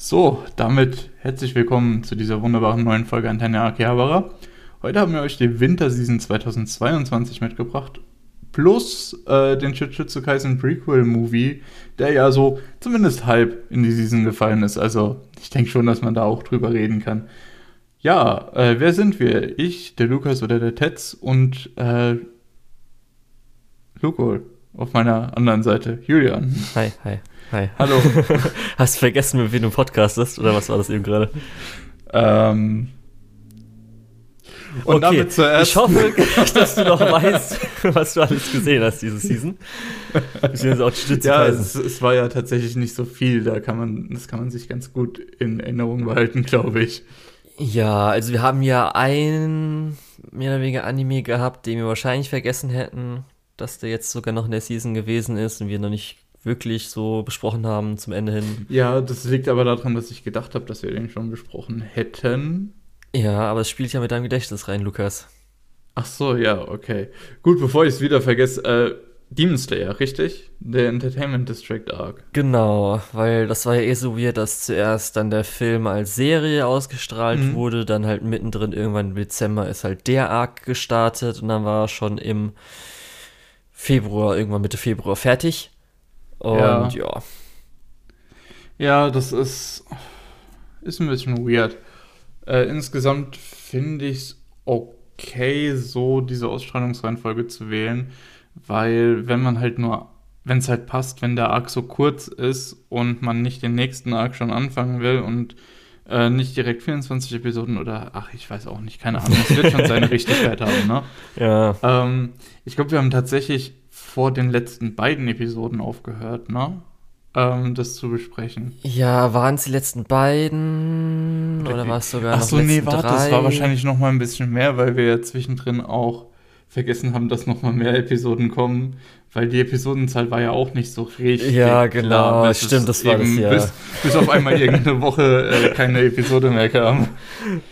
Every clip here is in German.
So, damit herzlich willkommen zu dieser wunderbaren neuen Folge Antenne Akihabara. Heute haben wir euch die Winterseason 2022 mitgebracht. Plus äh, den Jujutsu Kaisen Prequel Movie, der ja so zumindest halb in die Season gefallen ist. Also ich denke schon, dass man da auch drüber reden kann. Ja, äh, wer sind wir? Ich, der Lukas oder der Tetz und äh, Luko auf meiner anderen Seite, Julian. Hi, hi, hi. Hallo. Hast du vergessen, mit wem du podcastest? Oder was war das eben gerade? Ähm, und okay, damit zuerst. ich hoffe, dass du noch weißt, was du alles gesehen hast diese Season. Auch Ja, es, es war ja tatsächlich nicht so viel. Da kann man, das kann man sich ganz gut in Erinnerung behalten, glaube ich. Ja, also wir haben ja ein mehr oder weniger Anime gehabt, den wir wahrscheinlich vergessen hätten, dass der jetzt sogar noch in der Season gewesen ist und wir noch nicht wirklich so besprochen haben zum Ende hin. Ja, das liegt aber daran, dass ich gedacht habe, dass wir den schon besprochen hätten. Ja, aber es spielt ja mit deinem Gedächtnis rein, Lukas. Ach so, ja, okay. Gut, bevor ich es wieder vergesse, äh, Demon Slayer, richtig? Der Entertainment District Arc. Genau, weil das war ja eh so weird, dass zuerst dann der Film als Serie ausgestrahlt Mhm. wurde, dann halt mittendrin irgendwann im Dezember ist halt der Arc gestartet und dann war er schon im Februar, irgendwann Mitte Februar fertig. Und Ja. ja, Ja, das ist, ist ein bisschen weird. Äh, insgesamt finde ich es okay, so diese Ausstrahlungsreihenfolge zu wählen, weil wenn man halt nur, wenn es halt passt, wenn der Arc so kurz ist und man nicht den nächsten Arc schon anfangen will und äh, nicht direkt 24 Episoden oder, ach, ich weiß auch nicht, keine Ahnung, es wird schon seine Richtigkeit haben, ne? ja, Ähm, ich glaube, wir haben tatsächlich vor den letzten beiden Episoden aufgehört, ne? Ähm, das zu besprechen. ja, waren es die letzten beiden Oder oder war es sogar Ach so, nee, warte, drei? das war wahrscheinlich noch mal ein bisschen mehr, weil wir ja zwischendrin auch vergessen haben, dass noch mal mehr Episoden kommen, weil die Episodenzahl war ja auch nicht so richtig Ja, genau, klar, bis stimmt, das war das, ja. Bis, bis auf einmal irgendeine Woche äh, keine Episode mehr kam.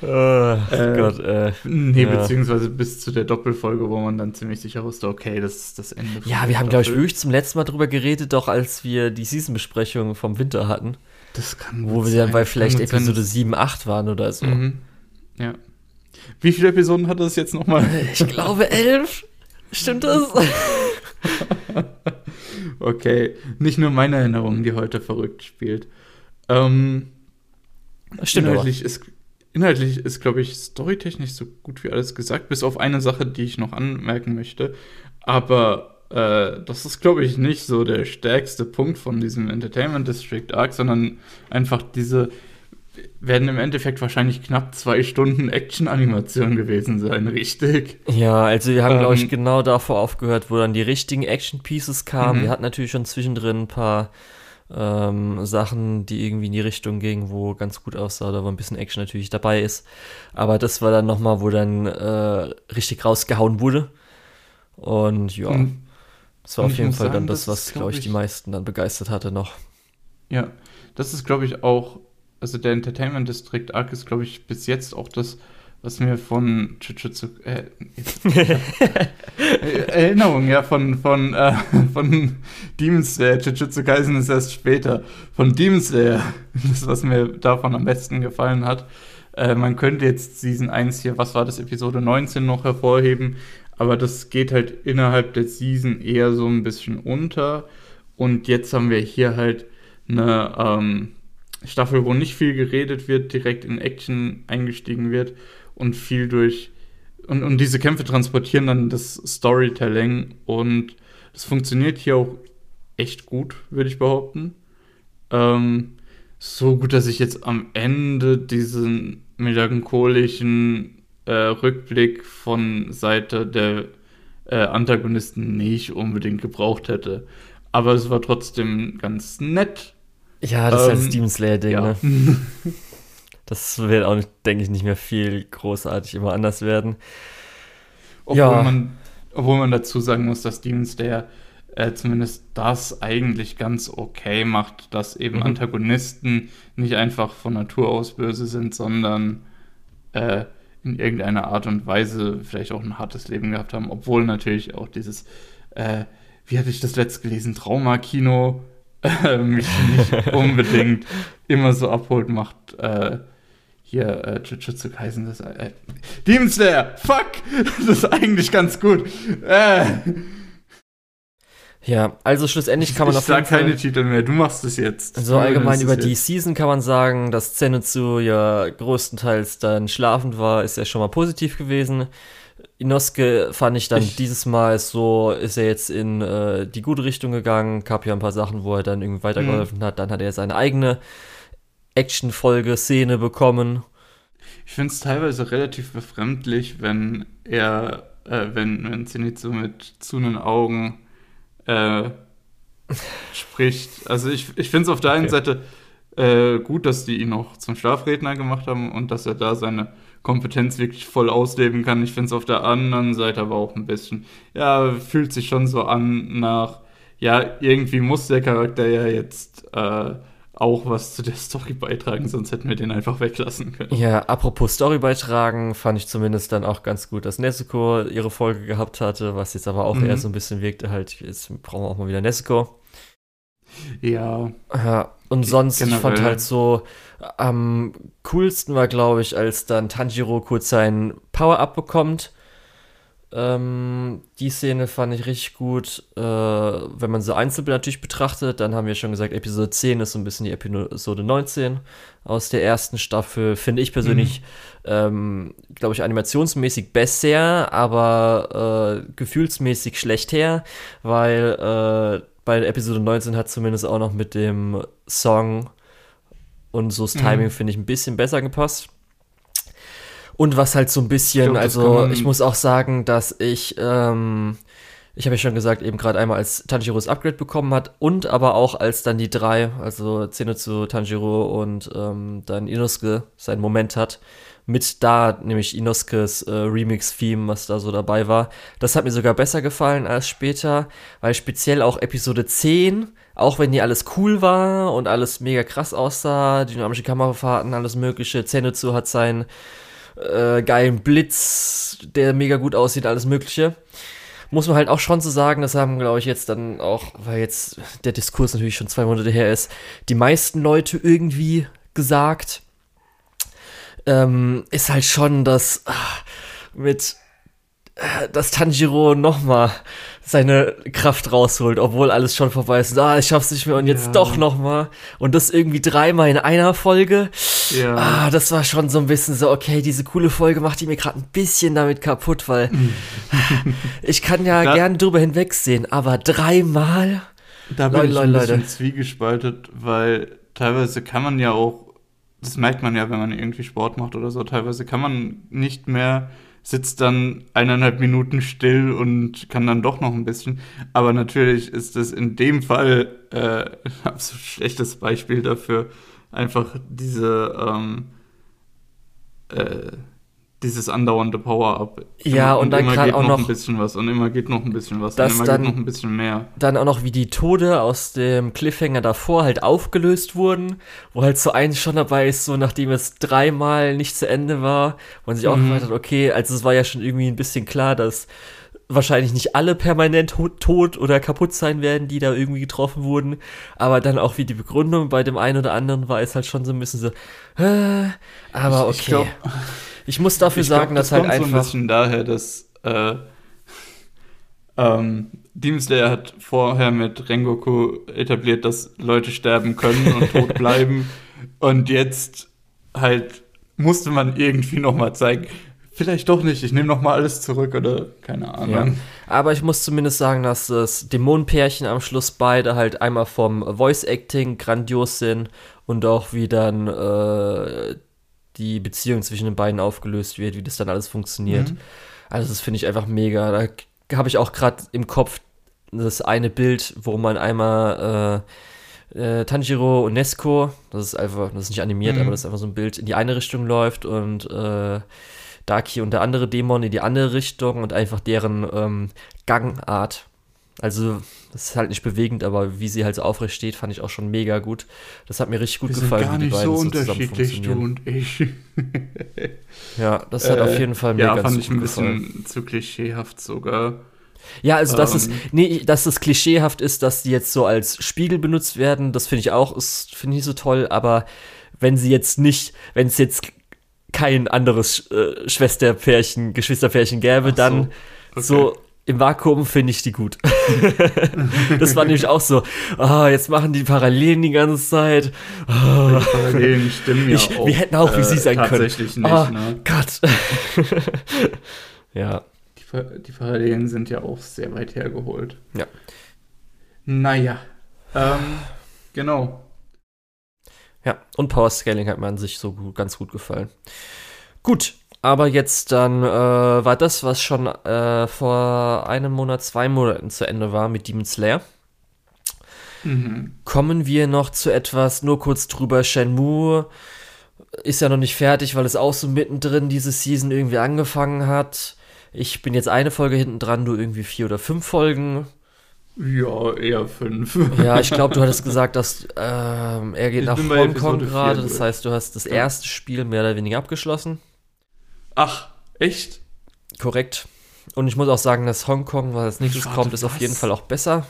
Oh Äh, Gott, äh. Nee, Ja. beziehungsweise bis zu der Doppelfolge, wo man dann ziemlich sicher wusste, okay, das ist das Ende. Ja, wir haben, glaube ich, wirklich zum letzten Mal drüber geredet, doch als wir die Season-Besprechung vom Winter hatten. Das kann Wo wir dann sein. bei Kann vielleicht sein, Episode dass- 7, 8 waren oder so. Mhm. Ja. Wie viele Episoden hat das jetzt nochmal? Ich glaube 11. Stimmt das? Okay, nicht nur meine Erinnerung, die heute verrückt spielt. Ähm, Stimmt aber. inhaltlich ist, inhaltlich ist, glaube ich, storytechnisch so gut wie alles gesagt, bis auf eine Sache, die ich noch anmerken möchte. Aber äh, das ist, glaube ich, nicht so der stärkste Punkt von diesem Entertainment District Arc, sondern einfach diese werden im Endeffekt wahrscheinlich knapp zwei Stunden Action-Animation gewesen sein, richtig? Ja, also wir haben, glaube ich, Ähm, genau davor aufgehört, wo dann die richtigen Action-Pieces kamen. Mhm. Wir hatten natürlich schon zwischendrin ein paar ähm, Sachen, die irgendwie in die Richtung gingen, wo ganz gut aussah, da wo ein bisschen Action natürlich dabei ist. Aber das war dann nochmal, wo dann äh, richtig rausgehauen wurde. Und ja, Und- das war und auf ich jeden Fall sagen, dann das, was, glaube glaub ich, die ich- meisten dann begeistert hatte noch. Ja, das ist, glaube ich, auch, also der Entertainment District Arc ist, glaube ich, bis jetzt auch das, was mir von Jujutsu, äh, äh, Erinnerung, ja, von, von, äh, von Demon Slayer, Jujutsu Kaisen ist erst später, von Demon Slayer, das, was mir davon am besten gefallen hat. Äh, man könnte jetzt Season 1 hier, was war das, Episode 19 noch hervorheben, aber das geht halt innerhalb der Season eher so ein bisschen unter. Und jetzt haben wir hier halt eine ähm, Staffel, wo nicht viel geredet wird, direkt in Action eingestiegen wird und viel durch. Und, und diese Kämpfe transportieren dann das Storytelling und das funktioniert hier auch echt gut, würde ich behaupten. Ähm, so gut, dass ich jetzt am Ende diesen melancholischen äh, Rückblick von Seite der äh, Antagonisten nicht unbedingt gebraucht hätte. Aber es war trotzdem ganz nett. Ja, das ist halt Ähm, das Demon Slayer-Ding, ja. ne? Das wird auch, denke ich, nicht mehr viel großartig immer anders werden. Obwohl, Ja. man, obwohl man dazu sagen muss, dass Demon Slayer äh, zumindest das eigentlich ganz okay macht, dass eben Mhm. Antagonisten nicht einfach von Natur aus böse sind, sondern äh, in irgendeiner Art und Weise vielleicht auch ein hartes Leben gehabt haben, obwohl natürlich auch dieses, äh, wie hatte ich das letzt gelesen, Trauma-Kino äh, mich nicht unbedingt immer so abholt, macht äh, hier äh, Jujutsu Kaisen das äh, Demon Slayer, fuck, das ist eigentlich ganz gut. Äh. Ja, also schlussendlich kann man ich auf jeden Fall keine Titel mehr, du machst es jetzt. so Du allgemein über die jetzt. Season kann man sagen, dass Zenitsu ja größtenteils dann schlafend war, ist ja schon mal positiv gewesen. Inosuke fand ich dann Ich- dieses Mal so, ist er jetzt in äh, die gute Richtung gegangen, gab ja ein paar Sachen, wo er dann irgendwie weitergeholfen hat, dann hat er seine eigene Action-Folge, Szene bekommen. Ich finde es teilweise relativ befremdlich, wenn er, äh, wenn, wenn Zenitsu mit zunen Augen äh, spricht. Also ich, ich finde es auf der einen Okay. Seite äh, gut, dass die ihn noch zum Schlafredner gemacht haben und dass er da seine Kompetenz wirklich voll ausleben kann. Ich finde es auf der anderen Seite aber auch ein bisschen, ja, fühlt sich schon so an nach, ja, irgendwie muss der Charakter ja jetzt äh, auch was zu der Story beitragen, sonst hätten wir den einfach weglassen können. Ja, apropos Story beitragen, fand ich zumindest dann auch ganz gut, dass Nezuko ihre Folge gehabt hatte, was jetzt aber auch Mhm. eher so ein bisschen wirkte, halt, jetzt brauchen wir auch mal wieder Nezuko. Ja, Ja, und sonst, ich fand halt so, am coolsten war, glaube ich, als dann Tanjiro kurz sein Power-Up bekommt. Ähm, die Szene fand ich richtig gut. Äh, wenn man so einzeln natürlich betrachtet, dann haben wir schon gesagt, Episode 10 ist so ein bisschen die Episode 19 aus der ersten Staffel. Finde ich persönlich, ähm, glaube ich, animationsmäßig besser, aber äh, gefühlsmäßig schlecht her, weil äh, bei Episode 19 hat zumindest auch noch mit dem Song und so das Mhm. Timing, finde ich, ein bisschen besser gepasst. Und was halt so ein bisschen, Ich das also ich muss auch sagen, dass ich, ähm, ich habe ja schon gesagt, eben gerade einmal als Tanjiros Upgrade bekommen hat und aber auch als dann die drei, also Zenitsu, Tanjiro und ähm, dann Inosuke seinen Moment hat, mit da nämlich Inoskes äh, Remix-Theme, was da so dabei war. Das hat mir sogar besser gefallen als später, weil speziell auch Episode 10, auch wenn die alles cool war und alles mega krass aussah, dynamische Kamerafahrten, alles mögliche, Zenitsu hat seinen äh, geilen Blitz, der mega gut aussieht, alles mögliche. Muss man halt auch schon so sagen, das haben, glaube ich, jetzt dann auch, weil jetzt der Diskurs natürlich schon zwei Monate her ist, die meisten Leute irgendwie gesagt. Ähm, ist halt schon das ah, mit äh, dass Tanjiro nochmal seine Kraft rausholt, obwohl alles schon vorbei ist. Ah, ich schaff's nicht mehr und jetzt Ja. doch nochmal. Und das irgendwie dreimal in einer Folge. ja. Ah, das war schon so ein bisschen so, okay, diese coole Folge macht die mir gerade ein bisschen damit kaputt, weil ich kann ja Da- gern drüber hinwegsehen, aber dreimal? Da bin Leute, ich Leute, ein bisschen Leute. zwiegespaltet, weil teilweise kann man ja auch, das merkt man ja, wenn man irgendwie Sport macht oder so, teilweise kann man nicht mehr, sitzt dann eineinhalb Minuten still und kann dann doch noch ein bisschen. Aber natürlich ist es in dem Fall äh, ein absolut schlechtes Beispiel dafür, einfach diese, ähm, äh, dieses andauernde Power-Up. Ja, und dann immer geht auch noch noch- ein bisschen was und immer geht noch ein bisschen was und immer dann- geht noch ein bisschen mehr. Dann auch noch, wie die Tode aus dem Cliffhanger davor halt aufgelöst wurden, wo halt so eins schon dabei ist, so nachdem es dreimal nicht zu Ende war, wo man sich auch Mhm. gefragt hat, okay, also es war ja schon irgendwie ein bisschen klar, dass wahrscheinlich nicht alle permanent to- tot oder kaputt sein werden, die da irgendwie getroffen wurden, aber dann auch wie die Begründung bei dem einen oder anderen war es halt schon so ein bisschen so, äh, aber okay. ich glaub- Ich muss dafür Ich glaub, sagen, dass halt kommt so ein einfach bisschen daher, dass äh, ähm, Demon Slayer hat vorher mit Rengoku etabliert, dass Leute sterben können und tot bleiben. Und jetzt halt musste man irgendwie noch mal zeigen, vielleicht doch nicht, ich nehme noch mal alles zurück oder keine Ja. Ahnung. Aber ich muss zumindest sagen, dass das Dämonenpärchen am Schluss beide halt einmal vom Voice Acting grandios sind und auch wie dann äh, die Beziehung zwischen den beiden aufgelöst wird, wie das dann alles funktioniert. Mhm. Also das finde ich einfach mega. Da habe ich auch gerade im Kopf das eine Bild, wo man einmal äh, äh, Tanjiro und Nesko, das ist einfach, das ist nicht animiert, Mhm. aber das ist einfach so ein Bild, in die eine Richtung läuft und äh, Daki und der andere Dämon in die andere Richtung und einfach deren ähm, Gangart. Also, das ist halt nicht bewegend, aber wie sie halt so aufrecht steht, fand ich auch schon mega gut. Das hat mir richtig gut Wir sind gefallen, gar wie die nicht beiden so unterschiedlich, du und ich. Ja, das hat auf jeden Fall mir ja, ganz fand ich ein gefallen. bisschen zu klischeehaft sogar. Ja, also dass es Ähm. nee, dass es klischeehaft ist, dass die jetzt so als Spiegel benutzt werden, das finde ich auch, ist finde ich so toll, aber wenn sie jetzt nicht, wenn es jetzt kein anderes äh, Schwesterpärchen, Geschwisterpärchen gäbe, so, dann okay. so im Vakuum finde ich die gut. das war nämlich auch so, ah, jetzt machen die Parallelen die ganze Zeit. Ah, Parallelen stimmen ja ich, auch. wir hätten auch wie äh, sie sein können. Tatsächlich nicht, Ah, ne? Gott. ja. Die, die Parallelen sind ja auch sehr weit hergeholt. Ja. Naja. Ähm, genau. Ja, und Power Scaling hat mir an sich so gut, ganz gut gefallen. Gut, aber jetzt dann äh, war das, was schon äh, vor einem Monat, zwei Monaten zu Ende war mit Demon Slayer. Mhm. Kommen wir noch zu etwas, nur kurz drüber, Shenmue ist ja noch nicht fertig, weil es auch so mittendrin diese Season irgendwie angefangen hat. Ich bin jetzt eine Folge hinten dran, du irgendwie vier oder fünf Folgen. Ja, eher fünf. Ja, ich glaube, du hattest gesagt, dass ähm, er geht Ich nach Hongkong gerade. Das heißt, du hast das Ja. erste Spiel mehr oder weniger abgeschlossen. Ach, echt? Korrekt. Und ich muss auch sagen, dass Hongkong, was als nächstes kommt, ist auf was? jeden Fall auch besser.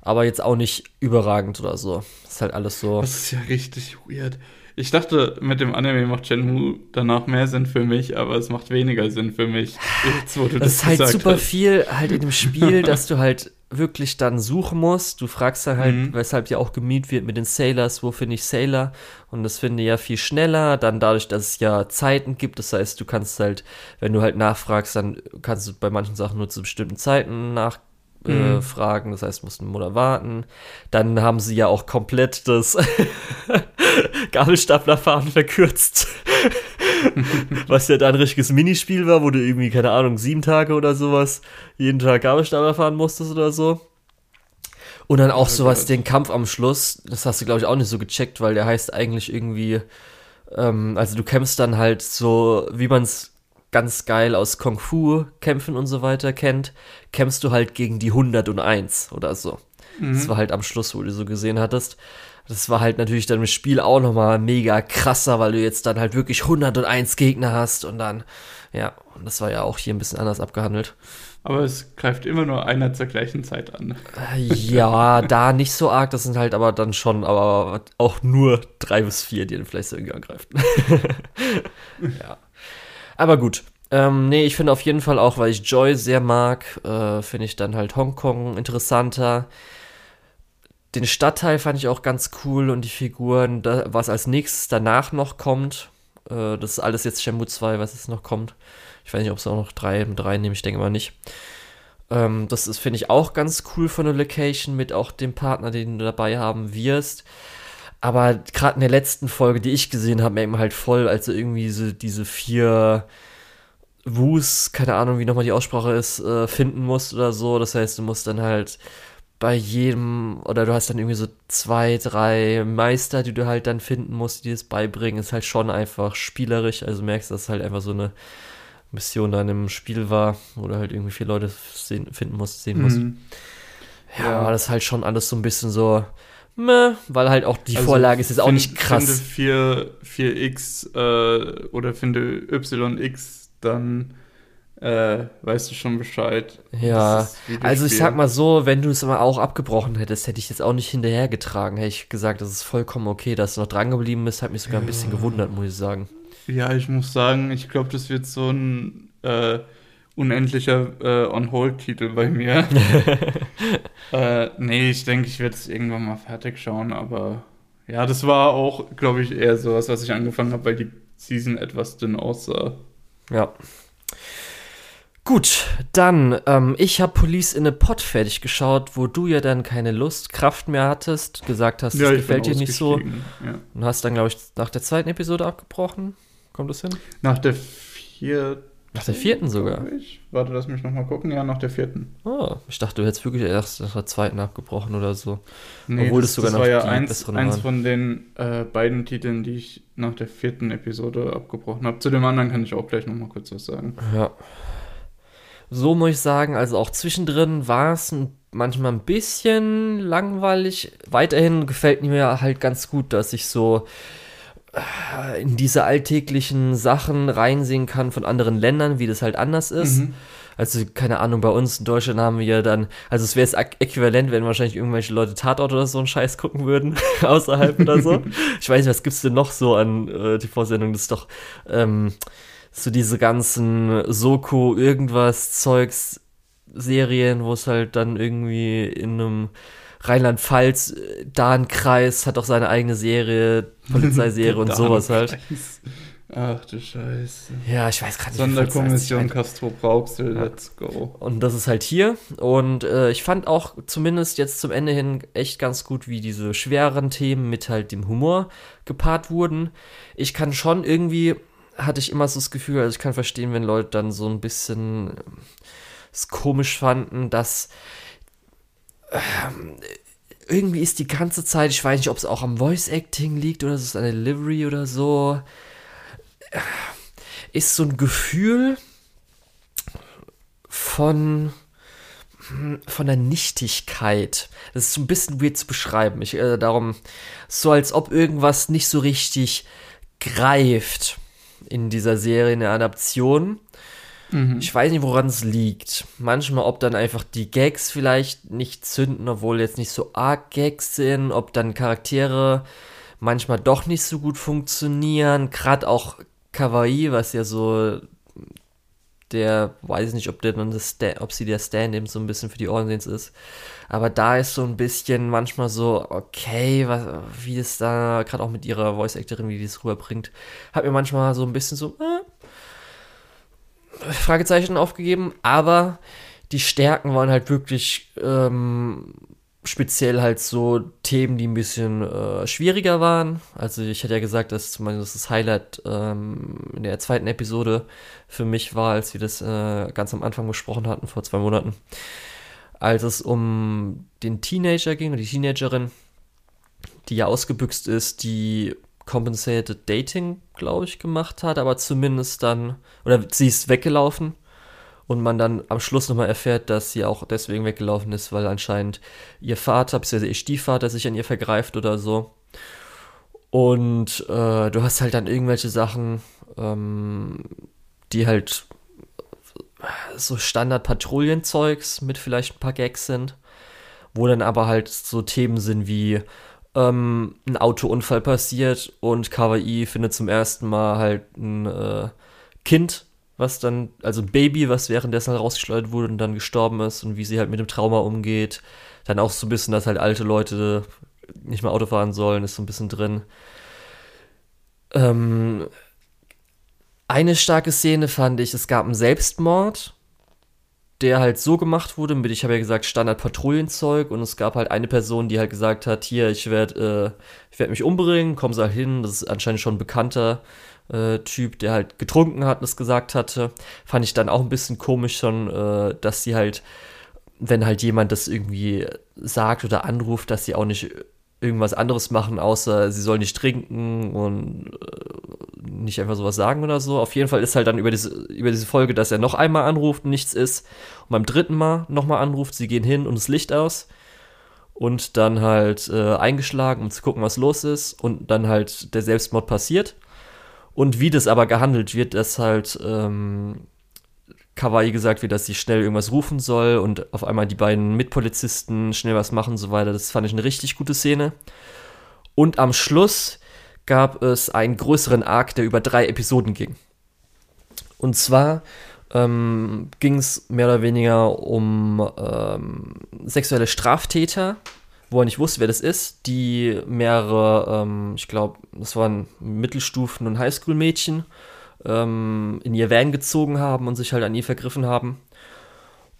Aber jetzt auch nicht überragend oder so. Ist halt alles so. Das ist ja richtig weird. Ich dachte, mit dem Anime macht Shenmue danach mehr Sinn für mich, aber es macht weniger Sinn für mich. Jetzt, wo du Das das, ist halt super hast. viel halt in dem Spiel, dass du halt wirklich dann suchen musst. Du fragst dann halt, Mhm. weshalb ja auch gemiet wird mit den Sailors, wo finde ich Sailor? Und das finde ich ja viel schneller. Dann dadurch, dass es ja Zeiten gibt, das heißt, du kannst halt, wenn du halt nachfragst, dann kannst du bei manchen Sachen nur zu bestimmten Zeiten nach äh, Mhm. fragen, das heißt, musst einen Monat warten. Dann haben sie ja auch komplett das Gabelstaplerfahren verkürzt. Was ja da ein richtiges Minispiel war, wo du irgendwie, keine Ahnung, sieben Tage oder sowas jeden Tag Gabelstapler fahren musstest oder so. Und dann auch Oh sowas, Gott. den Kampf am Schluss, das hast du, glaube ich, auch nicht so gecheckt, weil der heißt eigentlich irgendwie, ähm, also du kämpfst dann halt so, wie man es ganz geil aus Kung Fu Kämpfen und so weiter kennt, kämpfst du halt gegen die 101 oder so. Das Mhm. war halt am Schluss, wo du so gesehen hattest. Das war halt natürlich dann im Spiel auch nochmal mega krasser, weil du jetzt dann halt wirklich 101 Gegner hast und dann, ja, und das war ja auch hier ein bisschen anders abgehandelt. Aber es greift immer nur einer zur gleichen Zeit an. Äh, Ja, da nicht so arg, das sind halt aber dann schon, aber auch nur drei bis vier, die dann vielleicht so irgendwie angreifen. ja. Aber gut. Ähm, nee, ich finde auf jeden Fall auch, weil ich Joy sehr mag, äh, finde ich dann halt Hongkong interessanter. Den Stadtteil fand ich auch ganz cool und die Figuren, da, was als nächstes danach noch kommt. Äh, das ist alles jetzt Shenmue 2, was jetzt noch kommt. Ich weiß nicht, ob es auch noch drei mit reinnehmen, ich denke mal nicht. Ähm, das ist, finde ich, auch ganz cool von der Location mit auch dem Partner, den du dabei haben wirst. Aber gerade in der letzten Folge, die ich gesehen habe, merkt man halt voll, also irgendwie so diese vier Wus, keine Ahnung, wie nochmal die Aussprache ist, äh, finden musst oder so. Das heißt, du musst dann halt bei jedem, oder du hast dann irgendwie so zwei, drei Meister, die du halt dann finden musst, die es beibringen. Ist halt schon einfach spielerisch. Also merkst, dass es halt einfach so eine Mission dann im Spiel war, wo du halt irgendwie vier Leute sehen, finden musst, sehen musst. Mhm. Ja, Ja. das ist halt schon alles so ein bisschen so, meh, weil halt auch die Also, Vorlage ist jetzt auch find- nicht krass. Finde 4, 4x äh, oder finde YX, dann äh, weißt du schon Bescheid. Ja. Also ich sag mal so, wenn du es aber auch abgebrochen hättest, hätte ich jetzt auch nicht hinterhergetragen. Hätte ich gesagt, das ist vollkommen okay, dass du noch dran geblieben bist, hat mich sogar ein bisschen Ja. gewundert, muss ich sagen. Ja, ich muss sagen, ich glaube, das wird so ein äh, unendlicher äh, On-Hold-Titel bei mir. äh, nee, ich denke, ich werde es irgendwann mal fertig schauen, aber ja, das war auch, glaube ich, eher sowas, was ich angefangen habe, weil die Season etwas dünn aussah. Ja. Gut, dann, ähm, ich habe Police in a Pot fertig geschaut, wo du ja dann keine Lust, Kraft mehr hattest, gesagt hast, das ich gefällt dir nicht so. Ja. Und hast dann, glaube ich, nach der zweiten Episode abgebrochen. Kommt das hin? Nach der vierten. Nach der vierten sogar. Ich. Warte, lass mich nochmal gucken. Ja, nach der vierten. Oh, ich dachte, du hättest wirklich erst nach der zweiten abgebrochen oder so. Nee, Obwohl das, das sogar das noch war ja eins, eins von den äh, beiden Titeln, die ich nach der vierten Episode abgebrochen habe. Zu dem anderen kann ich auch gleich nochmal kurz was sagen. Ja. So muss ich sagen, also auch zwischendrin war es manchmal ein bisschen langweilig. Weiterhin gefällt mir halt ganz gut, dass ich so äh, in diese alltäglichen Sachen reinsehen kann von anderen Ländern, wie das halt anders ist. Mhm. Also, keine Ahnung, bei uns in Deutschland haben wir dann, also es wäre das Äquivalent, wenn wahrscheinlich irgendwelche Leute Tatort oder so einen Scheiß gucken würden, außerhalb oder so. Ich weiß nicht, was gibt's denn noch so an äh, TV-Sendungen? Das ist doch ähm, so diese ganzen Soko, irgendwas Zeugs, Serien, wo es halt dann irgendwie in einem Rheinland-Pfalz, äh, da ein Kreis hat auch seine eigene Serie, Polizeiserie und sowas halt. Ach du Scheiße. Ja, ich weiß gerade nicht. Sonderkommission Castro Brauxel, ja. let's go. Und das ist halt hier. Und äh, ich fand auch zumindest jetzt zum Ende hin echt ganz gut, wie diese schweren Themen mit halt dem Humor gepaart wurden. Ich kann schon irgendwie, hatte ich immer so das Gefühl, also ich kann verstehen, wenn Leute dann so ein bisschen äh, es komisch fanden, dass ähm, irgendwie ist die ganze Zeit, ich weiß nicht, ob es auch am Voice Acting liegt oder es ist eine Delivery oder so, ist so ein Gefühl von von der Nichtigkeit. Das ist so ein bisschen weird zu beschreiben. Ich, äh, darum, so als ob irgendwas nicht so richtig greift in dieser Serie, in der Adaption. Mhm. Ich weiß nicht, woran es liegt. Manchmal, ob dann einfach die Gags vielleicht nicht zünden, obwohl jetzt nicht so arg Gags sind, ob dann Charaktere manchmal doch nicht so gut funktionieren. Gerade auch Kawaii, was ja so der, weiß nicht, ob der dann das, ob sie der Stand eben so ein bisschen für die Audience ist. Aber da ist so ein bisschen manchmal so, okay, was, wie es da, gerade auch mit ihrer Voice-Actorin, wie die es rüberbringt, hat mir manchmal so ein bisschen so, äh, Fragezeichen aufgegeben, aber die Stärken waren halt wirklich ähm, speziell halt so Themen, die ein bisschen äh, schwieriger waren. Also ich hatte ja gesagt, dass zum Beispiel das Highlight ähm, in der zweiten Episode für mich war, als wir das äh, ganz am Anfang besprochen hatten, vor zwei Monaten. Als es um den Teenager ging die Teenagerin, die ja ausgebüxt ist, die Compensated Dating, glaube ich, gemacht hat, aber zumindest dann, oder sie ist weggelaufen und man dann am Schluss nochmal erfährt, dass sie auch deswegen weggelaufen ist, weil anscheinend ihr Vater, beziehungsweise ihr Stiefvater sich an ihr vergreift oder so. Und äh, du hast halt dann irgendwelche Sachen, ähm, die halt so Standard-Patrouillenzeugs mit vielleicht ein paar Gags sind, wo dann aber halt so Themen sind wie ähm, ein Autounfall passiert und Kawaii findet zum ersten Mal halt ein äh, Kind, was dann, also ein Baby, was währenddessen halt rausgeschleudert wurde und dann gestorben ist und wie sie halt mit dem Trauma umgeht. Dann auch so ein bisschen, dass halt alte Leute nicht mehr Auto fahren sollen, ist so ein bisschen drin. Ähm, eine starke Szene fand ich, es gab einen Selbstmord der halt so gemacht wurde, mit, ich habe ja gesagt, Standard-Patrouillenzeug und es gab halt eine Person, die halt gesagt hat, hier, ich werde äh, ich werd mich umbringen, kommen Sie halt hin, das ist anscheinend schon ein bekannter äh, Typ, der halt getrunken hat und das gesagt hatte. Fand ich dann auch ein bisschen komisch schon, äh, dass sie halt, wenn halt jemand das irgendwie sagt oder anruft, dass sie auch nicht irgendwas anderes machen, außer sie soll nicht trinken und äh, nicht einfach sowas sagen oder so. Auf jeden Fall ist halt dann über diese, über diese Folge, dass er noch einmal anruft und nichts ist. Und beim dritten Mal nochmal anruft, sie gehen hin und das Licht aus. Und dann halt äh, eingeschlagen, um zu gucken, was los ist. Und dann halt der Selbstmord passiert. Und wie das aber gehandelt wird, dass halt ähm, Kawaii gesagt wird, dass sie schnell irgendwas rufen soll und auf einmal die beiden Mitpolizisten schnell was machen und so weiter. Das fand ich eine richtig gute Szene. Und am Schluss gab es einen größeren Arc, der über drei Episoden ging. Und zwar ähm, ging es mehr oder weniger um ähm, sexuelle Straftäter, wo er nicht wusste, wer das ist, die mehrere, ähm, ich glaube, das waren Mittelstufen- und Highschool-Mädchen ähm, in ihr Van gezogen haben und sich halt an ihr vergriffen haben.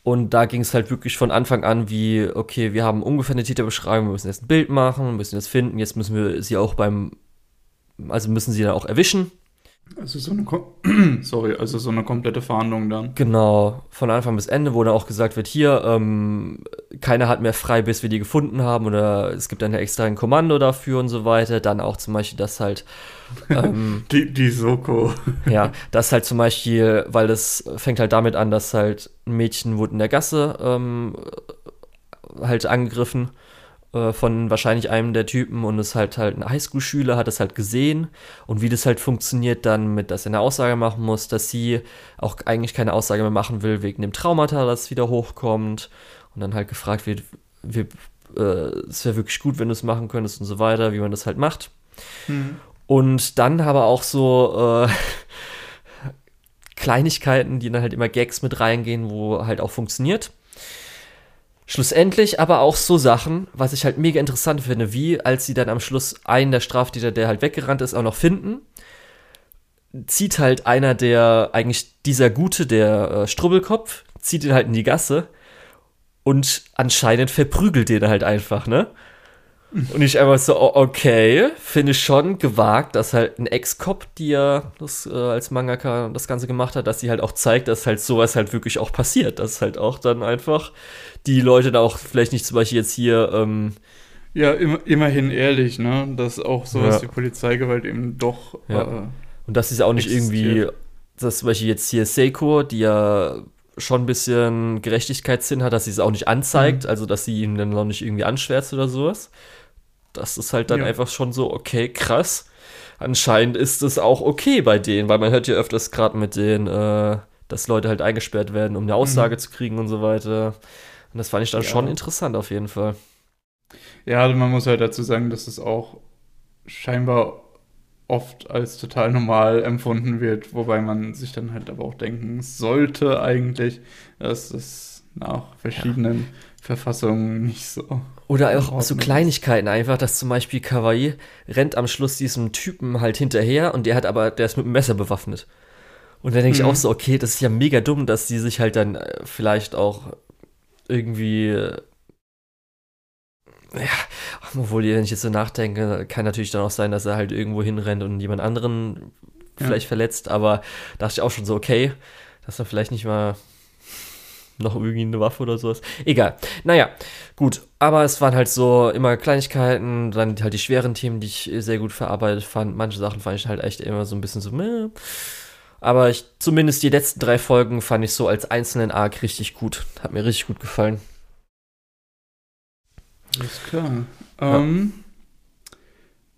Und da ging es halt wirklich von Anfang an wie, okay, wir haben ungefähr eine Täterbeschreibung, wir müssen jetzt ein Bild machen, müssen das finden, jetzt müssen wir sie auch beim, also müssen sie dann auch erwischen. Also so eine, sorry, also so eine komplette Verhandlung dann. Genau, von Anfang bis Ende, wo dann auch gesagt wird, hier, ähm, keiner hat mehr frei, bis wir die gefunden haben oder es gibt dann extra ein Kommando dafür und so weiter. Dann auch zum Beispiel, dass halt ähm, die, die Soko. ja, das halt zum Beispiel, weil das fängt halt damit an, dass halt ein Mädchen wurde in der Gasse ähm, halt angegriffen äh, von wahrscheinlich einem der Typen und ist halt halt ein Highschool-Schüler, hat es halt gesehen und wie das halt funktioniert dann mit, dass er eine Aussage machen muss, dass sie auch eigentlich keine Aussage mehr machen will wegen dem Traumata, das wieder hochkommt und dann halt gefragt wird, wir, äh, es wäre wirklich gut, wenn du es machen könntest und so weiter, wie man das halt macht. Mhm. Und dann aber auch so äh, Kleinigkeiten, die dann halt immer Gags mit reingehen, wo halt auch funktioniert. Schlussendlich aber auch so Sachen, was ich halt mega interessant finde, wie als sie dann am Schluss einen der Straftäter, der halt weggerannt ist, auch noch finden, zieht halt einer der, eigentlich dieser Gute, der äh, Strubbelkopf, zieht ihn halt in die Gasse und anscheinend verprügelt den halt einfach, ne? Und ich einfach so, okay, finde ich schon gewagt, dass halt ein Ex-Cop, die ja das äh, als Mangaka das Ganze gemacht hat, dass sie halt auch zeigt, dass halt sowas halt wirklich auch passiert. Dass halt auch dann einfach die Leute da auch vielleicht nicht zum Beispiel jetzt hier. Ähm, ja, im, immerhin ehrlich, ne? Dass auch sowas ja. wie Polizeigewalt eben doch. Ja. Äh, Und dass sie auch nicht existiert. irgendwie, dass zum Beispiel jetzt hier Seiko, die ja schon ein bisschen Gerechtigkeitssinn hat, dass sie es auch nicht anzeigt, mhm. also dass sie ihn dann noch nicht irgendwie anschwärzt oder sowas. Das ist halt dann ja. einfach schon so, okay, krass. Anscheinend ist es auch okay bei denen, weil man hört ja öfters gerade mit denen, äh, dass Leute halt eingesperrt werden, um eine Aussage mhm. zu kriegen und so weiter. Und das fand ich dann ja. schon interessant auf jeden Fall. Ja, also man muss halt dazu sagen, dass es auch scheinbar oft als total normal empfunden wird, wobei man sich dann halt aber auch denken sollte eigentlich, dass es nach verschiedenen ja. Verfassungen nicht so oder auch so Kleinigkeiten einfach, dass zum Beispiel Kawaii rennt am Schluss diesem Typen halt hinterher und der hat aber, der ist mit einem Messer bewaffnet. Und dann denke mhm. ich auch so, okay, das ist ja mega dumm, dass die sich halt dann äh, vielleicht auch irgendwie. Ja, obwohl, wenn ich jetzt so nachdenke, kann natürlich dann auch sein, dass er halt irgendwo hinrennt und jemand anderen vielleicht ja. verletzt, aber da dachte ich auch schon so, okay, dass er vielleicht nicht mal noch irgendwie eine Waffe oder sowas. Egal. Naja, gut. Aber es waren halt so immer Kleinigkeiten, dann halt die schweren Themen, die ich sehr gut verarbeitet fand. Manche Sachen fand ich halt echt immer so ein bisschen so, meh. Aber ich, zumindest die letzten drei Folgen fand ich so als einzelnen Arc richtig gut. Hat mir richtig gut gefallen. Alles klar. Ja. Ähm,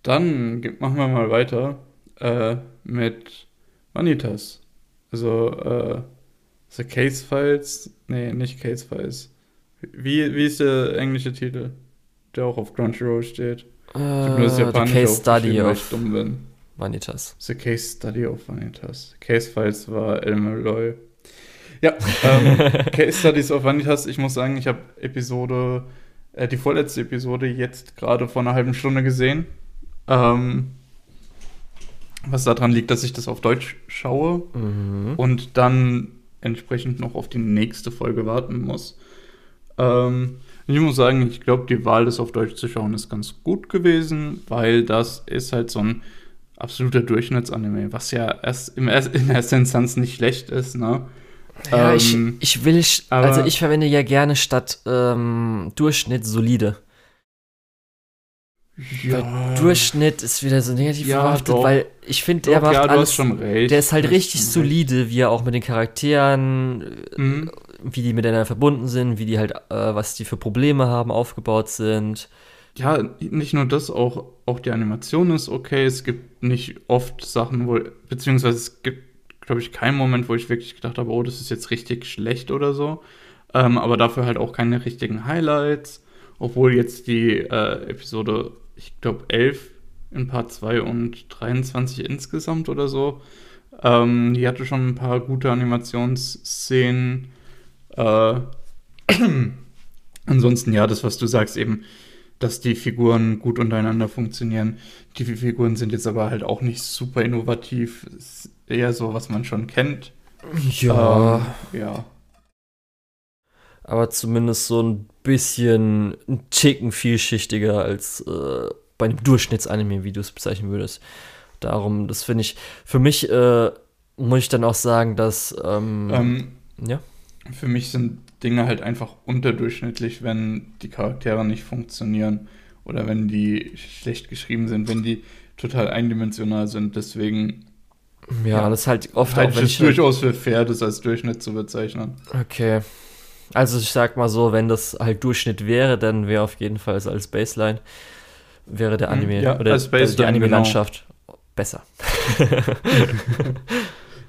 dann machen wir mal weiter äh, mit Vanitas. Also, äh, The Case Files? Nee, nicht Case Files. Wie, wie ist der englische Titel, der auch auf Crunchyroll steht? Das äh, Japanische The Case Study of dumm bin. Vanitas. The Case Study of Vanitas. Case Files war Elmer Loy. Ja, ähm, Case Studies of Vanitas. Ich muss sagen, ich habe Episode, äh, die vorletzte Episode jetzt gerade vor einer halben Stunde gesehen. Ähm, was daran liegt, dass ich das auf Deutsch schaue mhm. und dann entsprechend noch auf die nächste Folge warten muss. Ähm, ich muss sagen, ich glaube, die Wahl, das auf Deutsch zu schauen, ist ganz gut gewesen, weil das ist halt so ein absoluter Durchschnittsanime, was ja erst im, in erster Instanz nicht schlecht ist, ne? Ja, ähm, ich, ich will, also ich verwende ja gerne statt ähm, Durchschnitt solide. Ja. Durchschnitt ist wieder so negativ ja, verhaftet, weil ich finde, der macht ja, alles. Der ist halt richtig solide, wie er auch mit den Charakteren, mhm. wie die miteinander verbunden sind, wie die halt, äh, was die für Probleme haben, aufgebaut sind. Ja, nicht nur das, auch, auch die Animation ist okay. Es gibt nicht oft Sachen, wo, beziehungsweise es gibt, glaube ich, keinen Moment, wo ich wirklich gedacht habe, oh, das ist jetzt richtig schlecht oder so. Ähm, aber dafür halt auch keine richtigen Highlights. Obwohl jetzt die äh, Episode ich glaube, 11 in Part 2 und 23 insgesamt oder so. Ähm, die hatte schon ein paar gute Animationsszenen. Äh, ansonsten, ja, das, was du sagst, eben, dass die Figuren gut untereinander funktionieren. Die Figuren sind jetzt aber halt auch nicht super innovativ. Eher so, was man schon kennt. Ja. Ähm, ja. Aber zumindest so ein bisschen ein Ticken vielschichtiger als äh, bei einem Durchschnittsanime, wie du es bezeichnen würdest. Darum, das finde ich, für mich äh, muss ich dann auch sagen, dass, ähm, ähm, ja. Für mich sind Dinge halt einfach unterdurchschnittlich, wenn die Charaktere nicht funktionieren oder wenn die schlecht geschrieben sind, wenn die total eindimensional sind. Deswegen. Ja, ja das ist halt oft halt auch, wenn ich. Durchaus für fair, das als Durchschnitt zu bezeichnen. Okay. Also ich sag mal so, wenn das halt Durchschnitt wäre, dann wäre auf jeden Fall als Baseline wäre der Hm, Anime ja, oder als Baseline, die Anime-Landschaft besser.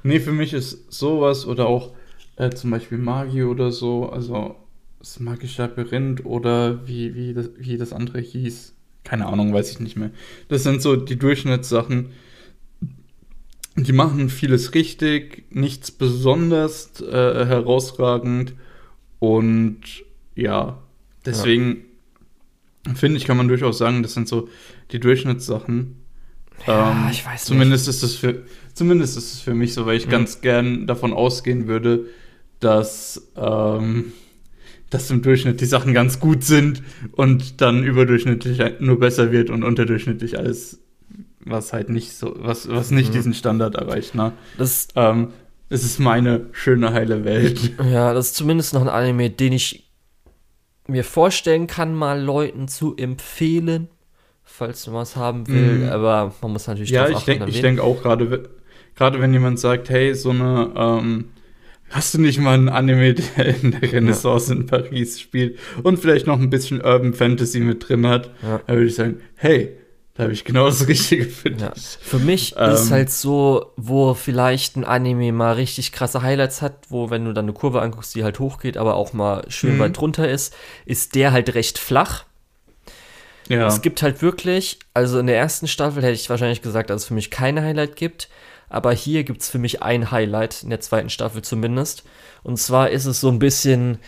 Nee, für mich ist sowas oder auch äh, zum Beispiel Magie oder so, also das magische Labyrinth oder wie, wie, das, wie das andere hieß. Keine Ahnung, weiß ich nicht mehr. Das sind so die Durchschnittssachen. Die machen vieles richtig, nichts besonders äh, herausragend und ja, deswegen finde ich, kann man durchaus sagen, das sind so die Durchschnittssachen. Ja, Ähm, ich weiß zumindest Ist es für, zumindest ist es für mich so, weil ich Mhm. ganz gern davon ausgehen würde, dass, ähm, dass im Durchschnitt die Sachen ganz gut sind und dann überdurchschnittlich nur besser wird und unterdurchschnittlich alles, was halt nicht so, was, was nicht Mhm. diesen Standard erreicht. Ne? Das, Ähm, es ist meine schöne, heile Welt. ja, das ist zumindest noch ein Anime, den ich mir vorstellen kann, mal Leuten zu empfehlen, falls man was haben will. Mhm. Aber man muss natürlich Ja, ich denke ich auch gerade, gerade wenn jemand sagt, hey, so eine, ähm, hast du nicht mal einen Anime, der in der Renaissance in Paris spielt und vielleicht noch ein bisschen Urban Fantasy mit drin hat, Ja. da würde ich sagen, hey, da habe ich genau das Richtige für Ja. Für mich Ähm. ist halt so, wo vielleicht ein Anime mal richtig krasse Highlights hat, wo, wenn du dann eine Kurve anguckst, die halt hochgeht, aber auch mal schön Mhm. weit drunter ist, ist der halt recht flach. Ja, Es gibt halt wirklich, also in der ersten Staffel hätte ich wahrscheinlich gesagt, dass es für mich kein Highlight gibt. Aber hier gibt es für mich ein Highlight, in der zweiten Staffel zumindest. Und zwar ist es so ein bisschen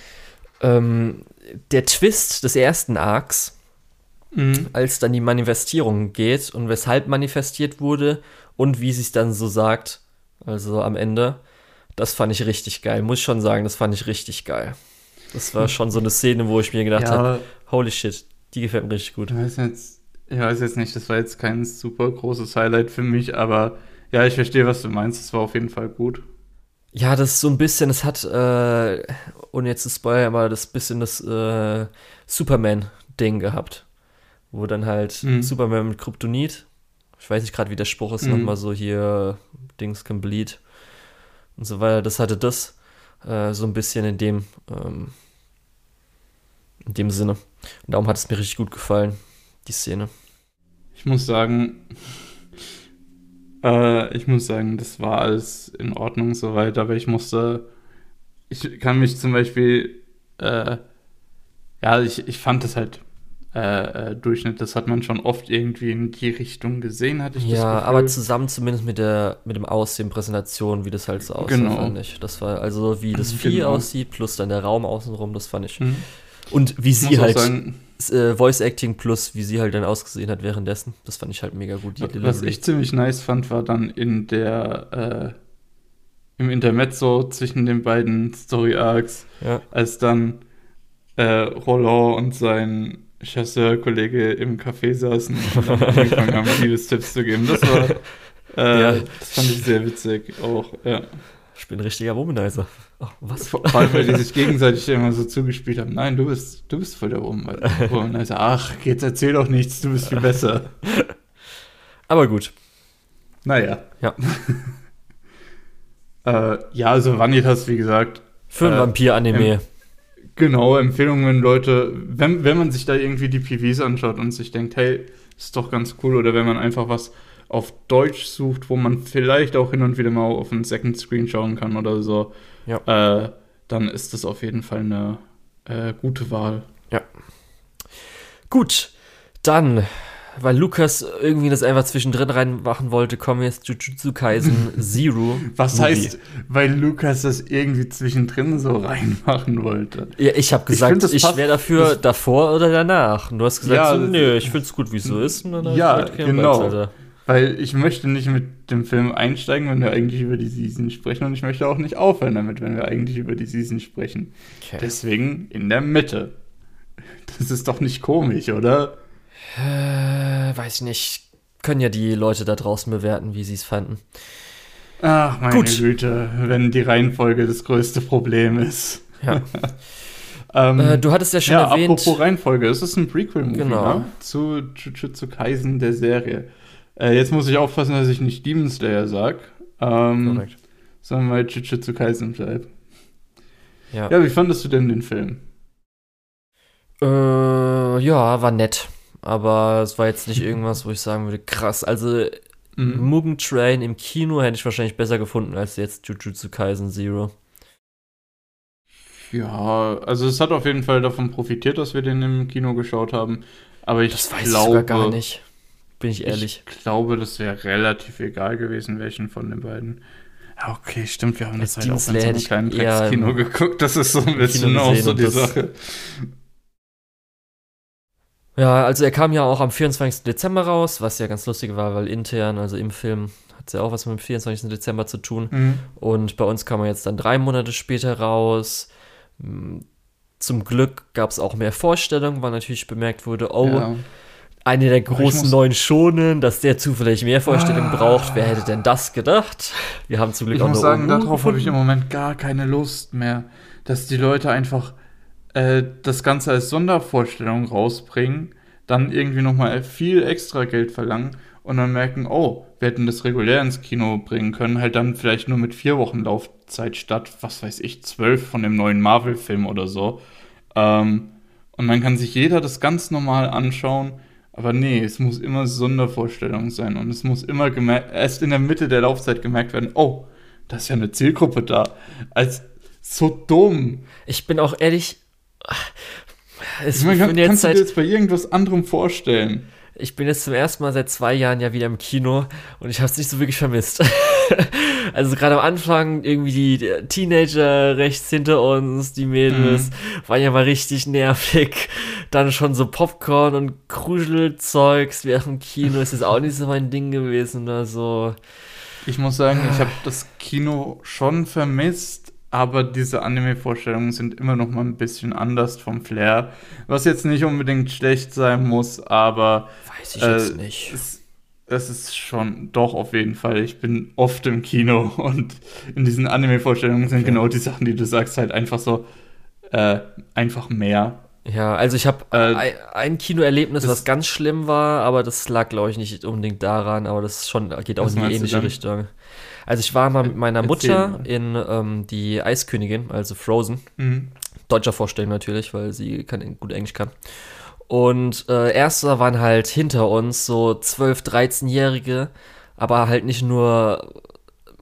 ähm, der Twist des ersten Arcs, mhm. als dann die Manifestierung geht und weshalb manifestiert wurde und wie sie es dann so sagt, also am Ende. Das fand ich richtig geil, muss ich schon sagen, das fand ich richtig geil. Das war schon so eine Szene, wo ich mir gedacht habe, ja, holy shit, die gefällt mir richtig gut. ich weiß jetzt, ich weiß jetzt nicht, das war jetzt kein super großes Highlight für mich, aber ja, ich verstehe, was du meinst, es war auf jeden Fall gut. Ja, das ist so ein bisschen, es hat, äh, ohne jetzt zu spoilern, aber das bisschen das äh, Superman-Ding gehabt. Wo dann halt Mhm. Superman mit Kryptonit, ich weiß nicht gerade, wie der Spruch ist, Mhm. nochmal so hier, Dings can bleed und so weiter. Das hatte das äh, so ein bisschen in dem, ähm, in dem Sinne. Und darum hat es mir richtig gut gefallen, die Szene. Ich muss sagen, äh, ich muss sagen, das war alles in Ordnung soweit, aber ich musste, ich kann mich zum Beispiel, äh, ja, ich, ich fand das halt äh, äh, Durchschnitt, das hat man schon oft irgendwie in die Richtung gesehen, hatte ich das Ja, Gefühl. aber zusammen zumindest mit der mit dem Aussehen, Präsentation, wie das halt so aussah, Genau. fand ich. Das war also wie das Vieh Genau. aussieht, plus dann der Raum außenrum, das fand ich. Mhm. Und wie sie halt sagen, äh, Voice Acting plus wie sie halt dann ausgesehen hat währenddessen, das fand ich halt mega gut. Die Was ich ziemlich nice fand, war dann in der, äh, im Intermezzo zwischen den beiden Story Arcs, ja. als dann äh, Roland und sein Chasseur-Kollege im Café saßen und dann angefangen haben, Liebestipps zu geben. Das war, äh, Ja. das fand ich sehr witzig auch, ja. Ich bin ein richtiger Womanizer. Oh, was? Vor allem, weil die sich gegenseitig immer so zugespielt haben. Nein, du bist, du bist voll der Womanizer. Womanizer. Ach, jetzt erzähl doch nichts, du bist viel besser. Aber gut. Naja. Ja. äh, ja, also Vanitas, wie gesagt, Für ein Äh, Vampir-Anime. Genau, Empfehlungen, Leute, wenn, wenn man sich da irgendwie die PVs anschaut und sich denkt, hey, ist doch ganz cool, oder wenn man einfach was auf Deutsch sucht, wo man vielleicht auch hin und wieder mal auf einen Second Screen schauen kann oder so, Ja. äh, dann ist das auf jeden Fall eine äh, gute Wahl. Gut, dann, weil Lukas irgendwie das einfach zwischendrin reinmachen wollte, kommen wir jetzt zu Jujutsu Kaisen Zero. Was Movie. heißt, weil Lukas das irgendwie zwischendrin so reinmachen wollte? Ja, ich habe Ich gesagt, ich, passt- wäre dafür davor oder danach. Und du hast gesagt, Ja, so, nö, ich find's gut, wie es so ist. Ich Ja, genau. Alter. Weil ich möchte nicht mit dem Film einsteigen, wenn wir eigentlich über die Season sprechen und ich möchte auch nicht aufhören damit, wenn wir eigentlich über die Season sprechen. Okay. Deswegen in der Mitte. Das ist doch nicht komisch, oder? Äh, weiß ich nicht. Können ja die Leute da draußen bewerten, wie sie es fanden. Ach, meine Gut. Güte, wenn die Reihenfolge das größte Problem ist. Ja. Ähm, äh, du hattest ja schon ja, erwähnt. apropos Reihenfolge, es ist ein Prequel-Movie Genau. ne? zu Jujutsu Kaisen, der Serie. Äh, jetzt muss ich aufpassen, dass ich nicht Demon Slayer sag, ähm, Korrekt. sondern mal Jujutsu Kaisen bleib. Ja. ja, wie fandest du denn den Film? Äh, ja, war nett. Aber es war jetzt nicht irgendwas, wo ich sagen würde, krass. Also, mhm. Mugen Train im Kino hätte ich wahrscheinlich besser gefunden als jetzt Jujutsu Kaisen Zero. Ja, also es hat auf jeden Fall davon profitiert, dass wir den im Kino geschaut haben. Aber ich das weiß glaube, ich sogar gar nicht. Bin ich ehrlich. Ich glaube, das wäre relativ egal gewesen, welchen von den beiden. Ja, okay, stimmt. Wir haben das halt auch in so einem kleinen Dreckskino geguckt. Das ist so ein bisschen auch so die Sache. Ja, also er kam ja auch am 24. Dezember raus, was ja ganz lustig war, weil intern, also im Film, hat es ja auch was mit dem 24. Dezember zu tun. Mhm. Und bei uns kam er jetzt dann drei Monate später raus. Zum Glück gab es auch mehr Vorstellungen, weil natürlich bemerkt wurde, oh, ja. eine der großen neuen Schonen, dass der zufällig mehr Vorstellungen ah. braucht. Wer hätte denn das gedacht? Wir haben zum Glück ich auch muss sagen, darauf habe ich im Moment gar keine Lust mehr, dass die Leute einfach äh, das Ganze als Sondervorstellung rausbringen, dann irgendwie nochmal viel extra Geld verlangen und dann merken, oh, wir hätten das regulär ins Kino bringen können, halt dann vielleicht nur mit vier Wochen Laufzeit statt, was weiß ich, zwölf von dem neuen Marvel-Film oder so. Ähm, und dann kann sich jeder das ganz normal anschauen. Aber nee, es muss immer Sondervorstellung sein und es muss immer erst in der Mitte der Laufzeit gemerkt werden, oh, da ist ja eine Zielgruppe da. Als so dumm. Ich bin auch ehrlich, es, ich meine, kann, kannst du dir jetzt bei irgendwas anderem vorstellen? Ich bin jetzt zum ersten Mal seit zwei Jahren ja wieder im Kino und ich habe es nicht so wirklich vermisst. also gerade am Anfang irgendwie die Teenager rechts hinter uns, die Mädels, mhm. waren ja mal richtig nervig. Dann schon so Popcorn und Kruschelzeugs während dem Kino. ist jetzt auch nicht so mein Ding gewesen oder so. Ich muss sagen, ich habe das Kino schon vermisst aber diese Anime-Vorstellungen sind immer noch mal ein bisschen anders vom Flair. Was jetzt nicht unbedingt schlecht sein muss, aber. Weiß ich äh, jetzt nicht. Es, es ist schon doch auf jeden Fall. Ich bin oft im Kino und in diesen Anime-Vorstellungen sind okay. genau die Sachen, die du sagst, halt einfach so. Äh, einfach mehr. Ja, also ich habe äh, ein Kinoerlebnis, was ganz schlimm war, aber das lag, glaube ich, nicht unbedingt daran, aber das schon geht auch in die ähnliche Richtung. Also ich war mal mit meiner Mutter in ähm, die Eiskönigin, also Frozen. Mhm. Deutscher Vorstellung natürlich, weil sie kann, gut Englisch kann. Und äh, erster waren halt hinter uns so 12-, 13-Jährige, aber halt nicht nur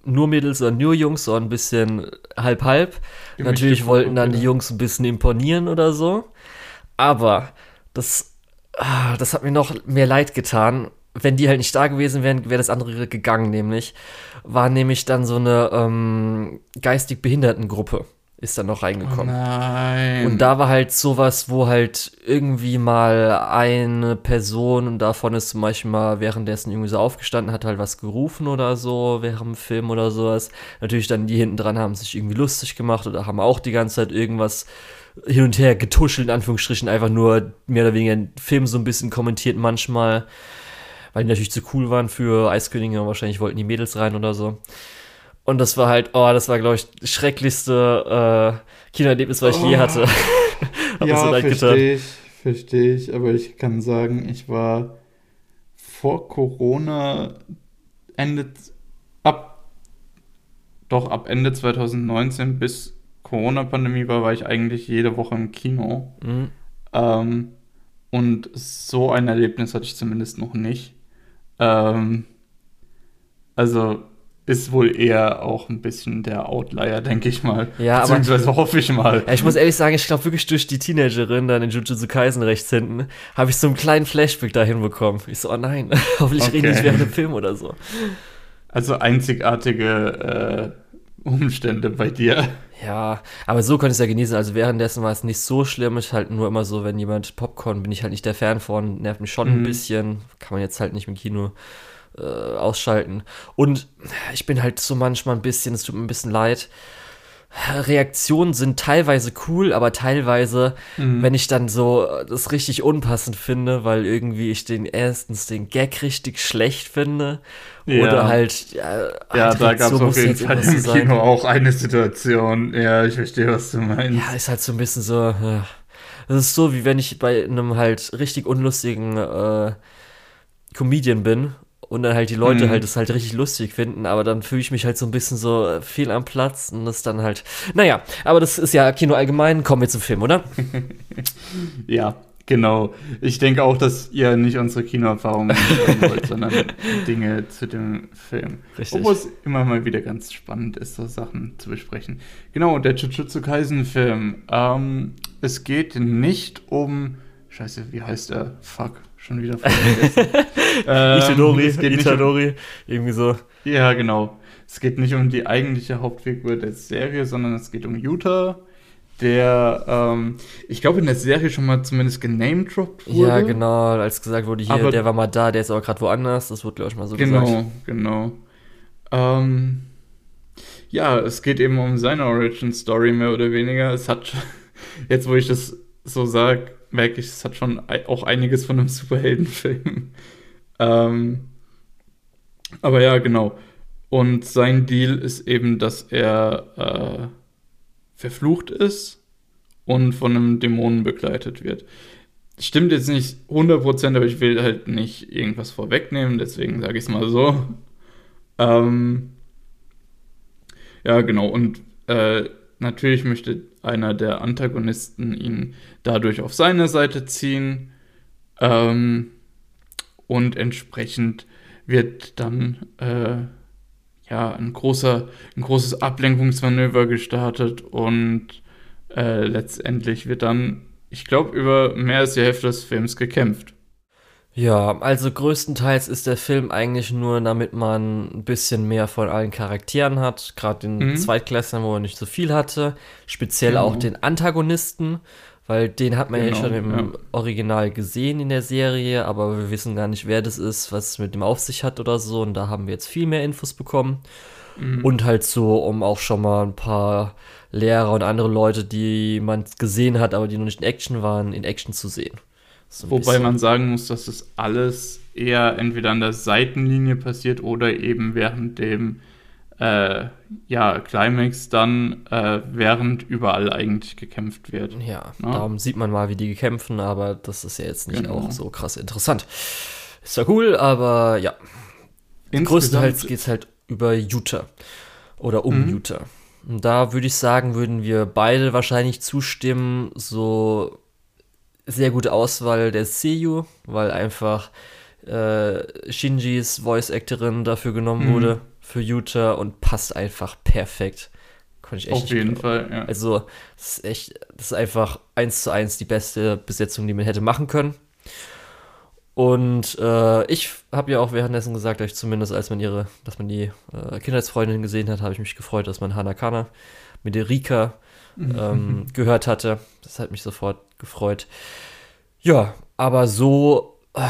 nur Mädels, sondern nur Jungs, so ein bisschen halb-halb. Natürlich wollten dann die Jungs ein bisschen imponieren oder so. Aber das, ah, das hat mir noch mehr leid getan, wenn die halt nicht da gewesen wären, wäre das andere gegangen, nämlich. War nämlich dann so eine ähm, geistig Behindertengruppe ist dann noch reingekommen. Oh nein. Und da war halt sowas, wo halt irgendwie mal eine Person, und davon ist zum Beispiel mal währenddessen irgendwie so aufgestanden, hat halt was gerufen oder so, während dem Film oder sowas. Natürlich dann die hinten dran haben sich irgendwie lustig gemacht oder haben auch die ganze Zeit irgendwas hin und her getuschelt, in Anführungsstrichen, einfach nur mehr oder weniger den Film so ein bisschen kommentiert manchmal weil die natürlich zu cool waren für Eiskönige und wahrscheinlich wollten die Mädels rein oder so. Und das war halt, oh, das war, glaube ich, das schrecklichste äh, Kinoerlebnis, was ich oh. je hatte. ja, so verstehe ich, verstehe ich, aber ich kann sagen, ich war vor Corona Ende, ab, doch ab Ende 2019 bis Corona-Pandemie war, war ich eigentlich jede Woche im Kino. Mhm. Ähm, und so ein Erlebnis hatte ich zumindest noch nicht. Ähm, also ist wohl eher auch ein bisschen der Outlier, denke ich mal. Ja, Beziehungsweise aber, hoffe ich mal. Ja, ich muss ehrlich sagen, ich glaube wirklich durch die Teenagerin dann in Jujutsu Kaisen rechts hinten, habe ich so einen kleinen Flashback dahin bekommen. Ich so, oh nein, hoffentlich okay. rede ich während dem Film oder so. Also einzigartige äh, Umstände bei dir. Ja, aber so konnte ich es ja genießen. Also währenddessen war es nicht so schlimm. Ich halt nur immer so, wenn jemand Popcorn, bin ich halt nicht der Fan von, nervt mich schon mhm. ein bisschen. Kann man jetzt halt nicht im Kino äh, ausschalten. Und ich bin halt so manchmal ein bisschen, es tut mir ein bisschen leid. Reaktionen sind teilweise cool, aber teilweise, mhm. wenn ich dann so das richtig unpassend finde, weil irgendwie ich den erstens den Gag richtig schlecht finde ja. oder halt ja, ja da gab es auf jeden Fall im Kino auch eine Situation. Ja, ich verstehe, was du meinst. Ja, ist halt so ein bisschen so. Ja. Das ist so, wie wenn ich bei einem halt richtig unlustigen äh, Comedian bin und dann halt die Leute mhm. halt das halt richtig lustig finden, aber dann fühle ich mich halt so ein bisschen so viel am Platz und das dann halt, naja, aber das ist ja Kino allgemein, kommen wir zum Film, oder? ja, genau. Ich denke auch, dass ihr nicht unsere Kinoerfahrungen wollt, sondern Dinge zu dem Film. Richtig. Obwohl es immer mal wieder ganz spannend ist, so Sachen zu besprechen. Genau, der Jujutsu Kaisen-Film. Ähm, es geht nicht um Scheiße, wie heißt er? Fuck, schon wieder vergessen. ähm, Itadori, Itadori, um, irgendwie so. Ja, genau. Es geht nicht um die eigentliche Hauptfigur der Serie, sondern es geht um Utah, der, ähm, ich glaube, in der Serie schon mal zumindest genamedroppt wurde. Ja, genau, als gesagt wurde, hier, aber, der war mal da, der ist aber gerade woanders. Das wurde, glaube ich, mal so genau, gesagt. Genau, genau. Ähm, ja, es geht eben um seine Origin-Story mehr oder weniger. Es hat, jetzt wo ich das so sage, merke ich, es hat schon auch einiges von einem Superheldenfilm. ähm, aber ja, genau. Und sein Deal ist eben, dass er äh, verflucht ist und von einem Dämonen begleitet wird. Stimmt jetzt nicht 100%, aber ich will halt nicht irgendwas vorwegnehmen, deswegen sage ich es mal so. Ähm, ja, genau. Und äh, natürlich möchte einer der Antagonisten ihn dadurch auf seine Seite ziehen. Ähm, und entsprechend wird dann äh, ja ein großer, ein großes Ablenkungsmanöver gestartet und äh, letztendlich wird dann, ich glaube, über mehr als die Hälfte des Films gekämpft. Ja, also größtenteils ist der Film eigentlich nur, damit man ein bisschen mehr von allen Charakteren hat. Gerade den mhm. Zweitklässlern, wo er nicht so viel hatte. Speziell genau. auch den Antagonisten, weil den hat man genau, ja schon im ja. Original gesehen in der Serie, aber wir wissen gar nicht, wer das ist, was es mit dem auf sich hat oder so. Und da haben wir jetzt viel mehr Infos bekommen. Mhm. Und halt so, um auch schon mal ein paar Lehrer und andere Leute, die man gesehen hat, aber die noch nicht in Action waren, in Action zu sehen. So Wobei man sagen muss, dass das alles eher entweder an der Seitenlinie passiert oder eben während dem äh, ja, Climax dann, äh, während überall eigentlich gekämpft wird. Ja, ne? darum sieht man mal, wie die kämpfen, aber das ist ja jetzt nicht genau. auch so krass interessant. Ist ja cool, aber ja. Größtenteils geht es halt über Utah oder um mhm. Utah. Und da würde ich sagen, würden wir beide wahrscheinlich zustimmen, so sehr gute Auswahl der Seiyu, weil einfach äh, Shinjis Voice-Actorin dafür genommen mhm. wurde für Utah und passt einfach perfekt. Konnte ich echt Auf jeden Fall, ja. Also, das ist echt, das ist einfach eins zu eins die beste Besetzung, die man hätte machen können. Und äh, ich habe ja auch währenddessen gesagt, dass ich zumindest als man ihre, dass man die äh, Kindheitsfreundin gesehen hat, habe ich mich gefreut, dass man Hanakana mit der Rika ähm, gehört hatte. Das hat mich sofort gefreut. Ja, aber so äh,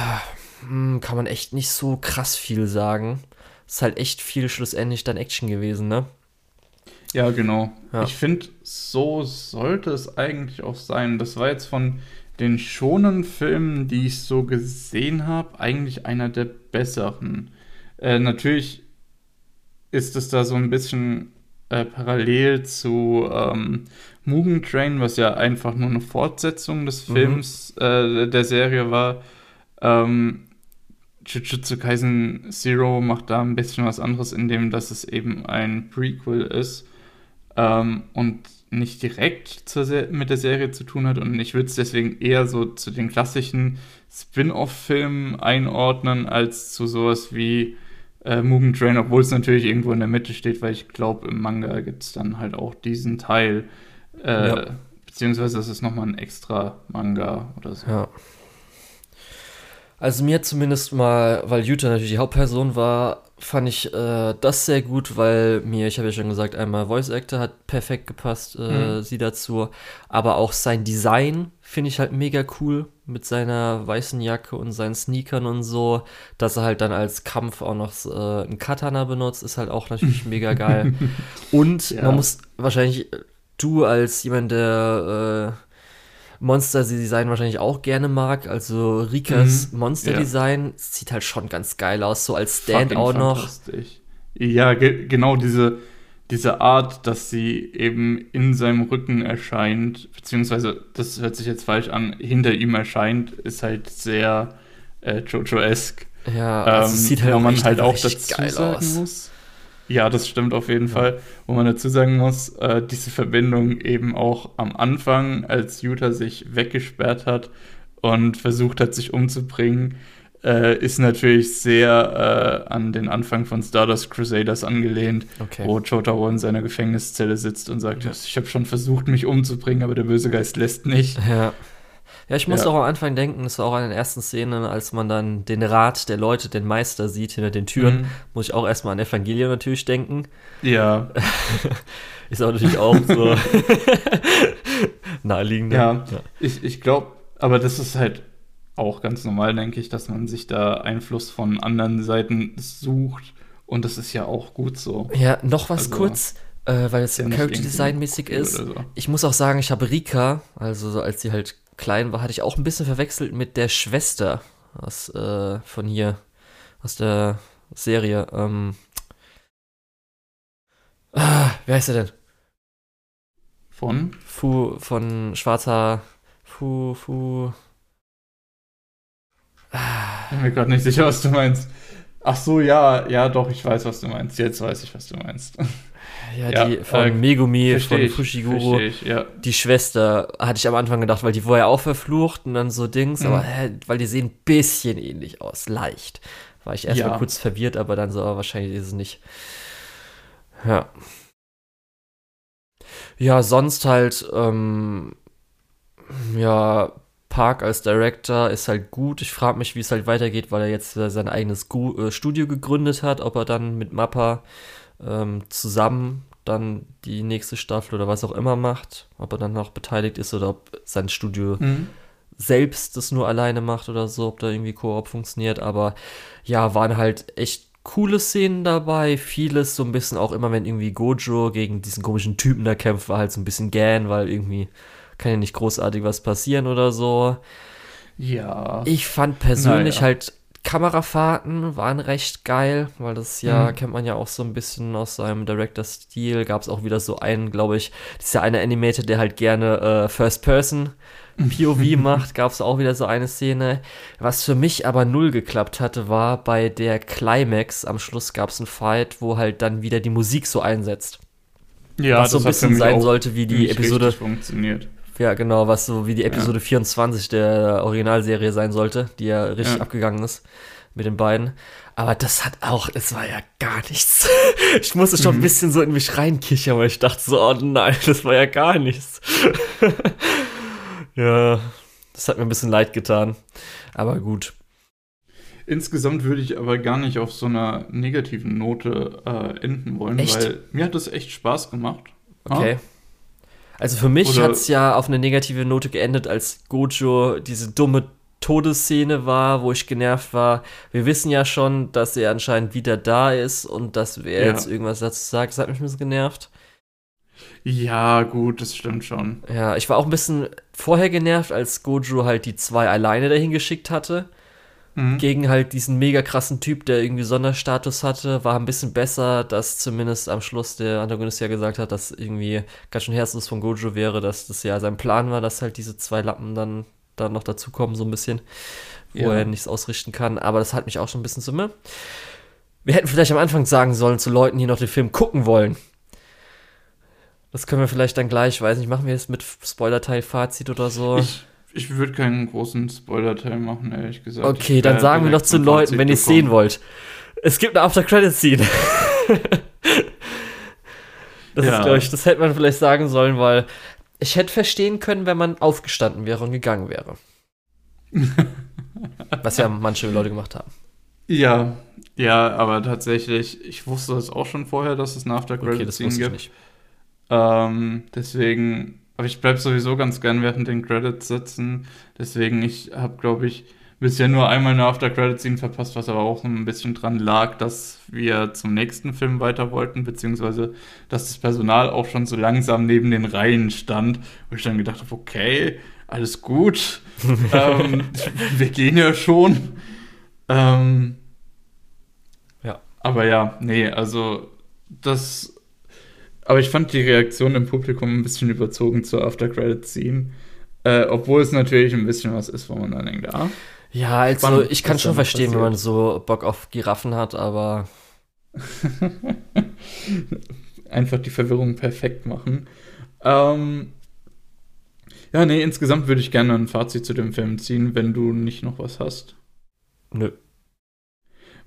hm, kann man echt nicht so krass viel sagen. Ist halt echt viel schlussendlich dann Action gewesen, ne? Ja, genau. Ja. Ich finde, so sollte es eigentlich auch sein. Das war jetzt von den schonen Filmen, die ich so gesehen habe, eigentlich einer der besseren. Äh, natürlich ist es da so ein bisschen äh, parallel zu ähm, Mugen Train, was ja einfach nur eine Fortsetzung des mhm. Films mhm. äh, der Serie war. Ähm, Jujutsu Kaisen Zero macht da ein bisschen was anderes, indem dass es eben ein Prequel ist ähm, und nicht direkt mit der Serie zu tun hat. Und ich würde es deswegen eher so zu den klassischen Spin-off-Filmen einordnen, als zu sowas wie äh, Mugen Train, obwohl es natürlich irgendwo in der Mitte steht, weil ich glaube, im Manga gibt es dann halt auch diesen Teil. Äh, ja. Beziehungsweise das ist nochmal ein extra Manga oder so. Ja. Also mir zumindest mal, weil Jutta natürlich die Hauptperson war, fand ich äh, das sehr gut, weil mir, ich habe ja schon gesagt, einmal Voice Actor hat perfekt gepasst, äh, mhm. sie dazu, aber auch sein Design finde ich halt mega cool mit seiner weißen Jacke und seinen Sneakern und so, dass er halt dann als Kampf auch noch äh, ein Katana benutzt, ist halt auch natürlich mega geil. Und ja. man muss wahrscheinlich du als jemand, der äh, Monster-Design wahrscheinlich auch gerne mag. Also Rikas mhm. Monster-Design ja. sieht halt schon ganz geil aus, so als Stand auch noch. Ja, ge genau diese, diese Art, dass sie eben in seinem Rücken erscheint, beziehungsweise, das hört sich jetzt falsch an, hinter ihm erscheint, ist halt sehr äh, Jojo-esque. Ja, also ähm, sieht halt man halt auch dazu geil aus. muss. Ja, das stimmt auf jeden ja. Fall. Wo man dazu sagen muss, äh, diese Verbindung eben auch am Anfang, als Utah sich weggesperrt hat und versucht hat, sich umzubringen, äh, ist natürlich sehr äh, an den Anfang von Stardust Crusaders angelehnt, okay. wo Chotaro in seiner Gefängniszelle sitzt und sagt, ja. ich habe schon versucht, mich umzubringen, aber der böse Geist lässt nicht. Ja. Ja, ich muss ja. auch am Anfang denken, das war auch in den ersten Szenen, als man dann den Rat der Leute, den Meister sieht hinter den Türen, mhm. muss ich auch erstmal an Evangelion natürlich denken. Ja. Ist auch natürlich auch so naheliegend. Ja, ja, ich, ich glaube, aber das ist halt auch ganz normal, denke ich, dass man sich da Einfluss von anderen Seiten sucht. Und das ist ja auch gut so. Ja, noch was also, kurz, äh, weil es ja Character Design mäßig ist. So. Ich muss auch sagen, ich habe Rika, also als sie halt klein war, hatte ich auch ein bisschen verwechselt mit der Schwester aus, äh, von hier, aus der Serie. Ähm, ah, wer heißt er denn? Von? Fu, von Schwarzer. Fu, Fu. Ich bin mir gerade nicht sicher, was du meinst. Ach so, ja, ja, doch, ich weiß, was du meinst. Jetzt weiß ich, was du meinst. Ja, ja, die von äh, Megumi, von Fushiguro, ich, ja. die Schwester, hatte ich am Anfang gedacht, weil die war ja auch verflucht und dann so Dings, mhm. aber hä, weil die sehen ein bisschen ähnlich aus, leicht. War ich erstmal ja. kurz verwirrt, aber dann so, aber wahrscheinlich ist es nicht. Ja. Ja, sonst halt, ähm, ja, Park als Director ist halt gut. Ich frage mich, wie es halt weitergeht, weil er jetzt sein eigenes äh, Studio gegründet hat, ob er dann mit Mappa ähm, zusammen dann die nächste Staffel oder was auch immer macht, ob er dann noch beteiligt ist oder ob sein Studio mhm. selbst das nur alleine macht oder so, ob da irgendwie Koop funktioniert. Aber ja, waren halt echt coole Szenen dabei, vieles so ein bisschen auch immer, wenn irgendwie Gojo gegen diesen komischen Typen da kämpft, war halt so ein bisschen gähn, weil irgendwie kann ja nicht großartig was passieren oder so. Ja. Ich fand persönlich naja. halt Kamerafahrten waren recht geil, weil das ja, mhm. kennt man ja auch so ein bisschen aus seinem Director-Stil. Gab es auch wieder so einen, glaube ich, das ist ja eine Animator, der halt gerne äh, First Person POV macht, gab es auch wieder so eine Szene. Was für mich aber null geklappt hatte, war bei der Climax. Am Schluss gab es einen Fight, wo halt dann wieder die Musik so einsetzt. Ja, was so ein bisschen sein sollte wie die Episode. Funktioniert. Ja, genau, was so wie die Episode ja. 24 der Originalserie sein sollte, die ja richtig ja. abgegangen ist mit den beiden. Aber das hat auch, es war ja gar nichts. Ich musste schon mhm. ein bisschen so in mich reinkichern, weil ich dachte so, oh nein, das war ja gar nichts. ja, das hat mir ein bisschen leid getan. Aber gut. Insgesamt würde ich aber gar nicht auf so einer negativen Note äh, enden wollen, echt? weil mir hat das echt Spaß gemacht. Okay. Ah? Also für mich hat es ja auf eine negative Note geendet, als Gojo diese dumme Todesszene war, wo ich genervt war. Wir wissen ja schon, dass er anscheinend wieder da ist und dass wer ja. jetzt irgendwas dazu sagt, das hat mich ein bisschen genervt. Ja, gut, das stimmt schon. Ja, ich war auch ein bisschen vorher genervt, als Gojo halt die zwei alleine dahin geschickt hatte mhm. gegen halt diesen mega krassen Typ, der irgendwie Sonderstatus hatte, war ein bisschen besser, dass zumindest am Schluss der Antagonist ja gesagt hat, dass irgendwie ganz schön herzlos von Gojo wäre, dass das ja sein Plan war, dass halt diese zwei Lappen dann, dann noch dazukommen, so ein bisschen, wo ja. er nichts ausrichten kann. Aber das hat mich auch schon ein bisschen zu mir. Wir hätten vielleicht am Anfang sagen sollen zu Leuten, die noch den Film gucken wollen. Das können wir vielleicht dann gleich, weiß nicht, machen wir jetzt mit Spoiler-Teil-Fazit oder so. Ich, ich würde keinen großen Spoiler-Teil machen, ehrlich gesagt. Okay, dann sagen wir noch zu Leuten, wenn ihr es sehen wollt. Es gibt eine After-Credit-Scene. das ja. ist, glaube ich, das hätte man vielleicht sagen sollen, weil ich hätte verstehen können, wenn man aufgestanden wäre und gegangen wäre. Was ja manche Leute gemacht haben. Ja, ja, aber tatsächlich, ich wusste das auch schon vorher, dass es eine After-Credit-Scene okay, gibt. Ähm, deswegen aber ich bleibe sowieso ganz gern während den Credits sitzen. Deswegen, ich habe, glaube ich, bisher nur einmal eine After-Credit-Scene verpasst, was aber auch ein bisschen dran lag, dass wir zum nächsten Film weiter wollten, beziehungsweise dass das Personal auch schon so langsam neben den Reihen stand, wo ich dann gedacht habe, okay, alles gut, ähm, wir gehen ja schon. Ähm, ja. Aber ja, nee, also das aber ich fand die Reaktion im Publikum ein bisschen überzogen zur After-Credit-Scene. Äh, obwohl es natürlich ein bisschen was ist, wo man dann denkt, ah. Ja, also Spannend, ich kann schon verstehen, wenn man passiert. so Bock auf Giraffen hat, aber Einfach die Verwirrung perfekt machen. Ähm, ja, nee, insgesamt würde ich gerne ein Fazit zu dem Film ziehen, wenn du nicht noch was hast. nö.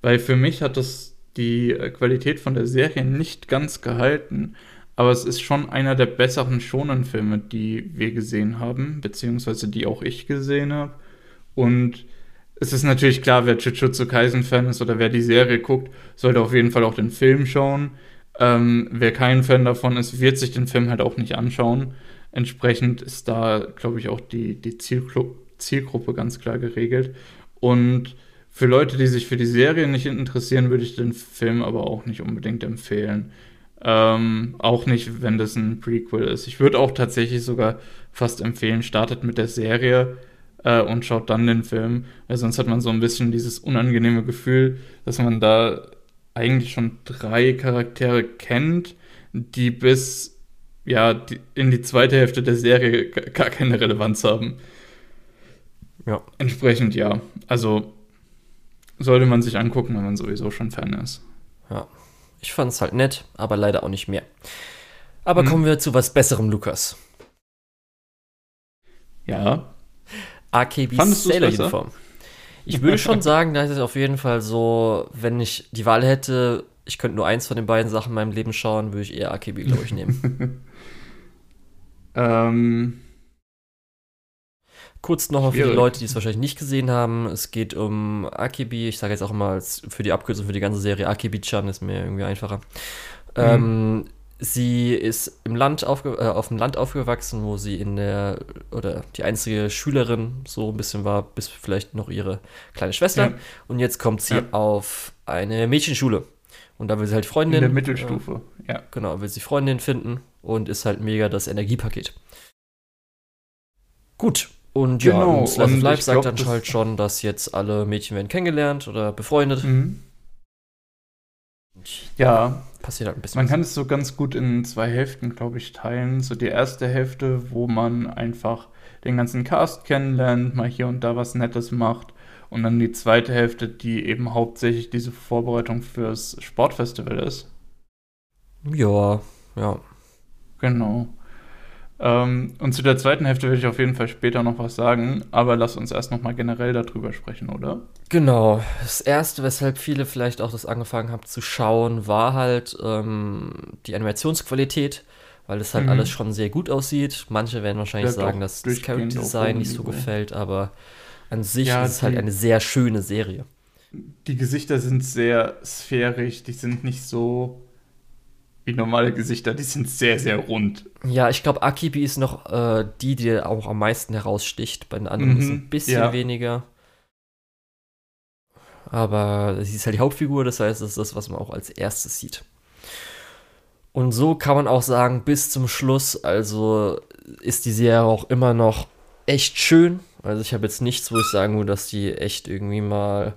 Weil für mich hat das die Qualität von der Serie nicht ganz gehalten. Aber es ist schon einer der besseren Shonen-Filme, die wir gesehen haben, beziehungsweise die auch ich gesehen habe. Und es ist natürlich klar, wer Jujutsu Kaisen-Fan ist oder wer die Serie guckt, sollte auf jeden Fall auch den Film schauen. Ähm, wer kein Fan davon ist, wird sich den Film halt auch nicht anschauen. Entsprechend ist da, glaube ich, auch die, die Zielgru Zielgruppe ganz klar geregelt. Und für Leute, die sich für die Serie nicht interessieren, würde ich den Film aber auch nicht unbedingt empfehlen. Ähm, auch nicht, wenn das ein Prequel ist. Ich würde auch tatsächlich sogar fast empfehlen, startet mit der Serie äh, und schaut dann den Film, weil sonst hat man so ein bisschen dieses unangenehme Gefühl, dass man da eigentlich schon drei Charaktere kennt, die bis ja die, in die zweite Hälfte der Serie gar keine Relevanz haben. Ja. Entsprechend ja. Also sollte man sich angucken, wenn man sowieso schon Fan ist. Ja. Ich fand es halt nett, aber leider auch nicht mehr. Aber Mhm. kommen wir zu was Besserem, Lukas. Ja. AKB Fandest Sailor? Uniform. Ich würde schon sagen, dass es auf jeden Fall so, wenn ich die Wahl hätte, ich könnte nur eins von den beiden Sachen in meinem Leben schauen, würde ich eher AKB, glaube ich, nehmen. Ähm, Kurz nochmal für die. Leute, die es wahrscheinlich nicht gesehen haben. Es geht um Akebi. Ich sage jetzt auch als für die Abkürzung für die ganze Serie Akebi-chan, ist mir irgendwie einfacher. Ähm, sie ist im Land aufge äh, auf dem Land aufgewachsen, wo sie in der, oder die einzige Schülerin so ein bisschen war, bis vielleicht noch ihre kleine Schwester. Ja. Und jetzt kommt sie Ja. auf eine Mädchenschule. Und da will sie halt in Freundin. der Mittelstufe. Ja. Äh, genau, will sie Freundin finden und ist halt mega das Energiepaket. Gut. Und ja, Genau, und Slice Life sagt glaub, dann halt schon, dass jetzt alle Mädchen werden kennengelernt oder befreundet. Mhm. Ja, Passiert halt ein bisschen. man was. kann es so ganz gut in zwei Hälften, glaube ich, teilen. So die erste Hälfte, wo man einfach den ganzen Cast kennenlernt, mal hier und da was Nettes macht. Und dann die zweite Hälfte, die eben hauptsächlich diese Vorbereitung fürs Sportfestival ist. Ja, ja. Genau. Ähm, und zu der zweiten Hälfte will ich auf jeden Fall später noch was sagen, aber lass uns erst noch mal generell darüber sprechen, oder? Genau. Das erste, weshalb viele vielleicht auch das angefangen haben zu schauen, war halt ähm, die Animationsqualität, weil es halt Mhm. alles schon sehr gut aussieht. Manche werden wahrscheinlich Bleibt sagen, dass das Character Design nicht so gefällt, aber an sich Ja, ist es halt eine sehr schöne Serie. Die Gesichter sind sehr sphärisch, die sind nicht so wie normale Gesichter, die sind sehr, sehr rund. Ja, ich glaube, Akibi ist noch äh, die, die auch am meisten heraussticht. Bei den anderen Mhm, ist ein bisschen ja. weniger. Aber sie ist halt die Hauptfigur, das heißt, das ist das, was man auch als erstes sieht. Und so kann man auch sagen, bis zum Schluss, also ist die Serie auch immer noch echt schön. Also ich habe jetzt nichts, wo ich sagen würde, dass die echt irgendwie mal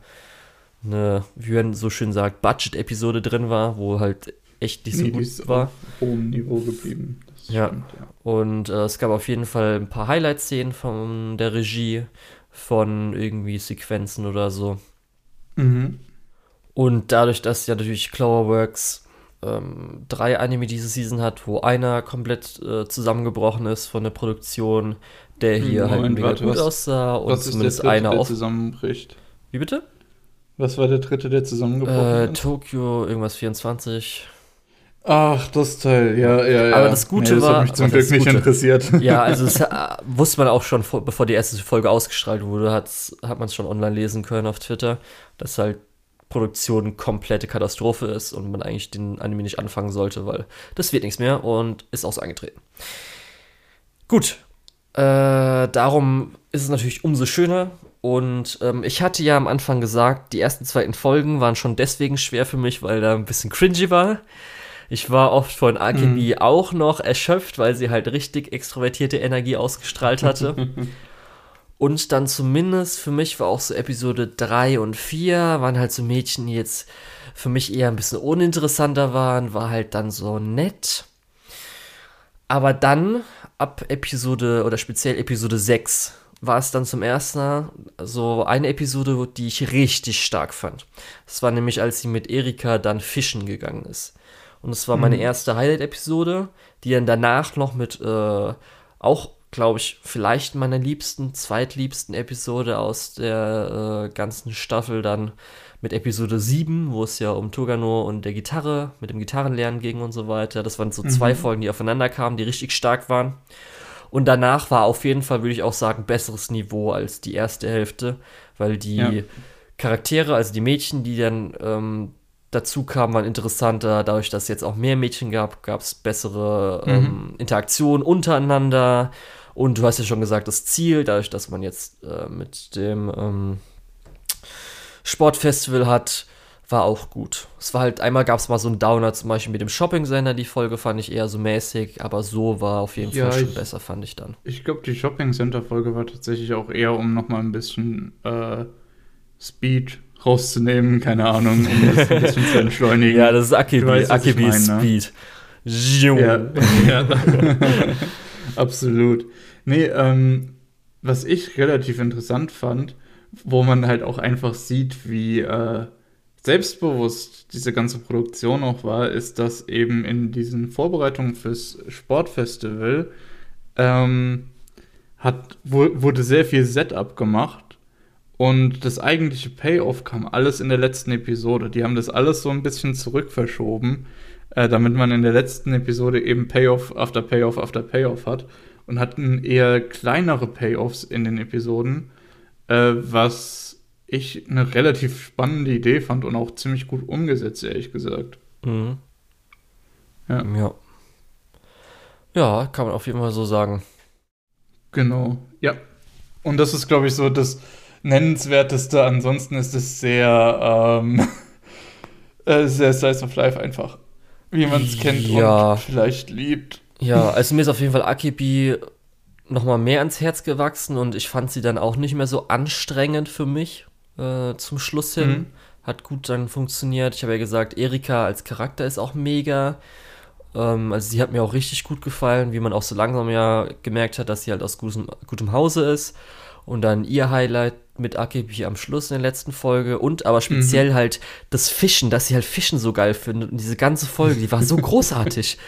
eine, wie man so schön sagt, Budget-Episode drin war, wo halt echt nicht so Nee, gut ist war. auf hohem Niveau geblieben. Ja. stimmt, ja. Und äh, es gab auf jeden Fall ein paar Highlight-Szenen von der Regie, von irgendwie Sequenzen oder so. Mhm. Und dadurch, dass ja natürlich Cloverworks ähm, drei Anime diese Season hat, wo einer komplett äh, zusammengebrochen ist von der Produktion, der hier halt Moment, mega warte, gut was- aussah und ist der zumindest dritte, einer der zusammenbricht? Wie bitte? Was war der dritte, der zusammengebrochen Äh, ist? Tokio, irgendwas 24. Ach, das Teil, ja, ja, ja. Aber das Gute das war- hat mich zum Glück das nicht interessiert. Ja, also das äh, wusste man auch schon, vor, bevor die erste Folge ausgestrahlt wurde, hat's, hat man es schon online lesen können auf Twitter, dass halt Produktion komplette Katastrophe ist und man eigentlich den Anime nicht anfangen sollte, weil das wird nichts mehr und ist auch so eingetreten. Gut, äh, darum ist es natürlich umso schöner. Und ähm, ich hatte ja am Anfang gesagt, die ersten zweiten Folgen waren schon deswegen schwer für mich, weil da ein bisschen cringy war. Ich war oft von AKB auch noch erschöpft, weil sie halt richtig extrovertierte Energie ausgestrahlt hatte. und dann zumindest für mich war auch so Episode 3 und 4 waren halt so Mädchen, die jetzt für mich eher ein bisschen uninteressanter waren, war halt dann so nett. Aber dann, ab Episode oder speziell Episode 6, war es dann zum ersten Mal so eine Episode, die ich richtig stark fand. Das war nämlich, als sie mit Erika dann fischen gegangen ist. Und es war meine mhm. erste Highlight-Episode, die dann danach noch mit äh, auch, glaube ich, vielleicht meiner liebsten, zweitliebsten Episode aus der äh, ganzen Staffel dann mit Episode 7, wo es ja um Togano und der Gitarre, mit dem Gitarrenlernen ging und so weiter. Das waren so mhm. zwei Folgen, die aufeinander kamen, die richtig stark waren. Und danach war auf jeden Fall, würde ich auch sagen, besseres Niveau als die erste Hälfte, weil die ja. Charaktere, also die Mädchen, die dann ähm, dazu kamen, waren interessanter. Dadurch, dass es jetzt auch mehr Mädchen gab, gab es bessere mhm. ähm, Interaktionen untereinander. Und du hast ja schon gesagt, das Ziel, dadurch, dass man jetzt äh, mit dem ähm, Sportfestival hat, war auch gut. Es war halt, einmal gab es mal so einen Downer, zum Beispiel mit dem Shopping-Sender, die Folge fand ich eher so mäßig, aber so war auf jeden ja, Fall schon ich, besser, fand ich dann. Ich glaube, die Shopping-Center-Folge war tatsächlich auch eher, um nochmal ein bisschen äh, Speed rauszunehmen, keine Ahnung, um das ein bisschen zu entschleunigen. Ja, das ist Akibi, weißt, Akibi meine, ne? Speed. Ja, ja. absolut. Nee, ähm, was ich relativ interessant fand, wo man halt auch einfach sieht, wie äh, selbstbewusst diese ganze Produktion auch war, ist, dass eben in diesen Vorbereitungen fürs Sportfestival ähm, hat, wurde sehr viel Setup gemacht und das eigentliche Payoff kam alles in der letzten Episode. Die haben das alles so ein bisschen zurückverschoben, äh, damit man in der letzten Episode eben Payoff after Payoff after Payoff hat und hatten eher kleinere Payoffs in den Episoden, äh, was ich eine relativ spannende Idee fand und auch ziemlich gut umgesetzt, ehrlich gesagt. Mhm. Ja. ja. Ja, kann man auf jeden Fall so sagen. Genau, ja. Und das ist, glaube ich, so das Nennenswerteste. Ansonsten ist es sehr, ähm, äh, sehr Slice of Life einfach. Wie man es kennt ja. und vielleicht liebt. Ja, also mir ist auf jeden Fall Akibi nochmal mehr ans Herz gewachsen und ich fand sie dann auch nicht mehr so anstrengend für mich äh, zum Schluss hin. Mhm. Hat gut dann funktioniert. Ich habe ja gesagt, Erika als Charakter ist auch mega. Ähm, also sie hat mir auch richtig gut gefallen, wie man auch so langsam ja gemerkt hat, dass sie halt aus gutem, gutem Hause ist. Und dann ihr Highlight mit Akebi am Schluss in der letzten Folge und aber speziell mhm. halt das Fischen, dass sie halt Fischen so geil findet. Und diese ganze Folge, die war so großartig.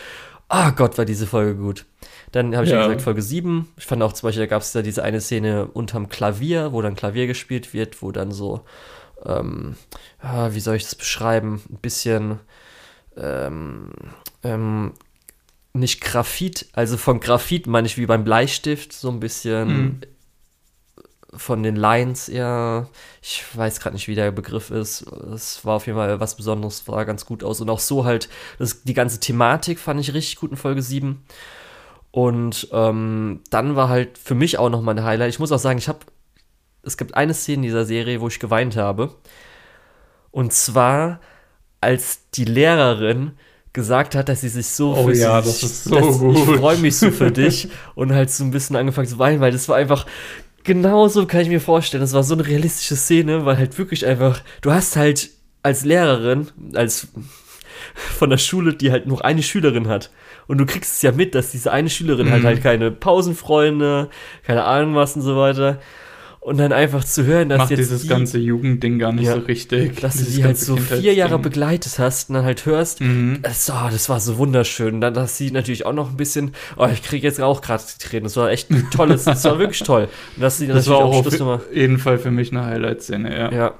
Ah oh Gott, war diese Folge gut. Dann habe ich ja. ja. gesagt, Folge 7. Ich fand auch zum Beispiel, da gab es da diese eine Szene unterm Klavier, wo dann Klavier gespielt wird, wo dann so, ähm, ja, wie soll ich das beschreiben? Ein bisschen, ähm, ähm, nicht Graphit, also von Graphit meine ich wie beim Bleistift, so ein bisschen mhm von den Lines eher, ich weiß gerade nicht, wie der Begriff ist. Es war auf jeden Fall was Besonderes, sah ganz gut aus. Und auch so halt, das, die ganze Thematik fand ich richtig gut in Folge 7. Und ähm, dann war halt für mich auch nochmal ein Highlight. Ich muss auch sagen, ich habe, es gibt eine Szene in dieser Serie, wo ich geweint habe. Und zwar, als die Lehrerin gesagt hat, dass sie sich so oh, für ja, sich, das ist so gut. ich freue mich so für dich und halt so ein bisschen angefangen zu weinen, weil das war einfach genauso kann ich mir vorstellen. Das war so eine realistische Szene, weil halt wirklich einfach, du hast halt als Lehrerin, als von der Schule, die halt nur eine Schülerin hat. Und du kriegst es ja mit, dass diese eine Schülerin halt mhm. halt halt keine Pausenfreunde, keine Ahnung was und so weiter und dann einfach zu hören, dass Macht jetzt dieses die, ganze Jugendding gar nicht ja, so richtig. Dass du die halt so vier Jahre begleitet hast und dann halt hörst, mhm. das, oh, das war so wunderschön. dann, dass sie natürlich auch noch ein bisschen, oh, ich kriege jetzt auch gerade Tränen. Das war echt ein tolles, das war wirklich toll. Und dass sie das war auch auf jeden Fall für mich eine Highlight-Szene, ja. Ja.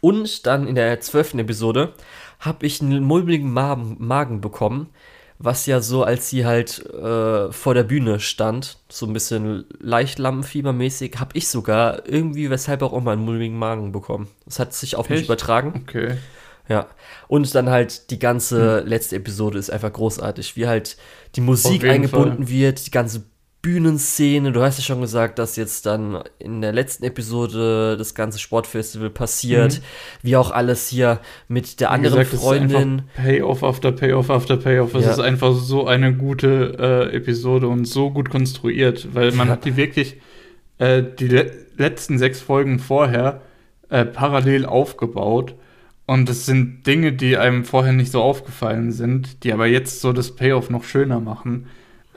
Und dann in der zwölften Episode habe ich einen mulmigen Magen, Magen bekommen, was ja so, als sie halt äh, vor der Bühne stand, so ein bisschen leicht Lampenfiebermäßig, habe ich sogar irgendwie, weshalb auch immer einen mulmigen Magen bekommen. Das hat sich auf Echt? mich übertragen. Okay. Ja. Und dann halt die ganze hm. letzte Episode ist einfach großartig, wie halt die Musik eingebunden Fall. wird, die ganze Bühnenszene. Du hast ja schon gesagt, dass jetzt dann in der letzten Episode das ganze Sportfestival passiert, mhm. wie auch alles hier mit der anderen gesagt, Freundin. Payoff after Payoff after Payoff. Es ja. ist einfach so eine gute äh, Episode und so gut konstruiert, weil man ja. hat die wirklich äh, die le letzten sechs Folgen vorher äh, parallel aufgebaut. Und es sind Dinge, die einem vorher nicht so aufgefallen sind, die aber jetzt so das Payoff noch schöner machen.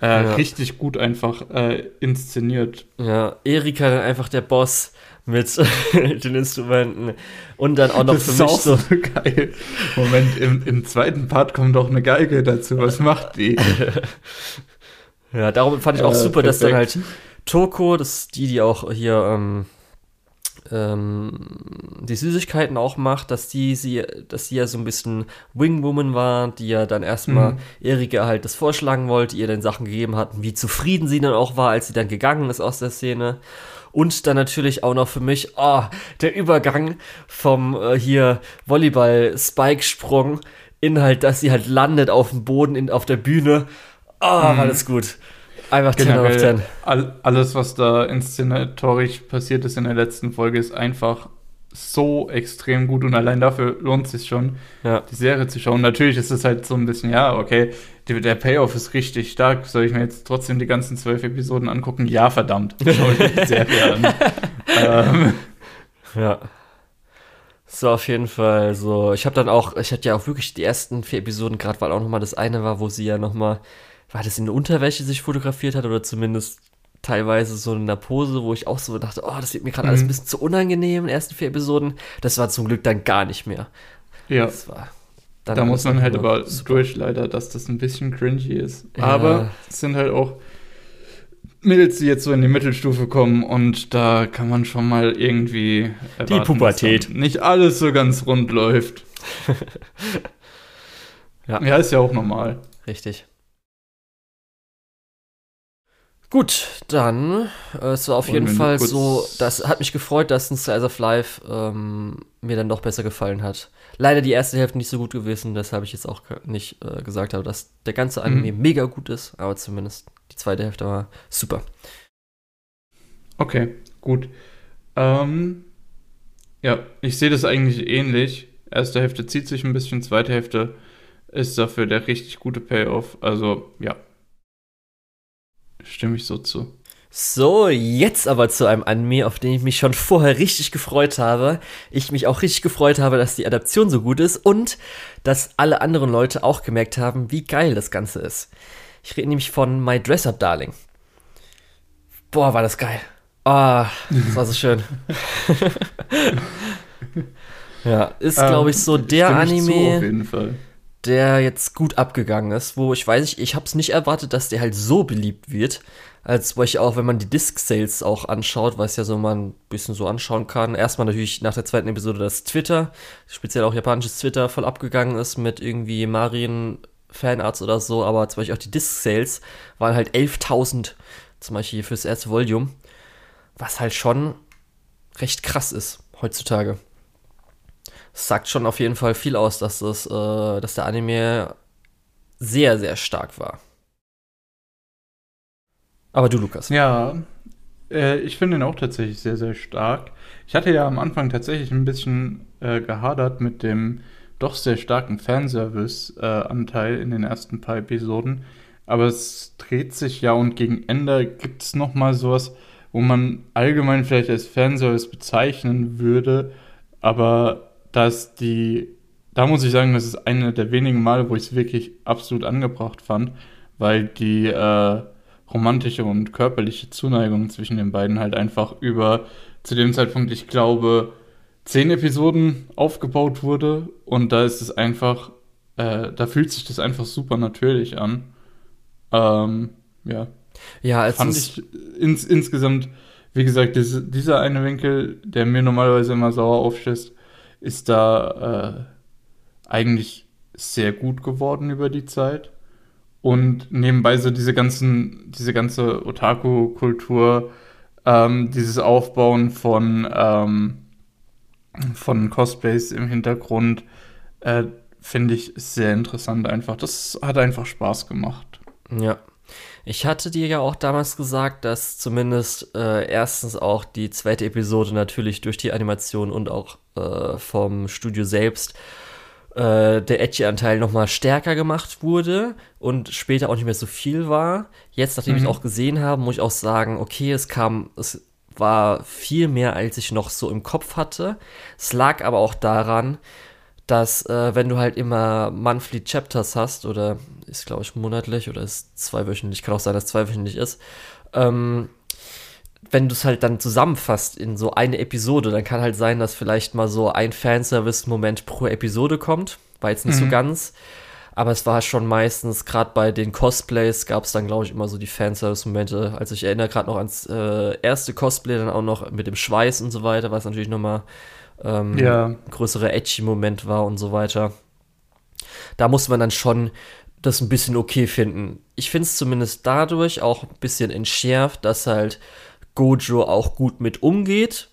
Äh, ja. richtig gut einfach äh, inszeniert. Ja, Erika dann einfach der Boss mit den Instrumenten und dann auch noch das für mich so, so geil. Moment, im, im zweiten Part kommt doch eine Geige dazu. Was macht die? ja, darum fand ich auch äh, super, perfekt. dass dann halt Toko, das ist die, die auch hier ähm, die Süßigkeiten auch macht, dass die sie, dass sie ja so ein bisschen Wingwoman war, die ja dann erstmal mhm. Erika halt das vorschlagen wollte, ihr dann Sachen gegeben hat, wie zufrieden sie dann auch war, als sie dann gegangen ist aus der Szene. Und dann natürlich auch noch für mich, oh, der Übergang vom äh, hier Volleyball-Spike-Sprung in halt, dass sie halt landet auf dem Boden in, auf der Bühne. Oh, mhm. alles gut. Einfach 10 out of 10. All, alles, was da inszenatorisch passiert ist in der letzten Folge, ist einfach so extrem gut und allein dafür lohnt es sich schon, ja. die Serie zu schauen. Natürlich ist es halt so ein bisschen, ja, okay, die, der Payoff ist richtig stark. Soll ich mir jetzt trotzdem die ganzen zwölf Episoden angucken? Ja, verdammt. Schau ich die Serie an. ähm. Ja. So, auf jeden Fall so. Ich habe dann auch, ich hatte ja auch wirklich die ersten vier Episoden, gerade weil auch nochmal das eine war, wo sie ja nochmal war das in Unterwäsche sich fotografiert hat oder zumindest teilweise so in einer Pose, wo ich auch so dachte, oh, das wird mir gerade mhm. alles ein bisschen zu unangenehm in den ersten vier Episoden. Das war zum Glück dann gar nicht mehr. Ja. Das war da muss man halt aber super. durch, leider, dass das ein bisschen cringy ist. Ja. Aber es sind halt auch Mädels, die jetzt so in die Mittelstufe kommen und da kann man schon mal irgendwie erwarten, die Pubertät. Nicht alles so ganz rund läuft. ja. ja, ist ja auch normal. Richtig. Gut, dann, äh, es war auf Wollen jeden Fall so, das hat mich gefreut, dass ein Slice of Life ähm, mir dann doch besser gefallen hat. Leider die erste Hälfte nicht so gut gewesen, deshalb ich jetzt auch nicht äh, gesagt habe, dass der ganze Anime mhm. mega gut ist, aber zumindest die zweite Hälfte war super. Okay, gut. Ähm, ja, ich sehe das eigentlich ähnlich. Erste Hälfte zieht sich ein bisschen, zweite Hälfte ist dafür der richtig gute Payoff. Also, ja, Stimme ich so zu. So, jetzt aber zu einem Anime, auf den ich mich schon vorher richtig gefreut habe. Ich mich auch richtig gefreut habe, dass die Adaption so gut ist und dass alle anderen Leute auch gemerkt haben, wie geil das Ganze ist. Ich rede nämlich von My Dress Up Darling. Boah, war das geil. Ah, oh, das war so schön. ja, ist, glaube ich, so ähm, der Anime. Zu, auf jeden Fall der jetzt gut abgegangen ist, wo ich weiß, ich, ich habe es nicht erwartet, dass der halt so beliebt wird. Als wo ich auch, wenn man die Disc-Sales auch anschaut, was ja so man ein bisschen so anschauen kann. Erstmal natürlich nach der zweiten Episode, dass Twitter, speziell auch japanisches Twitter, voll abgegangen ist mit irgendwie Marien Fanarts oder so, aber zum Beispiel auch die Disc-Sales waren halt 11.000, zum Beispiel fürs erste Volume, was halt schon recht krass ist heutzutage sagt schon auf jeden Fall viel aus, dass, das, äh, dass der Anime sehr, sehr stark war. Aber du, Lukas. Ja, äh, ich finde ihn auch tatsächlich sehr, sehr stark. Ich hatte ja am Anfang tatsächlich ein bisschen äh, gehadert mit dem doch sehr starken Fanservice-Anteil in den ersten paar Episoden. Aber es dreht sich ja und gegen Ende gibt es nochmal sowas, wo man allgemein vielleicht als Fanservice bezeichnen würde, aber dass die, da muss ich sagen, das ist eine der wenigen Male, wo ich es wirklich absolut angebracht fand, weil die äh, romantische und körperliche Zuneigung zwischen den beiden halt einfach über, zu dem Zeitpunkt, ich glaube, zehn Episoden aufgebaut wurde und da ist es einfach, äh, da fühlt sich das einfach super natürlich an. Ähm, ja. Ja, als fand ich ins, insgesamt, wie gesagt, diese, dieser eine Winkel, der mir normalerweise immer sauer aufstößt, ist da äh, eigentlich sehr gut geworden über die Zeit. Und nebenbei so diese ganzen, diese ganze Otaku-Kultur, ähm, dieses Aufbauen von, ähm, von Cosplays im Hintergrund, äh, finde ich sehr interessant einfach. Das hat einfach Spaß gemacht. Ja, ich hatte dir ja auch damals gesagt, dass zumindest äh, erstens auch die zweite Episode natürlich durch die Animation und auch äh, vom Studio selbst äh, der Edgy-Anteil nochmal stärker gemacht wurde und später auch nicht mehr so viel war. Jetzt, nachdem mhm. ich auch gesehen habe, muss ich auch sagen, okay, es kam, es war viel mehr, als ich noch so im Kopf hatte. Es lag aber auch daran, dass äh, wenn du halt immer Monthly Chapters hast oder ist, glaube ich, monatlich oder ist zweiwöchentlich. Kann auch sein, dass es zweiwöchentlich ist. Ähm, wenn du es halt dann zusammenfasst in so eine Episode, dann kann halt sein, dass vielleicht mal so ein Fanservice-Moment pro Episode kommt. War jetzt nicht mhm. so ganz. Aber es war schon meistens, gerade bei den Cosplays, gab es dann, glaube ich, immer so die Fanservice-Momente. Also ich erinnere gerade noch ans äh, erste Cosplay, dann auch noch mit dem Schweiß und so weiter, was natürlich nochmal ähm, ja. größere Edgy-Moment war und so weiter. Da muss man dann schon das ein bisschen okay finden. Ich finde es zumindest dadurch auch ein bisschen entschärft, dass halt Gojo auch gut mit umgeht,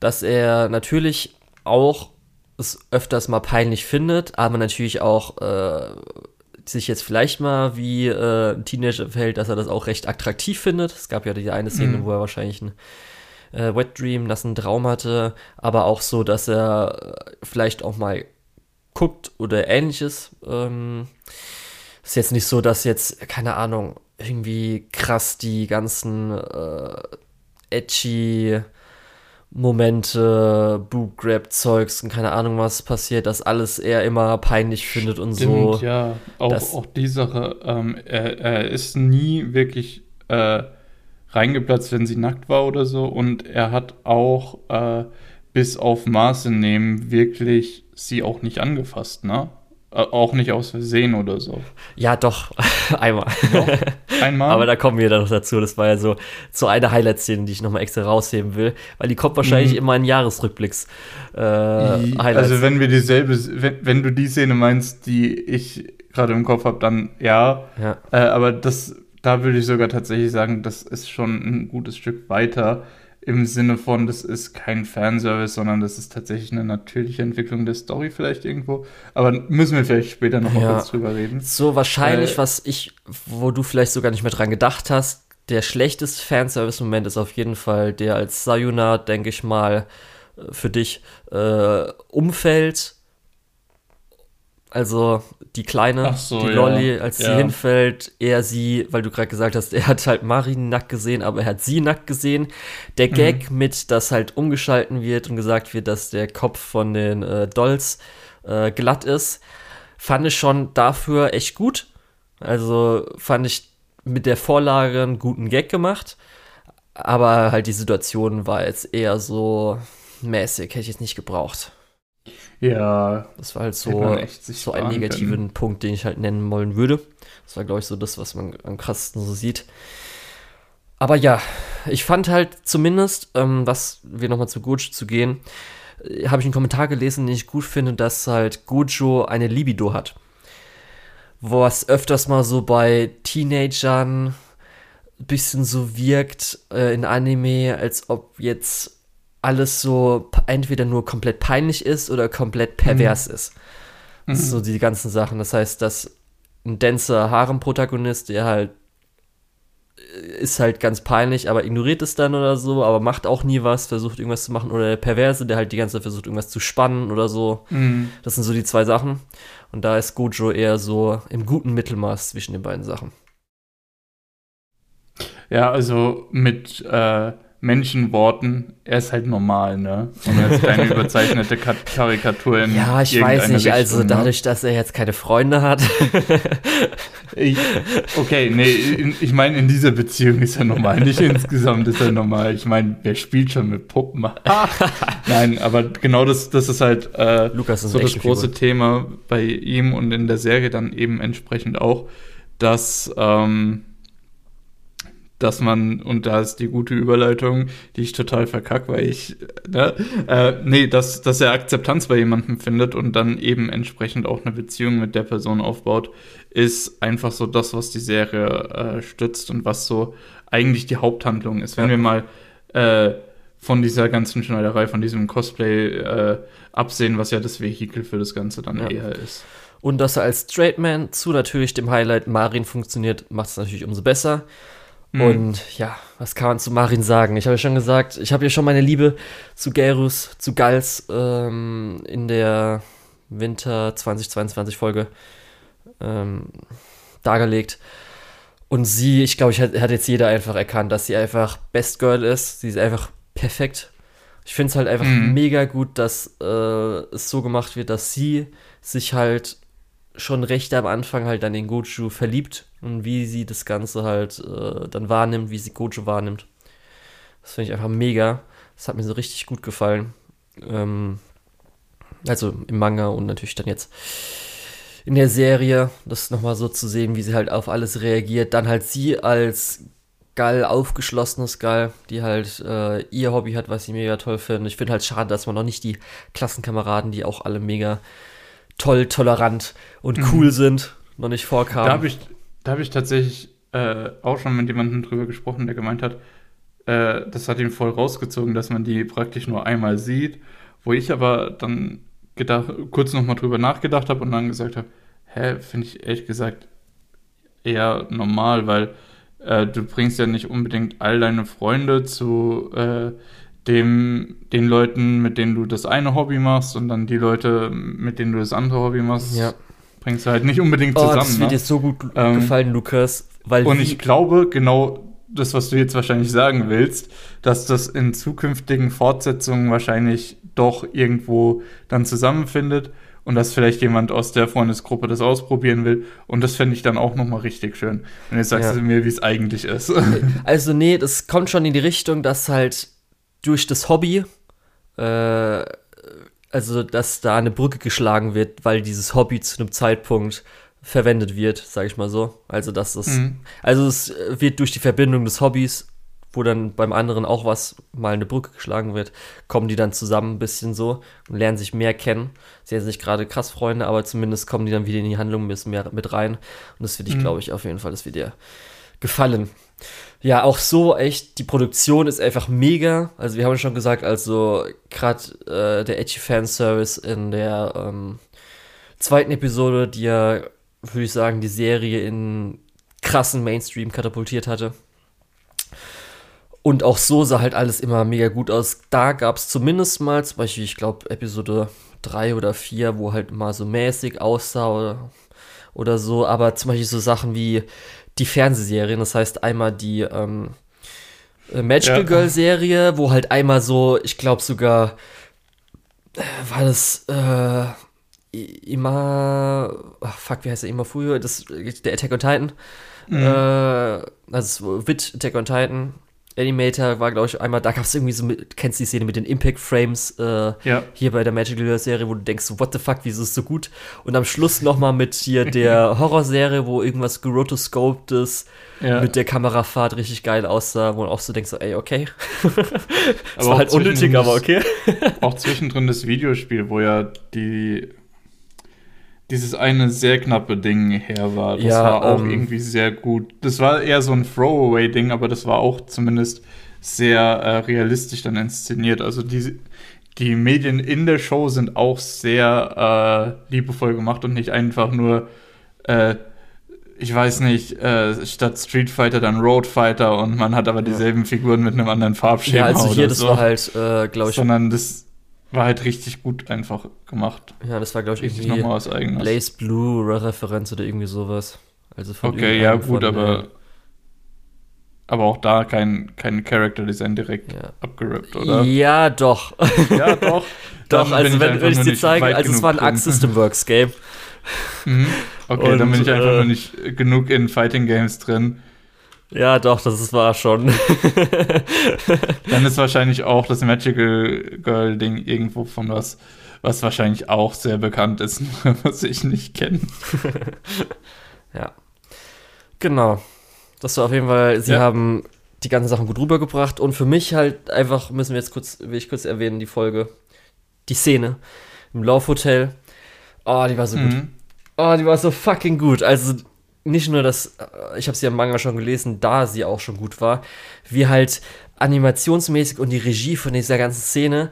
dass er natürlich auch es öfters mal peinlich findet, aber natürlich auch äh, sich jetzt vielleicht mal wie äh, ein Teenager verhält, dass er das auch recht attraktiv findet. Es gab ja die eine Szene, mhm. wo er wahrscheinlich ein äh, Wet Dream, das einen Traum hatte, aber auch so, dass er äh, vielleicht auch mal guckt oder ähnliches. Ähm, ist jetzt nicht so, dass jetzt, keine Ahnung, irgendwie krass die ganzen äh, edgy Momente, Boob-Grab-Zeugs und keine Ahnung was passiert, dass alles er immer peinlich findet und Stimmt, so. ja. Auch, auch die Sache, ähm, er, er, ist nie wirklich äh, reingeplatzt, wenn sie nackt war oder so und er hat auch äh, bis auf Maße nehmen wirklich sie auch nicht angefasst, ne? Äh, auch nicht aus Versehen oder so. Ja, doch. Einmal. Doch. Einmal. Aber da kommen wir dann noch dazu. Das war ja so, so eine Highlight-Szene, die ich nochmal extra rausheben will, weil die kommt wahrscheinlich mhm. immer in Jahresrückblicks. Äh, also, wenn wir dieselbe, wenn, wenn du die Szene meinst, die ich gerade im Kopf habe, dann ja. ja. Äh, aber das, da würde ich sogar tatsächlich sagen, das ist schon ein gutes Stück weiter im Sinne von, das ist kein Fanservice, sondern das ist tatsächlich eine natürliche Entwicklung der Story vielleicht irgendwo. Aber müssen wir vielleicht später noch mal ja. kurz drüber reden. So wahrscheinlich, Weil, was ich, wo du vielleicht sogar nicht mehr dran gedacht hast, der schlechteste Fanservice-Moment ist auf jeden Fall der als Sayuna, denke ich mal, äh, für dich äh, umfällt also die Kleine, so, die Lolly, als ja. sie hinfällt, er sie, weil du gerade gesagt hast, er hat halt Marin nackt gesehen, aber er hat sie nackt gesehen. Der mhm. Gag mhm. mit, dass halt umgeschalten wird und gesagt wird, dass der Kopf von den äh, Dolls äh, glatt ist, fand ich schon dafür echt gut. Also fand ich mit der Vorlage einen guten Gag gemacht. Aber halt die Situation war jetzt eher so mäßig, hätte ich jetzt nicht gebraucht. Ja. Das war halt so, so ein negativen können. Punkt, den ich halt nennen wollen würde. Das war, glaube ich, so das, was man am krassesten so sieht. Aber ja, ich fand halt zumindest, ähm, was wir nochmal zu Gojo zu gehen, äh, habe ich einen Kommentar gelesen, den ich gut finde, dass halt Gojo eine Libido hat. Was öfters mal so bei Teenagern ein bisschen so wirkt äh, in Anime, als ob jetzt alles so entweder nur komplett peinlich ist oder komplett pervers mhm. ist. Mhm. So die ganzen Sachen. Das heißt, dass ein Dancer Harem-Protagonist, der halt äh, ist halt ganz peinlich, aber ignoriert es dann oder so, aber macht auch nie was, versucht irgendwas zu machen. Oder der Perverse, der halt die ganze Zeit versucht, irgendwas zu spannen oder so. Mhm. Das sind so die zwei Sachen. Und da ist Gojo eher so im guten Mittelmaß zwischen den beiden Sachen. Ja, also mit äh, Menschenworten, er ist halt normal, ne? Und er ist keine überzeichnete Karikatur in Ja, ich weiß nicht, Richtung, also dadurch, dass er jetzt keine Freunde hat. ich, okay, nee, ich meine, in dieser Beziehung ist er normal, nicht insgesamt ist er normal. Ich meine, wer spielt schon mit Puppen? Nein, aber genau das, das ist halt äh, Lukas ist so das große Thema bei ihm und in der Serie dann eben entsprechend auch, dass ähm, dass man, und da ist die gute Überleitung, die ich total verkack, weil ich, ne, äh, nee, dass, dass er Akzeptanz bei jemandem findet und dann eben entsprechend auch eine Beziehung mit der Person aufbaut, ist einfach so das, was die Serie äh, stützt und was so eigentlich die Haupthandlung ist. Wenn ja. wir mal äh, von dieser ganzen Schneiderei, von diesem Cosplay äh, absehen, was ja das Vehikel für das Ganze dann ja. eher ist. Und dass er als Straight Man zu natürlich dem Highlight Marin funktioniert, macht es natürlich umso besser. Mhm. Und ja, was kann man zu Marin sagen? Ich habe ja schon gesagt, ich habe ja schon meine Liebe zu Gerus, zu Gals ähm, in der Winter 2022 Folge ähm, dargelegt. Und sie, ich glaube, ich hat, hat, jetzt jeder einfach erkannt, dass sie einfach Best Girl ist. Sie ist einfach perfekt. Ich finde es halt einfach mhm. mega gut, dass äh, es so gemacht wird, dass sie sich halt schon recht am Anfang halt dann in Goju verliebt und wie sie das Ganze halt äh, dann wahrnimmt, wie sie Goju wahrnimmt. Das finde ich einfach mega. Das hat mir so richtig gut gefallen. Ähm, also im Manga und natürlich dann jetzt in der Serie, das nochmal so zu sehen, wie sie halt auf alles reagiert. Dann halt sie als geil aufgeschlossenes Geil, die halt äh, ihr Hobby hat, was ich mega toll finde. Ich finde halt schade, dass man noch nicht die Klassenkameraden, die auch alle mega toll, tolerant und mhm. cool sind, noch nicht vorkamen. Da habe ich, hab ich tatsächlich äh, auch schon mit jemandem drüber gesprochen, der gemeint hat, äh, das hat ihn voll rausgezogen, dass man die praktisch nur einmal sieht. Wo ich aber dann gedacht, kurz nochmal drüber nachgedacht habe und dann gesagt habe, hä, finde ich ehrlich gesagt eher normal, weil äh, du bringst ja nicht unbedingt all deine Freunde zu äh, dem, den Leuten, mit denen du das eine Hobby machst und dann die Leute, mit denen du das andere Hobby machst, ja. bringst du halt nicht unbedingt zusammen. Oh, das wird ne? dir so gut ähm, gefallen, Lukas. Weil und ich glaube, genau das, was du jetzt wahrscheinlich sagen willst, dass das in zukünftigen Fortsetzungen wahrscheinlich doch irgendwo dann zusammenfindet und dass vielleicht jemand aus der Freundesgruppe das ausprobieren will. Und das fände ich dann auch nochmal richtig schön. Und jetzt sagst ja. du mir, wie es eigentlich ist. Also, nee, das kommt schon in die Richtung, dass halt durch das Hobby, äh, also dass da eine Brücke geschlagen wird, weil dieses Hobby zu einem Zeitpunkt verwendet wird, sage ich mal so. Also dass das, mhm. also es wird durch die Verbindung des Hobbys wo dann beim anderen auch was mal eine Brücke geschlagen wird, kommen die dann zusammen ein bisschen so und lernen sich mehr kennen. Sie sind nicht gerade krass Freunde, aber zumindest kommen die dann wieder in die Handlung ein bisschen mehr mit rein. Und das finde ich, mhm. glaube ich, auf jeden Fall, das wird dir gefallen. Ja, auch so echt, die Produktion ist einfach mega. Also wir haben schon gesagt, also gerade äh, der Edgy Fanservice in der ähm, zweiten Episode, die ja, würde ich sagen, die Serie in krassen Mainstream katapultiert hatte. Und auch so sah halt alles immer mega gut aus. Da gab es zumindest mal, zum Beispiel, ich glaube, Episode 3 oder 4, wo halt mal so mäßig aussah oder, oder so. Aber zum Beispiel so Sachen wie die Fernsehserien, das heißt einmal die ähm, äh, Magical ja. Girl Serie, wo halt einmal so, ich glaube sogar, äh, war das äh, immer, ach, fuck, wie heißt er immer früher? Das, der Attack on Titan. Mhm. Äh, also Wit Attack on Titan Animator war, glaube ich, einmal, da gab es irgendwie so, mit, kennst du die Szene mit den Impact Frames äh, ja. hier bei der Magical Serie, wo du denkst, what the fuck, wieso ist es so gut? Und am Schluss nochmal mit hier der Horrorserie, wo irgendwas gerotoscoped ist, ja. mit der Kamerafahrt richtig geil aussah, wo du auch so denkst, so, ey, okay. das war halt unnötig, aber okay. auch zwischendrin das Videospiel, wo ja die dieses eine sehr knappe Ding her war. Das ja, war auch ähm, irgendwie sehr gut. Das war eher so ein Throwaway-Ding, aber das war auch zumindest sehr äh, realistisch dann inszeniert. Also die, die Medien in der Show sind auch sehr äh, liebevoll gemacht und nicht einfach nur, äh, ich weiß nicht, äh, statt Street Fighter dann Road Fighter und man hat aber dieselben. Figuren mit einem anderen Farbschema. Ja, also hier, das so. war halt, äh, glaube ich. Sondern das war halt richtig gut einfach gemacht. Ja, das war, glaube ich, richtig irgendwie was eigenes. Blaze Blue Referenz oder irgendwie sowas. Also von okay, ja, gut, von, aber, aber auch da kein, kein Character Design direkt ja. abgerippt, oder? Ja, doch. Ja, doch. doch, also wenn, wenn ich dir zeige, also es war ein Arc System Works Game. Mhm. Okay, Und, dann bin ich einfach äh, nur nicht genug in Fighting Games drin. Ja, doch, das war schon. Dann ist wahrscheinlich auch das Magical Girl Ding irgendwo von was, was wahrscheinlich auch sehr bekannt ist, was ich nicht kenne. ja. Genau. Das war auf jeden Fall, sie ja. haben die ganzen Sachen gut rübergebracht und für mich halt einfach, müssen wir jetzt kurz, will ich kurz erwähnen, die Folge, die Szene im Laufhotel. Oh, die war so mhm. gut. Oh, die war so fucking gut. Also, nicht nur, dass äh, ich habe sie am Manga schon gelesen, da sie auch schon gut war, wie halt animationsmäßig und die Regie von dieser ganzen Szene,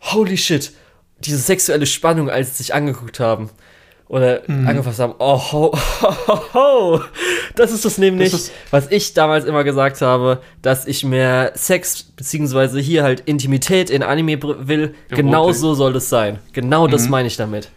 holy shit, diese sexuelle Spannung, als sie sich angeguckt haben oder mhm. angefasst haben, oh, ho, ho, ho, ho. das ist das nämlich, das ist was ich damals immer gesagt habe, dass ich mehr Sex, beziehungsweise hier halt Intimität in Anime will, genau so soll es sein. Genau mhm. das meine ich damit.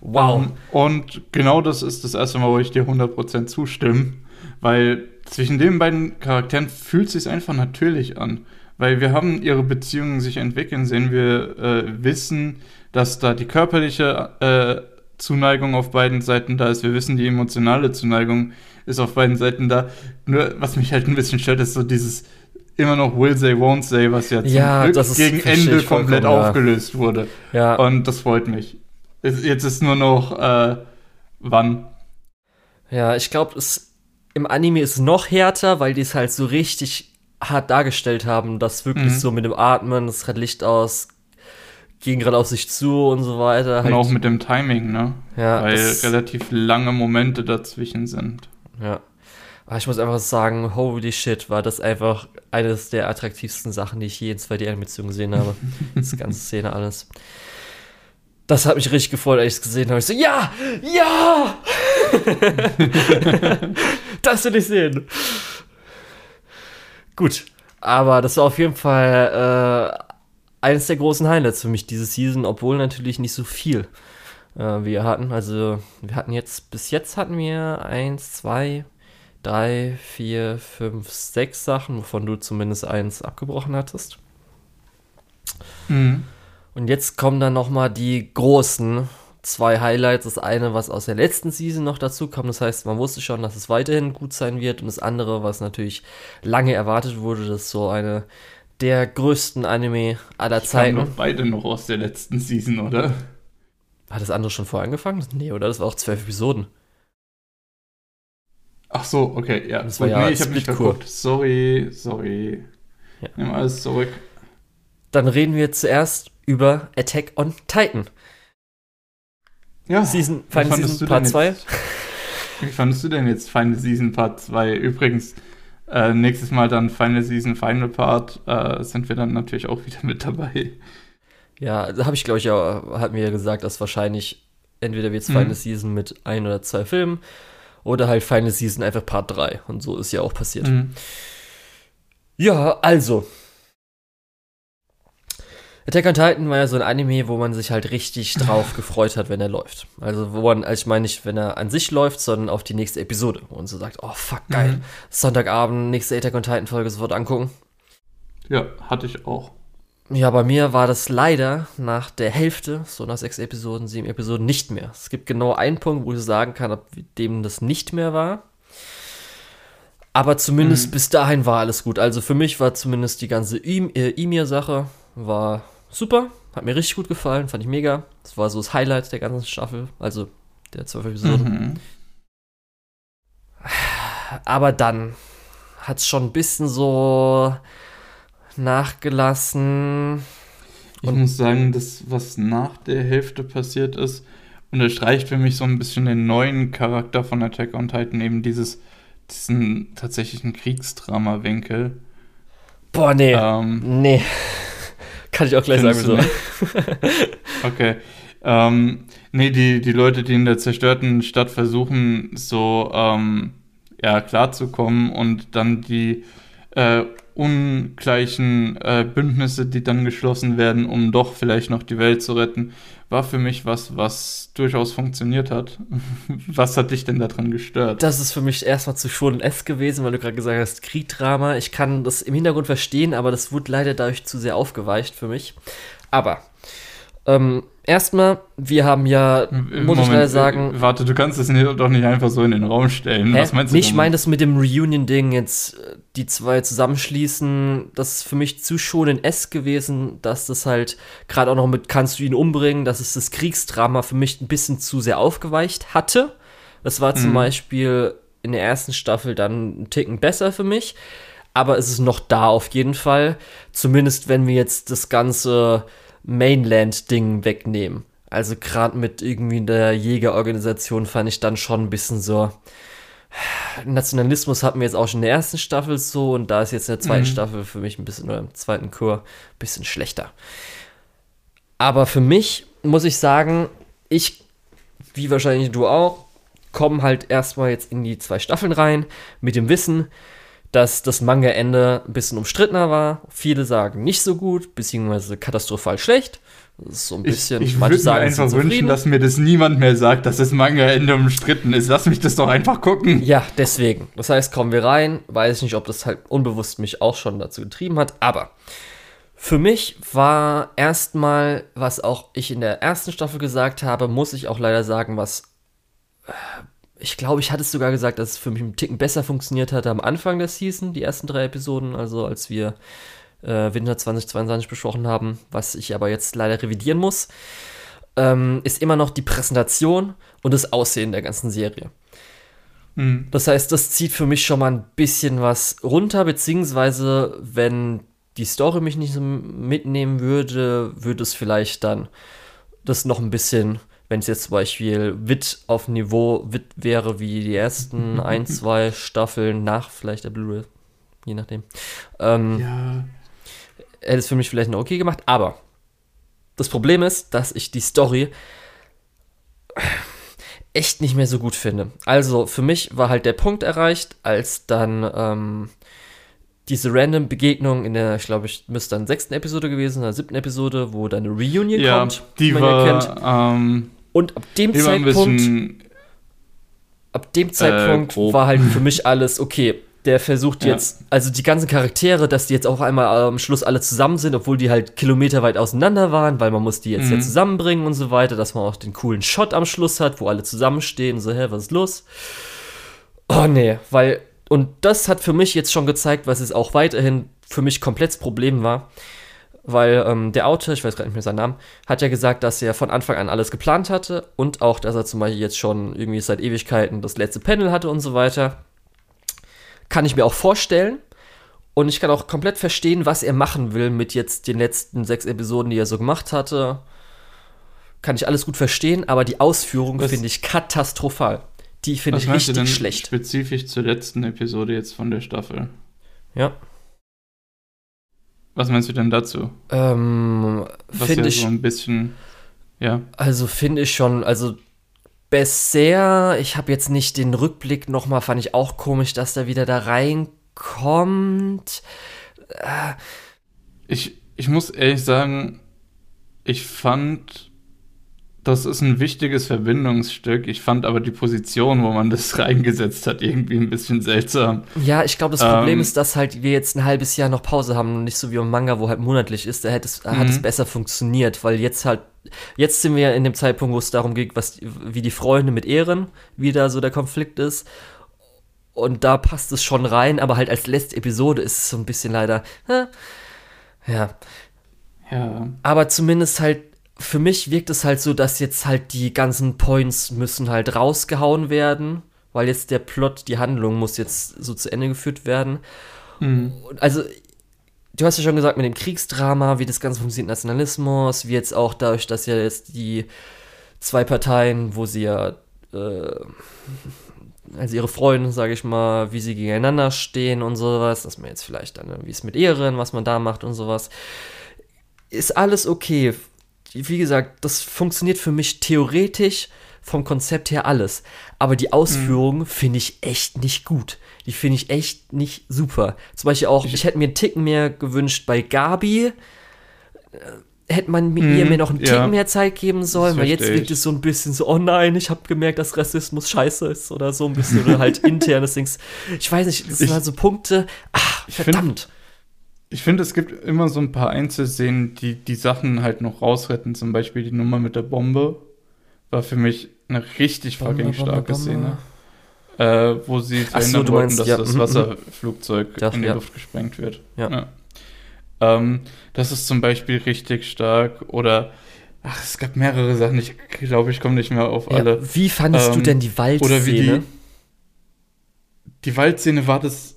Wow. Um, ähm, und genau das ist das erste Mal, wo ich dir 100% zustimme, weil zwischen den beiden Charakteren fühlt es sich einfach natürlich an. Weil wir haben ihre Beziehungen sich entwickeln sehen, wir äh, wissen, dass da die körperliche äh, Zuneigung auf beiden Seiten da ist. Wir wissen, die emotionale Zuneigung ist auf beiden Seiten da. Nur, was mich halt ein bisschen stört, ist so dieses immer noch Will Say, Won't Say, was ja, ja gegen Ende komplett aufgelöst wurde. Ja. Und das freut mich. Jetzt ist nur noch, äh, wann. Ja, ich glaube, im Anime ist es noch härter, weil die es halt so richtig hart dargestellt haben, dass wirklich mhm. so mit dem Atmen, es hat Licht aus, gehen gerade auf sich zu und so weiter. Halt. Und auch mit dem Timing, ne? Ja. Weil relativ lange Momente dazwischen sind. Ja. Aber ich muss einfach sagen, holy shit, war das einfach eines der attraktivsten Sachen, die ich je in 2D-Animation gesehen habe. das ganze Szene, alles. Das hat mich richtig gefreut, als ich es gesehen habe. Ich so, ja, ja! das will ich sehen. Gut, aber das war auf jeden Fall äh, eines der großen Highlights für mich diese Season, obwohl natürlich nicht so viel äh, wir hatten. Also wir hatten jetzt, bis jetzt hatten wir eins, zwei, drei, vier, fünf, sechs Sachen, wovon du zumindest eins abgebrochen hattest. Mhm. Und jetzt kommen dann noch mal die großen zwei Highlights. Das eine, was aus der letzten Season noch dazu kommt. Das heißt, man wusste schon, dass es weiterhin gut sein wird. Und das andere, was natürlich lange erwartet wurde, das ist so eine der größten Anime aller Zeiten. Doch beide noch aus der letzten Season, oder? Hat das andere schon vorher angefangen? Nee, oder? Das war auch zwölf Episoden. Ach so, okay, ja. Das war ja nee, ich habe nicht geguckt. Sorry, sorry. Ja. Nimm alles zurück. Dann reden wir zuerst über Attack on Titan. Ja. Season, Final Season Part 2. Wie fandest du denn jetzt Final Season Part 2? Übrigens, äh, nächstes Mal dann Final Season, Final Part, äh, sind wir dann natürlich auch wieder mit dabei. Ja, da habe ich, glaube ich, auch, hat mir gesagt, dass wahrscheinlich entweder wird es mhm. Final Season mit ein oder zwei Filmen oder halt Final Season einfach Part 3. Und so ist ja auch passiert. Mhm. Ja, also, Attack on Titan war ja so ein Anime, wo man sich halt richtig drauf gefreut hat, wenn er läuft. Also, wo man, also ich meine nicht, wenn er an sich läuft, sondern auf die nächste Episode. Wo man so sagt, oh fuck, geil. Mhm. Sonntagabend, nächste Attack on Titan Folge sofort angucken. Ja, hatte ich auch. Ja, bei mir war das leider nach der Hälfte, so nach sechs Episoden, sieben Episoden, nicht mehr. Es gibt genau einen Punkt, wo ich sagen kann, ab dem das nicht mehr war. Aber zumindest mhm. bis dahin war alles gut. Also für mich war zumindest die ganze Ymir-Sache war super, hat mir richtig gut gefallen, fand ich mega. Das war so das Highlight der ganzen Staffel, also der zwölf Episoden. Mhm. Aber dann hat es schon ein bisschen so nachgelassen. Ich muss sagen, das, was nach der Hälfte passiert ist, unterstreicht für mich so ein bisschen den neuen Charakter von Attack on Titan, eben dieses, diesen tatsächlichen Kriegsdrama-Winkel. Boah, nee. Ähm, nee. Kann ich auch gleich sagen, wieso. okay. Ähm, nee, die, die Leute, die in der zerstörten Stadt versuchen, so ähm, ja, klarzukommen und dann die äh, ungleichen äh, Bündnisse, die dann geschlossen werden, um doch vielleicht noch die Welt zu retten, war für mich was, was durchaus funktioniert hat. was hat dich denn daran gestört? Das ist für mich erstmal zu schon S gewesen, weil du gerade gesagt hast, Kriegdrama. Ich kann das im Hintergrund verstehen, aber das wurde leider dadurch zu sehr aufgeweicht für mich. Aber ähm, erstmal, wir haben ja, muss Moment, ich leider sagen. Warte, du kannst das doch nicht einfach so in den Raum stellen. Hä? Was meinst du? Ich meine das mit dem Reunion-Ding jetzt, äh, die zwei zusammenschließen, das ist für mich zu schon in S gewesen, dass das halt gerade auch noch mit Kannst du ihn umbringen, dass es das Kriegsdrama für mich ein bisschen zu sehr aufgeweicht hatte. Das war zum mhm. Beispiel in der ersten Staffel dann ein Ticken besser für mich. Aber es ist noch da auf jeden Fall. Zumindest wenn wir jetzt das Ganze Mainland-Ding wegnehmen. Also gerade mit irgendwie der Jägerorganisation fand ich dann schon ein bisschen so. Nationalismus hatten wir jetzt auch schon in der ersten Staffel so und da ist jetzt in der zweiten mhm. Staffel für mich ein bisschen, oder im zweiten Chor, ein bisschen schlechter. Aber für mich muss ich sagen, ich, wie wahrscheinlich du auch, komme halt erstmal jetzt in die zwei Staffeln rein mit dem Wissen, dass das Manga-Ende ein bisschen umstrittener war. Viele sagen nicht so gut, beziehungsweise katastrophal schlecht. Das ist so ein bisschen. Ich, ich würde mir einfach wünschen, dass mir das niemand mehr sagt, dass das Manga-Ende umstritten ist. Lass mich das doch einfach gucken. Ja, deswegen. Das heißt, kommen wir rein. Weiß ich nicht, ob das halt unbewusst mich auch schon dazu getrieben hat, aber Für mich war erstmal, was auch ich in der ersten Staffel gesagt habe, muss ich auch leider sagen, was äh, ich glaube, ich hatte es sogar gesagt, dass es für mich einen Ticken besser funktioniert hatte am Anfang der Season, die ersten drei Episoden, also als wir äh, Winter 2022 besprochen haben, was ich aber jetzt leider revidieren muss, ähm, ist immer noch die Präsentation und das Aussehen der ganzen Serie. Mhm. Das heißt, das zieht für mich schon mal ein bisschen was runter, beziehungsweise wenn die Story mich nicht so mitnehmen würde, würde es vielleicht dann das noch ein bisschen, wenn es jetzt zum Beispiel Wit auf Niveau Wit wäre wie die ersten ein, zwei Staffeln nach vielleicht der Blu-ray, je nachdem. Ähm, ja. Hätte es für mich vielleicht noch okay gemacht, aber das Problem ist, dass ich die Story echt nicht mehr so gut finde. Also für mich war halt der Punkt erreicht, als dann ähm, diese random Begegnung in der, ich glaube, ich müsste dann sechsten Episode gewesen, der siebten Episode, wo dann eine Reunion ja, kommt, die man war, ja kennt. Ähm, und ab dem Zeitpunkt, ab dem Zeitpunkt äh, war halt für mich alles okay. Der versucht jetzt, ja. also die ganzen Charaktere, dass die jetzt auf einmal am Schluss alle zusammen sind, obwohl die halt kilometerweit auseinander waren, weil man muss die jetzt mhm. ja zusammenbringen und so weiter, dass man auch den coolen Shot am Schluss hat, wo alle zusammenstehen, so, hä, was ist los? Oh nee, weil und das hat für mich jetzt schon gezeigt, was es auch weiterhin für mich komplett Problem war. Weil ähm, der Autor, ich weiß gerade nicht mehr seinen Namen, hat ja gesagt, dass er von Anfang an alles geplant hatte und auch, dass er zum Beispiel jetzt schon irgendwie seit Ewigkeiten das letzte Panel hatte und so weiter. Kann ich mir auch vorstellen. Und ich kann auch komplett verstehen, was er machen will mit jetzt den letzten sechs Episoden, die er so gemacht hatte. Kann ich alles gut verstehen, aber die Ausführung finde ich katastrophal. Die finde ich richtig schlecht. Spezifisch zur letzten Episode jetzt von der Staffel. Ja. Was meinst du denn dazu? Ähm, finde ja ich so ein bisschen, ja. Also finde ich schon, also bisher, ich habe jetzt nicht den Rückblick nochmal, fand ich auch komisch, dass da wieder da reinkommt. Äh, ich, ich muss ehrlich sagen, ich fand das ist ein wichtiges Verbindungsstück. Ich fand aber die Position, wo man das reingesetzt hat, irgendwie ein bisschen seltsam. Ja, ich glaube, das Problem ähm, ist, dass halt wir jetzt ein halbes Jahr noch Pause haben und nicht so wie im Manga, wo halt monatlich ist. Da hätte es, hat es mhm. besser funktioniert, weil jetzt halt, jetzt sind wir ja in dem Zeitpunkt, wo es darum geht, was, wie die Freunde mit Ehren, wie da so der Konflikt ist. Und da passt es schon rein, aber halt als letzte Episode ist es so ein bisschen leider, äh, ja. Ja. Aber zumindest halt für mich wirkt es halt so, dass jetzt halt die ganzen Points müssen halt rausgehauen werden, weil jetzt der Plot, die Handlung muss jetzt so zu Ende geführt werden. Mhm. Also, du hast ja schon gesagt, mit dem Kriegsdrama, wie das Ganze funktioniert, Nationalismus, wie jetzt auch dadurch, dass ja jetzt die zwei Parteien, wo sie ja, äh, also ihre Freunde, sage ich mal, wie sie gegeneinander stehen und sowas, dass man jetzt vielleicht dann, wie es mit Ehren, was man da macht und sowas, ist alles okay wie gesagt, das funktioniert für mich theoretisch vom Konzept her alles. Aber die Ausführung mhm. finde ich echt nicht gut. Die finde ich echt nicht super. Zum Beispiel auch, ich, ich, hätte mir einen Ticken mehr gewünscht bei Gabi. Äh, hätte man mhm, ihr mir noch einen Ticken ja. mehr Zeit geben sollen, weil jetzt wirkt es so ein bisschen so, oh nein, ich habe gemerkt, dass Rassismus scheiße ist oder so ein bisschen oder halt internes Dings. Ich weiß nicht, das sind halt so Punkte, ach, verdammt. Find, ich finde, es gibt immer so ein paar Einzelszenen, die die Sachen halt noch rausretten. Zum Beispiel die Nummer mit der Bombe war für mich eine richtig fucking starke Szene. Äh, wo sie verhindern so, wollten, dass ja, das mhm, Wasserflugzeug ja, in die ja. Luft gesprengt wird. Ja. Ähm, das ist zum Beispiel richtig stark. Oder ach, es gab mehrere Sachen. Ich glaube, ich komme nicht mehr auf alle. Wie fandest ähm, du denn die Waldszene? Oder wie die, die Waldszene war das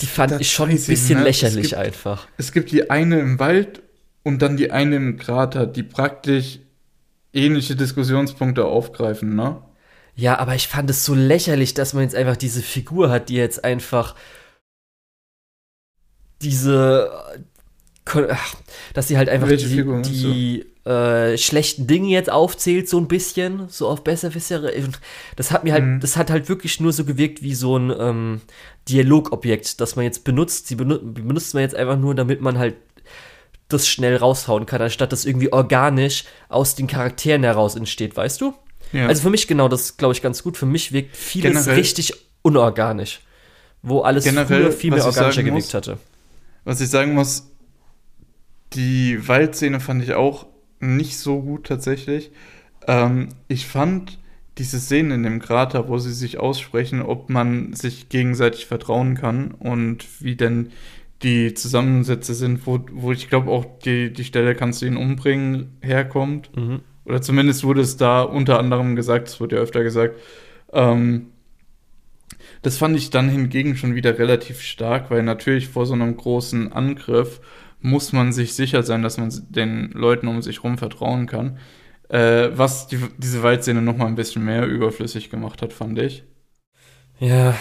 die fand ich schon ein bisschen ne? lächerlich gibt, einfach. Es gibt die eine im Wald und dann die eine im Krater, die praktisch ähnliche Diskussionspunkte aufgreifen, ne? Ja, aber ich fand es so lächerlich, dass man jetzt einfach diese Figur hat, die jetzt einfach diese dass sie halt einfach Welche die, Figur, die äh, schlechten Dinge jetzt aufzählt, so ein bisschen, so auf besserwissere. Das hat mir halt, mhm. das hat halt wirklich nur so gewirkt wie so ein ähm, Dialogobjekt, das man jetzt benutzt. Sie benut benutzt man jetzt einfach nur, damit man halt das schnell raushauen kann, anstatt das irgendwie organisch aus den Charakteren heraus entsteht, weißt du? Ja. Also für mich genau das, glaube ich, ganz gut. Für mich wirkt vieles Generell, richtig unorganisch, wo alles generell, früher viel mehr organischer gewirkt hatte. Was ich sagen muss, die Waldszene fand ich auch nicht so gut tatsächlich. Ähm, ich fand diese Szene in dem Krater, wo sie sich aussprechen, ob man sich gegenseitig vertrauen kann und wie denn die Zusammensätze sind, wo, wo ich glaube auch die, die Stelle kannst du ihn umbringen herkommt. Mhm. Oder zumindest wurde es da unter anderem gesagt, es wurde ja öfter gesagt. Ähm, das fand ich dann hingegen schon wieder relativ stark, weil natürlich vor so einem großen Angriff muss man sich sicher sein, dass man den Leuten um sich herum vertrauen kann. Äh, was die, diese Waldszene noch mal ein bisschen mehr überflüssig gemacht hat, fand ich. Ja.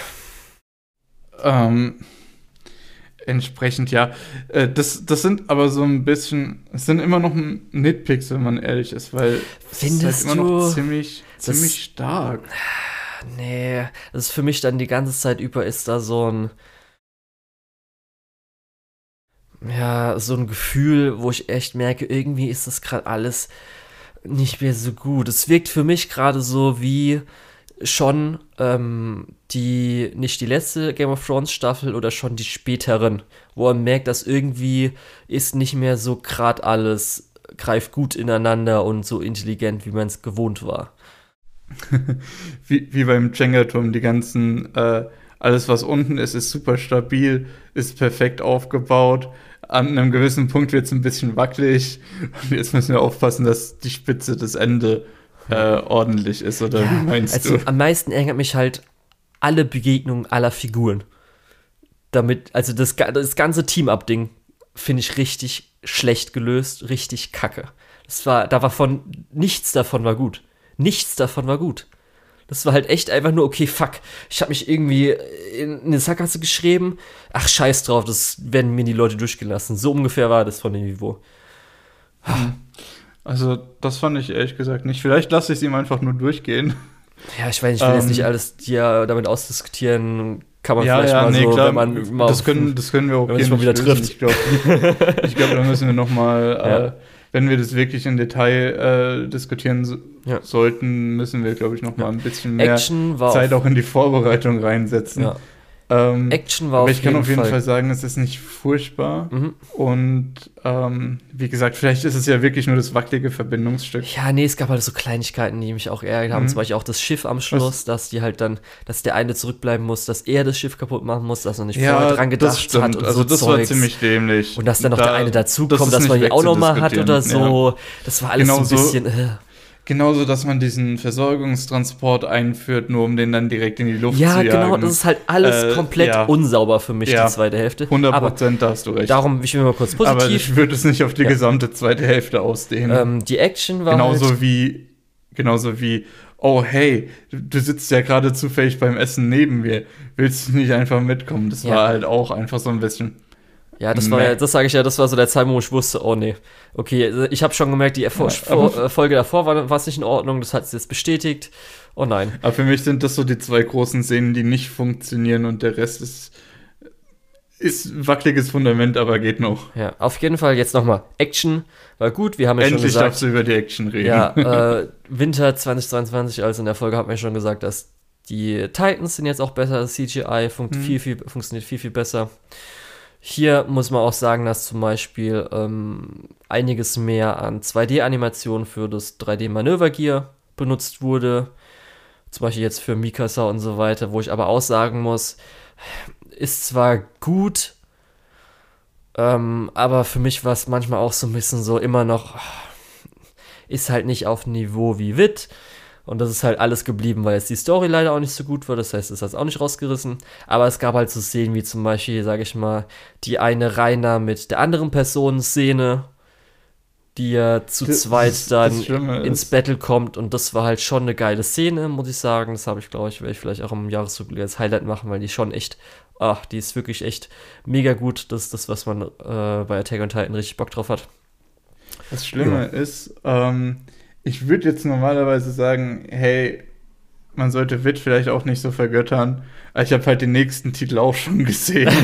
Ähm, entsprechend, ja. Äh, das, das sind aber so ein bisschen, es sind immer noch Nitpicks, wenn man ehrlich ist, weil Findest es ist halt immer noch ziemlich, ziemlich stark. Nee, das ist für mich dann die ganze Zeit über ist da so ein ja, so ein Gefühl, wo ich echt merke, irgendwie ist das gerade alles nicht mehr so gut. Es wirkt für mich gerade so wie schon ähm, die, nicht die letzte Game of Thrones Staffel oder schon die späteren, wo man merkt, dass irgendwie ist nicht mehr so gerade alles greift gut ineinander und so intelligent, wie man es gewohnt war. wie, wie beim Jenga-Turm, die ganzen, äh, alles was unten ist, ist super stabil, ist perfekt aufgebaut an einem gewissen Punkt wird es ein bisschen wackelig. Und jetzt müssen wir aufpassen, dass die Spitze des Ende äh, ordentlich ist, oder ja, wie meinst also du? Am meisten ärgert mich halt alle Begegnungen aller Figuren. Damit, also das, das ganze Team-Up-Ding finde ich richtig schlecht gelöst, richtig kacke. Das war, da war von, nichts davon war gut. Nichts davon war gut. Das war halt echt einfach nur, okay, fuck. Ich habe mich irgendwie in eine Sackgasse geschrieben. Ach, scheiß drauf, das werden mir die Leute durchgelassen. So ungefähr war das von dem Niveau. Hm. Also, das fand ich ehrlich gesagt nicht. Vielleicht lasse ich es ihm einfach nur durchgehen. Ja, ich weiß, ich will ähm, jetzt nicht alles dir damit ausdiskutieren. Kann man ja, vielleicht ja, mal nee, so, klar, wenn man mal das können, das können wir auch wenn man mal wieder lösen. trifft. Ich glaube, ich glaub, da müssen wir noch mal ja. äh, wenn wir das wirklich in Detail äh, diskutieren ja. sollten, müssen wir, glaube ich, noch mal ein bisschen mehr Zeit auch in die Vorbereitung reinsetzen. Ja. Ähm, Action war aber ich kann auf jeden Fall. Fall. sagen, es ist nicht furchtbar. Mhm. Und ähm, wie gesagt, vielleicht ist es ja wirklich nur das wackelige Verbindungsstück. Ja, nee, es gab halt so Kleinigkeiten, die mich auch ärgert haben. Mhm. Zum Beispiel auch das Schiff am Schluss, Was? dass die halt dann, dass der eine zurückbleiben muss, dass er das Schiff kaputt machen muss, dass er nicht ja, vorher dran gedacht hat. Und also so das Zeugs. war ziemlich dämlich. Und dass dann noch da, der eine dazukommt, dass man die auch nochmal hat oder so. Ja. Das war alles genau so ein bisschen. Äh. Genauso, dass man diesen Versorgungstransport einführt, nur um den dann direkt in die Luft ja, zu jagen. Ja, genau, das ist halt alles äh, komplett ja. unsauber für mich, ja. die zweite Hälfte. 100 Prozent, da hast du recht. Darum, ich will mal kurz positiv. Aber ich würde es nicht auf die gesamte zweite Hälfte ausdehnen. Ähm, die Action war Genauso halt wie, genauso wie, oh hey, du sitzt ja gerade zufällig beim Essen neben mir, willst du nicht einfach mitkommen? Das war halt auch einfach so ein bisschen ja, das war ja, das sage ich ja, das war so der Zeitpunkt, wo ich wusste, oh nee. Okay, ich habe schon gemerkt, die Erfol ja, Folge davor war, war es nicht in Ordnung, das hat es jetzt bestätigt. Oh nein. Aber für mich sind das so die zwei großen Szenen, die nicht funktionieren und der Rest ist, ist wackeliges Fundament, aber geht noch. Ja, auf jeden Fall jetzt nochmal. Action war gut, wir haben ja Endlich schon gesagt. darfst du über die Action reden. Ja, äh, Winter 2022, also in der Folge hat man ja schon gesagt, dass die Titans sind jetzt auch besser, CGI funkt hm. viel, viel, funktioniert viel, viel besser. Hier muss man auch sagen, dass zum Beispiel ähm, einiges mehr an 2D-Animationen für das 3D-Manövergear benutzt wurde. Zum Beispiel jetzt für Mikasa und so weiter, wo ich aber auch sagen muss, ist zwar gut, ähm, aber für mich war es manchmal auch so ein bisschen so immer noch, ist halt nicht auf Niveau wie Wit. Und das ist halt alles geblieben, weil jetzt die Story leider auch nicht so gut war. Das heißt, es hat auch nicht rausgerissen. Aber es gab halt so Szenen wie zum Beispiel, sage ich mal, die eine Rainer mit der anderen Person Szene, die ja zu das, zweit dann ins Battle kommt. Und das war halt schon eine geile Szene, muss ich sagen. Das habe ich, glaube ich, werde ich vielleicht auch im Jahresrückblick als Highlight machen, weil die schon echt, ach, die ist wirklich echt mega gut. Das ist das, was man äh, bei Attack on Titan richtig Bock drauf hat. Das Schlimme ja. ist, ähm, ich würde jetzt normalerweise sagen, hey, man sollte Wit vielleicht auch nicht so vergöttern. Aber ich habe halt den nächsten Titel auch schon gesehen.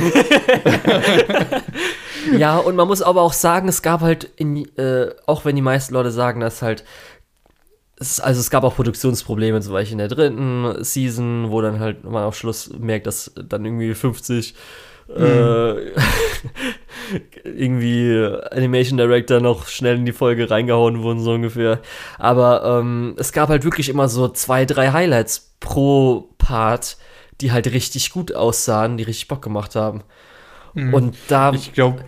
ja, und man muss aber auch sagen, es gab halt, in, äh, auch wenn die meisten Leute sagen, dass halt, es, also es gab auch Produktionsprobleme, zum Beispiel in der dritten Season, wo dann halt man auf Schluss merkt, dass dann irgendwie 50 mhm. äh, irgendwie Animation Director noch schnell in die Folge reingehauen wurden, so ungefähr. Aber ähm, es gab halt wirklich immer so zwei, drei Highlights pro Part, die halt richtig gut aussahen, die richtig Bock gemacht haben. Mhm. Und da, ich glaube,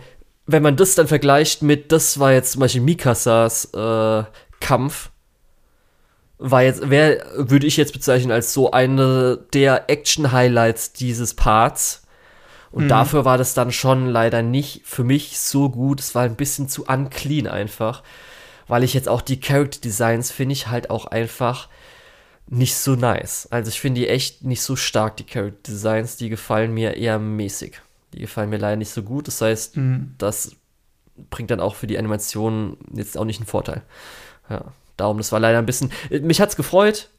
wenn man das dann vergleicht mit, das war jetzt zum Beispiel Mikasas äh, Kampf, war jetzt, wer würde ich jetzt bezeichnen als so eine der Action-Highlights dieses Parts. Und mhm. dafür war das dann schon leider nicht für mich so gut. Es war ein bisschen zu unclean einfach. Weil ich jetzt auch die Character Designs finde ich halt auch einfach nicht so nice. Also ich finde die echt nicht so stark, die Character Designs. Die gefallen mir eher mäßig. Die gefallen mir leider nicht so gut. Das heißt, mhm. das bringt dann auch für die Animation jetzt auch nicht einen Vorteil. Ja, darum, das war leider ein bisschen. Mich hat's gefreut.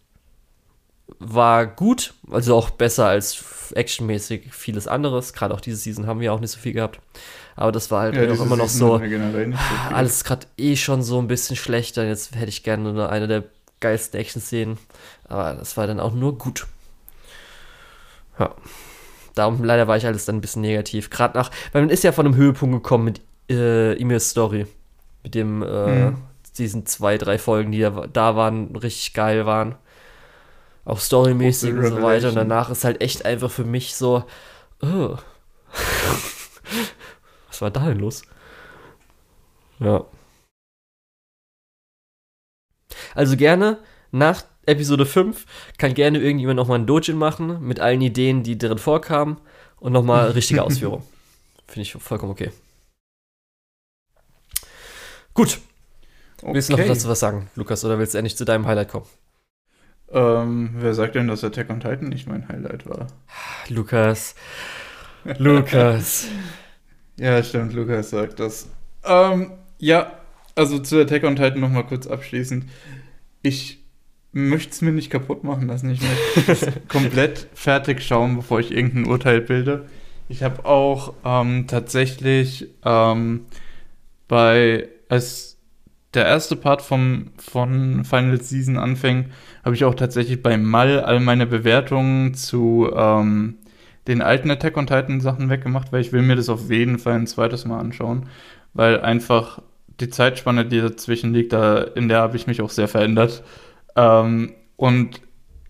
War gut, also auch besser als actionmäßig vieles anderes. Gerade auch diese Season haben wir auch nicht so viel gehabt. Aber das war halt ja, auch immer noch so. so alles gerade eh schon so ein bisschen schlechter. Jetzt hätte ich gerne eine der geilsten Action-Szenen. Aber das war dann auch nur gut. Ja. Darum leider war ich alles dann ein bisschen negativ. Gerade nach, weil man ist ja von einem Höhepunkt gekommen mit äh, Emirs Story. Mit dem, äh, mhm. diesen zwei, drei Folgen, die da, da waren, richtig geil waren. Auch storymäßig und so weiter. Und danach ist halt echt einfach für mich so, oh. was war da denn los? Ja. Also gerne nach Episode 5 kann gerne irgendjemand nochmal ein Dojin machen mit allen Ideen, die drin vorkamen und nochmal richtige Ausführung. Finde ich vollkommen okay. Gut. Okay. Willst du noch dazu was sagen, Lukas, oder willst du endlich zu deinem Highlight kommen? Ähm, wer sagt denn, dass Attack on Titan nicht mein Highlight war? Lukas. Lukas. ja, stimmt, Lukas sagt das. Ähm, ja, also zu Attack on Titan nochmal kurz abschließend. Ich möchte es mir nicht kaputt machen lassen. Ich möchte es komplett fertig schauen, bevor ich irgendein Urteil bilde. Ich habe auch ähm, tatsächlich ähm, bei, als der erste Part vom, von Final Season anfing, habe ich auch tatsächlich bei Mal all meine Bewertungen zu ähm, den alten Attack on Titan Sachen weggemacht, weil ich will mir das auf jeden Fall ein zweites Mal anschauen, weil einfach die Zeitspanne, die dazwischen liegt, da in der habe ich mich auch sehr verändert. Ähm, und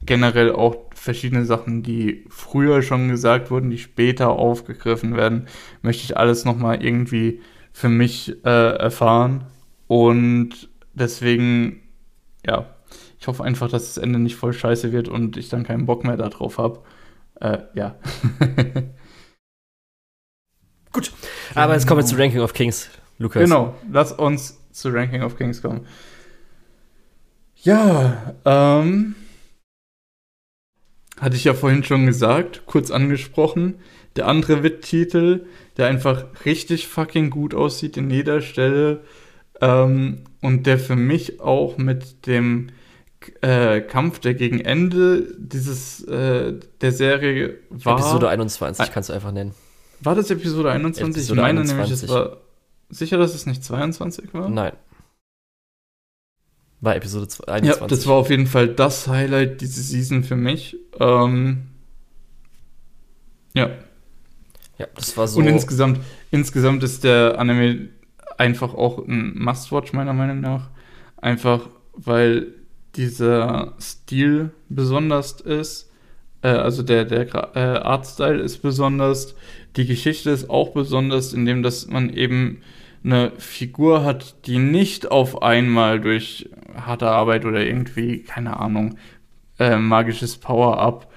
generell auch verschiedene Sachen, die früher schon gesagt wurden, die später aufgegriffen werden, möchte ich alles nochmal irgendwie für mich äh, erfahren. Und deswegen, ja, ich hoffe einfach, dass das Ende nicht voll scheiße wird und ich dann keinen Bock mehr darauf habe. Äh, ja. Gut, aber jetzt kommen wir zu Ranking of Kings, Lukas. Genau, lass uns zu Ranking of Kings kommen. Ja, ähm, hatte ich ja vorhin schon gesagt, kurz angesprochen. Der andere Wit-Titel, der einfach richtig fucking gut aussieht in jeder Stelle ähm, und der für mich auch mit dem äh, Kampf, der gegen Ende dieses äh, der Serie war. Episode 21 kannst du einfach nennen. War das Episode 21? Episode ich meine 21. nämlich, es war sicher, dass es nicht 22 war. Nein. War Episode 21. Ja, das war auf jeden Fall das Highlight diese Season für mich. Ähm, ja. Ja, das war so. Und insgesamt, insgesamt ist der Anime einfach auch ein Must-Watch, meiner Meinung nach. Einfach, weil dieser Stil besonders ist. Äh, also der, der äh, Artstyle ist besonders. Die Geschichte ist auch besonders, indem dass man eben eine Figur hat, die nicht auf einmal durch harte Arbeit oder irgendwie, keine Ahnung, äh, magisches Power-Up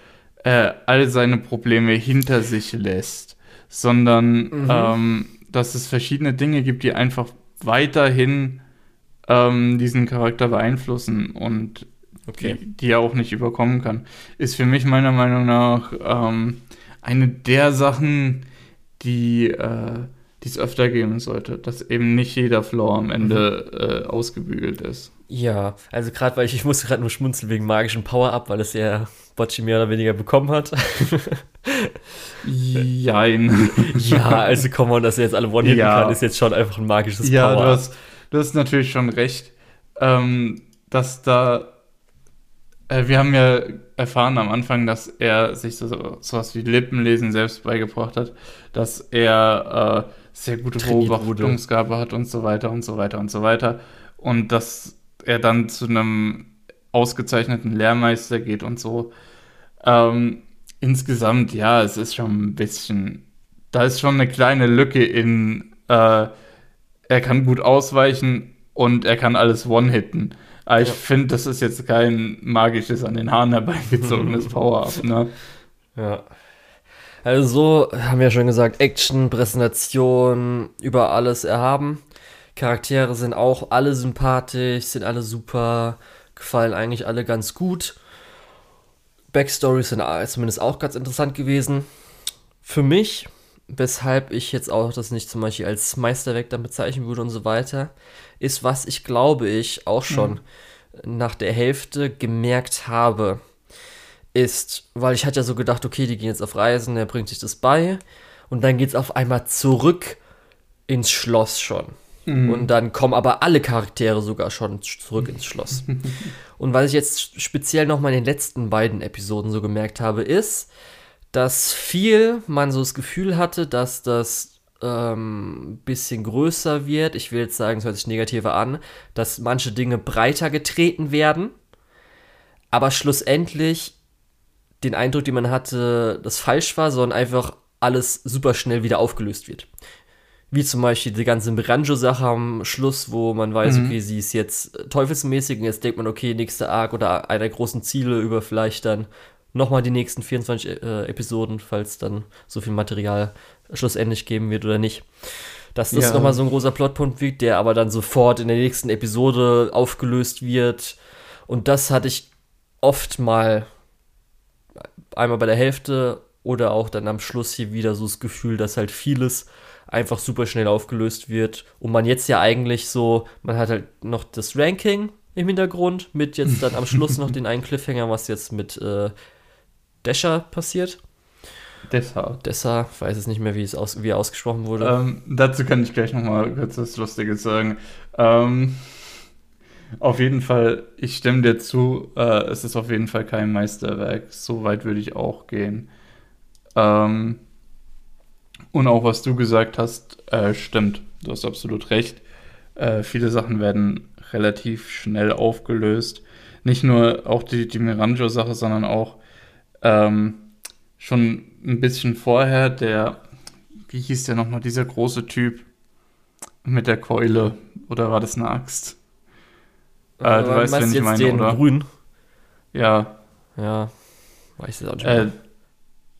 äh, all seine Probleme hinter sich lässt, sondern mhm. ähm, dass es verschiedene Dinge gibt, die einfach weiterhin ähm, diesen Charakter beeinflussen und okay. die, die, er auch nicht überkommen kann. Ist für mich meiner Meinung nach ähm, eine der Sachen, die äh, es öfter geben sollte, dass eben nicht jeder Floor am Ende mhm. äh, ausgebügelt ist. Ja, also gerade weil ich, ich musste gerade nur schmunzeln wegen magischen Power-Up, weil es ja Bocci mehr oder weniger bekommen hat. Jein. ja, also komm on, dass er jetzt alle one ja. kann, ist jetzt schon einfach ein magisches ja, Power-Up. Ja, du hast, du hast natürlich schon recht, ähm, dass da äh, wir haben ja erfahren am Anfang, dass er sich so, so was wie Lippenlesen selbst beigebracht hat, dass er äh, sehr gute Beobachtungsgabe hat und so weiter und so weiter und so weiter. Und dass er dann zu einem ausgezeichneten Lehrmeister geht und so. Ähm, insgesamt, ja, es ist schon ein bisschen, da ist schon eine kleine Lücke in, äh, er kann gut ausweichen und er kann alles one-hitten. Aber ich finde, das ist jetzt kein magisches, an den Haaren herbeigezogenes Power-Up, ne? Ja. Also so, haben wir ja schon gesagt, Action, Präsentation, über alles erhaben. Charaktere sind auch alle sympathisch, sind alle super, gefallen eigentlich alle ganz gut. Backstories sind zumindest auch ganz interessant gewesen. Für mich, weshalb ich jetzt auch das nicht zum Beispiel als Meisterwerk dann bezeichnen würde und so weiter, ist, was ich glaube ich auch schon mhm. nach der Hälfte gemerkt habe, ist, weil ich hatte ja so gedacht, okay, die gehen jetzt auf Reisen, er bringt sich das bei und dann geht es auf einmal zurück ins Schloss schon. Mhm. Und dann kommen aber alle Charaktere sogar schon zurück ins Schloss. und was ich jetzt speziell noch mal in den letzten beiden Episoden so gemerkt habe, ist, dass viel man so das Gefühl hatte, dass das ähm, bisschen größer wird. Ich will jetzt sagen, es hört sich negativer an, dass manche Dinge breiter getreten werden, aber schlussendlich den Eindruck, den man hatte, das falsch war, sondern einfach alles super schnell wieder aufgelöst wird. Wie zum Beispiel die ganze Miranjo-Sache am Schluss, wo man weiß, mhm. okay, sie ist jetzt teufelsmäßig und jetzt denkt man, okay, nächster Arc oder einer der großen Ziele über vielleicht dann nochmal die nächsten 24 äh, Episoden, falls dann so viel Material schlussendlich geben wird oder nicht. Dass das ja. nochmal so ein großer Plotpunkt wird, der aber dann sofort in der nächsten Episode aufgelöst wird. Und das hatte ich oft mal einmal bei der Hälfte oder auch dann am Schluss hier wieder so das Gefühl, dass halt vieles einfach super schnell aufgelöst wird. Und man jetzt ja eigentlich so, man hat halt noch das Ranking im Hintergrund mit jetzt dann am Schluss noch den einen Cliffhanger, was jetzt mit äh, Desha passiert. Dessa. Dessa, weiß es nicht mehr, wie es aus, wie ausgesprochen wurde. Ähm, dazu kann ich gleich nochmal kurz was Lustiges sagen. Ähm, auf jeden Fall, ich stimme dir zu, äh, es ist auf jeden Fall kein Meisterwerk. So weit würde ich auch gehen. Ähm, und auch was du gesagt hast, äh, stimmt. Du hast absolut recht. Äh, viele Sachen werden relativ schnell aufgelöst. Nicht nur auch die, die Miranjo-Sache, sondern auch ähm, schon ein bisschen vorher der, wie hieß der nochmal, dieser große Typ mit der Keule. Oder war das eine Axt? Äh, du weißt, wen ich meine, den oder? Grün. Ja. Ja, weiß ich auch nicht äh, mehr. Äh,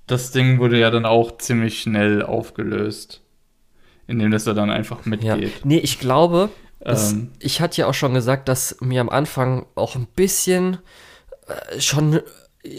das Ding wurde ja dann auch ziemlich schnell aufgelöst. Indem das er dann einfach mitgeht. Ja. Nee, ich glaube, das, ähm, ich hatte ja auch schon gesagt, dass mir am Anfang auch ein bisschen äh, schon, äh,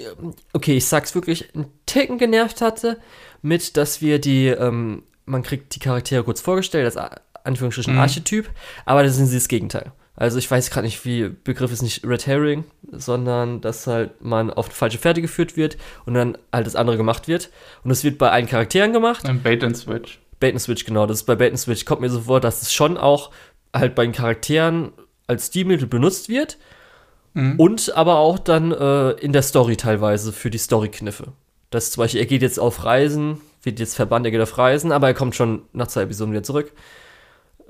okay, ich sag's wirklich, ein Ticken genervt hatte, mit, dass wir die, ähm, man kriegt die Charaktere kurz vorgestellt, als Anführungsstrichen mhm. Archetyp, aber das sind sie das Gegenteil. Also ich weiß gerade nicht, wie Begriff ist nicht Red Herring, sondern dass halt man auf falsche Pferde geführt wird und dann halt das andere gemacht wird. Und das wird bei allen Charakteren gemacht. Ein Bait and Switch. Bait and Switch, genau. Das ist bei Bait and Switch kommt mir so vor, dass es schon auch halt bei den Charakteren als Stilmittel benutzt wird. Mhm. Und aber auch dann äh, in der Story teilweise für die Storykniffe. Dass zum Beispiel, er geht jetzt auf Reisen, wird jetzt verbannt, er geht auf Reisen, aber er kommt schon nach zwei Episoden wieder zurück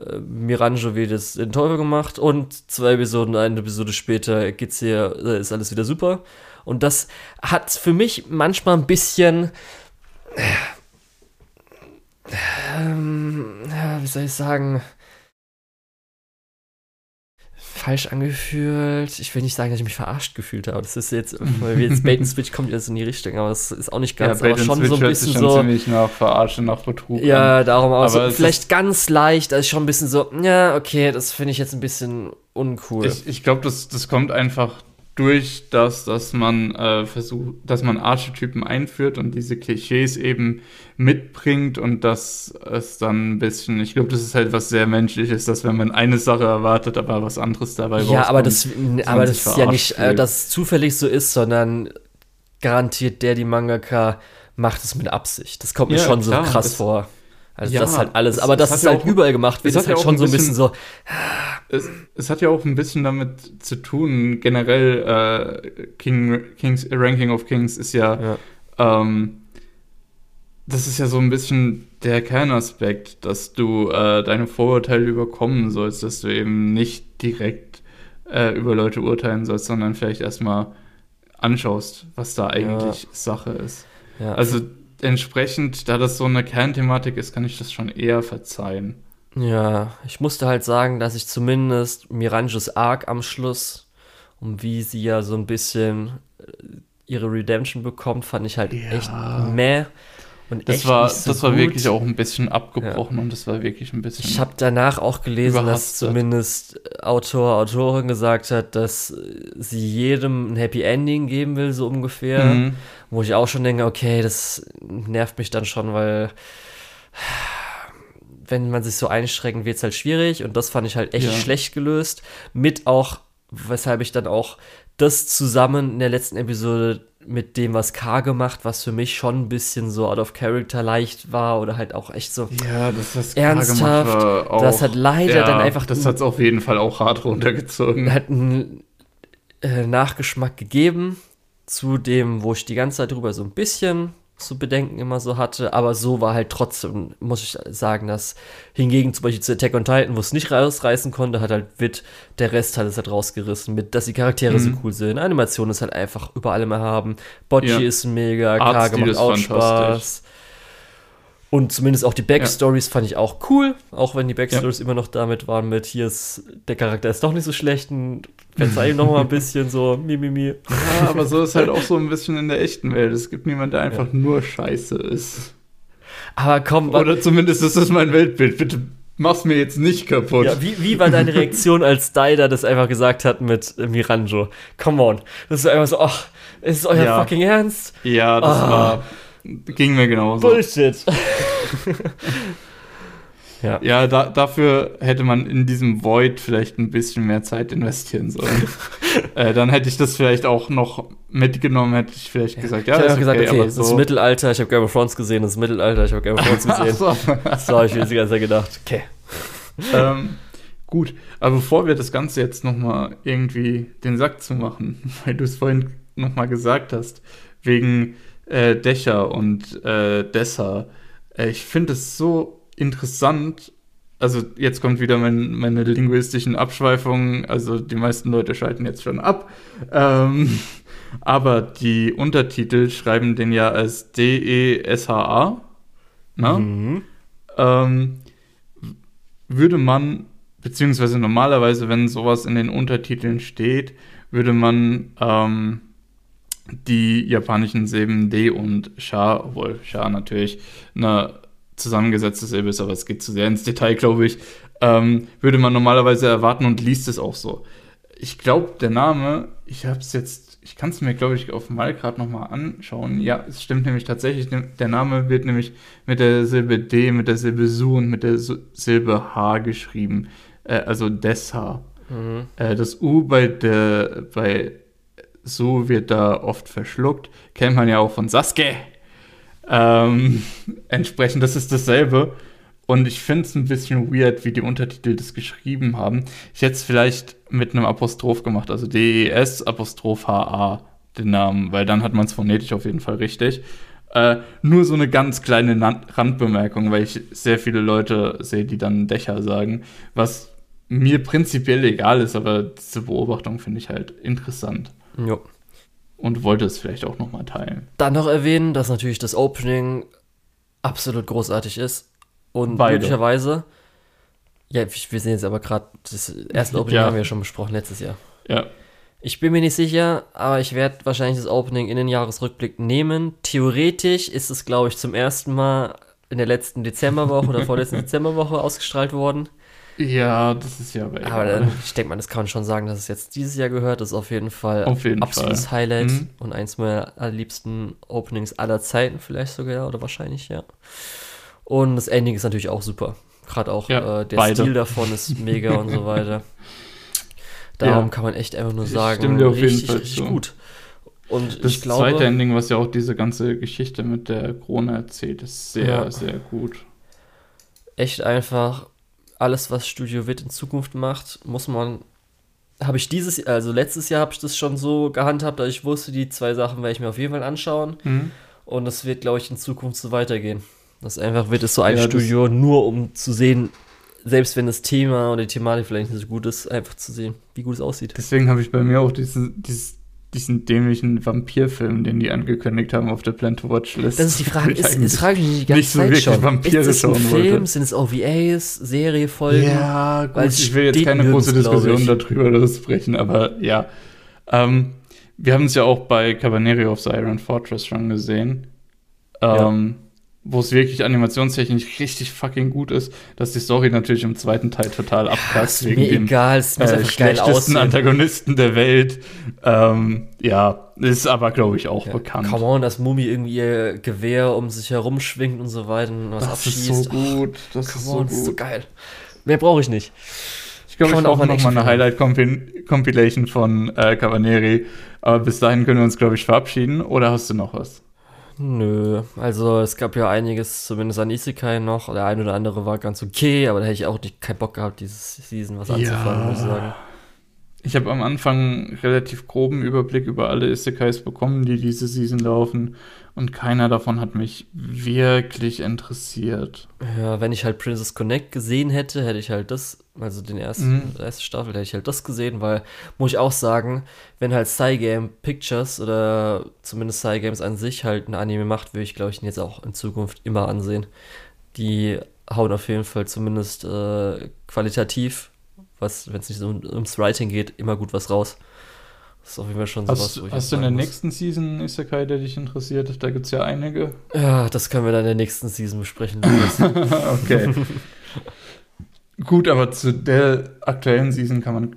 äh, Miranjo wird jetzt den Teufel gemacht und zwei Episoden, eine Episode später geht's hier, äh, ist alles wieder super. Und das hat für mich manchmal ein bisschen, ähm, wie soll ich sagen, falsch angefühlt. Ich will nicht sagen, dass ich mich verarscht gefühlt habe. Das ist jetzt, weil wir jetzt Bait Switch kommt jetzt in die Richtung, aber das ist auch nicht ganz, ja, aber schon Switch so ein bisschen schon so. ziemlich nach Verarsche, nach Betrug. Ja, darum auch so, vielleicht ganz leicht, also schon ein bisschen so, ja, okay, das finde ich jetzt ein bisschen uncool. Ich, ich glaube, das, das kommt einfach durch das, dass man äh, versucht, dass man Archetypen einführt und diese Klischees eben mitbringt und dass es dann ein bisschen, ich glaube, das ist halt was sehr Menschliches, dass wenn man eine Sache erwartet, aber was anderes dabei Ja, aber das, aber das ist ja nicht, äh, dass es zufällig so ist, sondern garantiert der, die Mangaka, macht es mit Absicht. Das kommt mir ja, schon klar, so krass vor. Also ja, das ist halt alles. Es, aber dass es, es halt auch, überall gemacht wird, ist halt schon so ein bisschen, bisschen so. Es, es, hat ja auch ein bisschen damit zu tun, generell äh, King, Kings, Ranking of Kings ist ja, ja. Ähm, das ist ja so ein bisschen der Kernaspekt, dass du äh, deine Vorurteile überkommen sollst, dass du eben nicht direkt äh, über Leute urteilen sollst, sondern vielleicht erstmal anschaust, was da eigentlich ja. Sache ist. Ja. Also entsprechend, da das so eine Kernthematik ist, kann ich das schon eher verzeihen. Ja, ich musste halt sagen, dass ich zumindest Miranjos Arc am Schluss, um wie sie ja so ein bisschen äh, ihre Redemption bekommt, fand ich halt ja. echt meh. Und das war, so das war wirklich auch ein bisschen abgebrochen ja. und das war wirklich ein bisschen. Ich habe danach auch gelesen, dass zumindest Autor, Autorin gesagt hat, dass sie jedem ein Happy Ending geben will, so ungefähr. Mhm. Wo ich auch schon denke, okay, das nervt mich dann schon, weil wenn man sich so einschränkt, wird es halt schwierig und das fand ich halt echt ja. schlecht gelöst. Mit auch, weshalb ich dann auch das zusammen in der letzten Episode mit dem, was K gemacht, was für mich schon ein bisschen so out of character leicht war oder halt auch echt so ja, das, was ernsthaft. War auch, das hat leider ja, dann einfach. Das hat es auf jeden Fall auch hart runtergezogen. Hat einen äh, Nachgeschmack gegeben zu dem, wo ich die ganze Zeit drüber so ein bisschen zu bedenken immer so hatte, aber so war halt trotzdem, muss ich sagen, dass hingegen zum Beispiel zu Attack on Titan, wo es nicht rausreißen konnte, hat halt Wit, der Rest hat es halt rausgerissen, mit, dass die Charaktere mhm. so cool sind. Animation ist halt einfach über allem erhaben. Bocci ja. ist mega, Kage macht auch Spaß. Und zumindest auch die Backstories ja. fand ich auch cool, auch wenn die Backstories ja. immer noch damit waren mit, hier ist, der Charakter ist doch nicht so schlecht und verzeih ihm noch mal ein bisschen so, mimimi. Mi, mi. Ja, aber so ist halt auch so ein bisschen in der echten Welt. Es gibt niemanden, der einfach ja. nur scheiße ist. Aber komm. Oder zumindest ist das mein Weltbild. Bitte mach's mir jetzt nicht kaputt. Ja, wie, wie war deine Reaktion, als Daider das einfach gesagt hat mit Miranjo? Come on. Das ist einfach so, ach, ist es euer ja. fucking Ernst? Ja, das oh. war Ging mir genauso. Bullshit. ja, ja da, dafür hätte man in diesem Void vielleicht ein bisschen mehr Zeit investieren sollen. äh, dann hätte ich das vielleicht auch noch mitgenommen, hätte ich vielleicht ja. gesagt, ja, ich habe gesagt, okay, okay so. das Mittelalter, ich habe Game of Thrones gesehen, das Mittelalter, ich habe Game of Thrones gesehen. so. so habe ich mir die ganze Zeit gedacht. Okay. ähm, gut, aber bevor wir das Ganze jetzt nochmal irgendwie den Sack zu machen, weil du es vorhin nochmal gesagt hast, wegen äh, Dächer und äh, Dessa. Äh, ich finde es so interessant. Also jetzt kommt wieder mein, meine linguistischen Abschweifungen. Also die meisten Leute schalten jetzt schon ab. Ähm, aber die Untertitel schreiben den ja als D-E-S-H-A. Ne? Mhm. Ähm, würde man, beziehungsweise normalerweise, wenn sowas in den Untertiteln steht, würde man ähm, die japanischen Silben D und Sha, obwohl Sha natürlich eine zusammengesetzte Silbe ist, aber es geht zu sehr ins Detail, glaube ich, ähm, würde man normalerweise erwarten und liest es auch so. Ich glaube, der Name, ich habe es jetzt, ich kann es mir, glaube ich, auf mal gerade nochmal anschauen. Ja, es stimmt nämlich tatsächlich, der Name wird nämlich mit der Silbe D, mit der Silbe Su und mit der Silbe H geschrieben. Äh, also Dessa. Mhm. Äh, das U bei der, bei so wird da oft verschluckt. Kennt man ja auch von Sasuke. Ähm, entsprechend, das ist dasselbe. Und ich finde es ein bisschen weird, wie die Untertitel das geschrieben haben. Ich hätte es vielleicht mit einem Apostroph gemacht, also D-E-S Apostroph H-A, den Namen, weil dann hat man es phonetisch auf jeden Fall richtig. Äh, nur so eine ganz kleine Randbemerkung, weil ich sehr viele Leute sehe, die dann Dächer sagen, was mir prinzipiell egal ist, aber diese Beobachtung finde ich halt interessant. Ja. Und wollte es vielleicht auch nochmal teilen. Dann noch erwähnen, dass natürlich das Opening absolut großartig ist. Und Beide. möglicherweise. Ja, wir sehen jetzt aber gerade, das erste Opening ja. haben wir ja schon besprochen letztes Jahr. Ja. Ich bin mir nicht sicher, aber ich werde wahrscheinlich das Opening in den Jahresrückblick nehmen. Theoretisch ist es, glaube ich, zum ersten Mal in der letzten Dezemberwoche oder vorletzten Dezemberwoche ausgestrahlt worden. Ja, das ist ja aber Aber dann, ich denke mal, das kann man schon sagen, dass es jetzt dieses Jahr gehört. Das ist auf jeden Fall auf jeden absolutes Fall. Highlight mhm. und eins meiner allerliebsten Openings aller Zeiten, vielleicht sogar, oder wahrscheinlich, ja. Und das Ending ist natürlich auch super. Gerade auch ja, äh, der beide. Stil davon ist mega und so weiter. Darum ja. kann man echt einfach nur sagen, Stimmt auf richtig, jeden Fall richtig gut. Und das ich glaube, zweite Ending, was ja auch diese ganze Geschichte mit der Krone erzählt, ist sehr, ja. sehr gut. Echt einfach alles, was Studio Wit in Zukunft macht, muss man. Habe ich dieses, also letztes Jahr habe ich das schon so gehandhabt, dass ich wusste, die zwei Sachen werde ich mir auf jeden Fall anschauen. Mhm. Und das wird, glaube ich, in Zukunft so weitergehen. Das einfach wird es so ein Ja, Studio, nur um zu sehen, selbst wenn das Thema oder die Thematik vielleicht nicht so gut ist, einfach zu sehen, wie gut es aussieht. Deswegen habe ich bei mir auch diesen, dieses, diesen dämlichen Vampirfilm, den die angekündigt haben auf der Plan to Watch List. Das ist die Frage, ist, ist frage ich mich die ganze nicht so Zeit wirklich schon. Vampire ist es ein Film, wollte. sind es OVAs, Serie, Folgen? Ja, gut, ich will jetzt keine große nirgends, glaub Diskussion darüber sprechen, aber ja. Ähm, wir haben es ja auch bei Cabaneri of the Iron Fortress schon gesehen. Ähm, Wo es wirklich animationstechnisch richtig fucking gut ist, dass die Story natürlich im zweiten Teil total ist wegen mir dem egal, es muss äh, schlechtesten aussehen. Antagonisten der Welt. Ähm, ja, ist aber, glaube ich, auch Ja, bekannt. Come on, dass Mumi irgendwie ihr Gewehr um sich herum schwingt und so weiter und was das ist abschießt. so gut. Das Oh, ist so on, das ist so gut. geil. Mehr brauche ich nicht. Ich glaube, ich brauche noch mal eine Highlight-Compilation von äh, Cavaneri. Aber bis dahin können wir uns, glaube ich, verabschieden. Oder hast du noch was? Nö, also es gab ja einiges, zumindest an Isekai noch. Der eine oder andere war ganz okay, aber da hätte ich auch nicht keinen Bock gehabt, dieses Season was anzufangen, muss ich sagen. Ich habe am Anfang relativ groben Überblick über alle Isekais bekommen, die diese Season laufen. Und keiner davon hat mich wirklich interessiert. Ja, wenn ich halt Princess Connect gesehen hätte, hätte ich halt das, also den ersten, Mhm. die erste Staffel, hätte ich halt das gesehen, weil, muss ich auch sagen, wenn halt Cygame Pictures oder zumindest Cygames an sich halt ein Anime macht, würde ich, glaube ich, ihn jetzt auch in Zukunft immer ansehen. Die hauen auf jeden Fall zumindest äh, qualitativ, was, wenn es nicht so um, ums Writing geht, immer gut was raus. Das ist auf jeden Fall schon sowas, Hast, wo ich hast du in der muss. nächsten Season Isekai, der dich interessiert? Da gibt es ja einige. Ja, das können wir dann in der nächsten Season besprechen. Okay. Gut, aber zu der aktuellen Season kann man,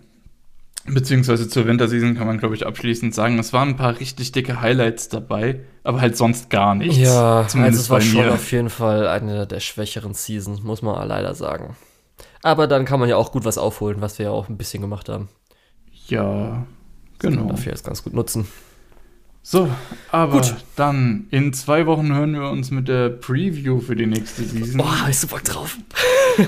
beziehungsweise zur Winterseason kann man, glaube ich, abschließend sagen, es waren ein paar richtig dicke Highlights dabei, aber halt sonst gar nichts. Ja, also Zumindest es war bei schon mir. auf jeden Fall eine der schwächeren Seasons, muss man leider sagen. Aber dann kann man ja auch gut was aufholen, was wir ja auch ein bisschen gemacht haben. Ja, genau. dafür jetzt ganz gut nutzen. So, aber Gut. dann in zwei Wochen hören wir uns mit der Preview für die nächste Season. Boah, hab ich so Bock drauf.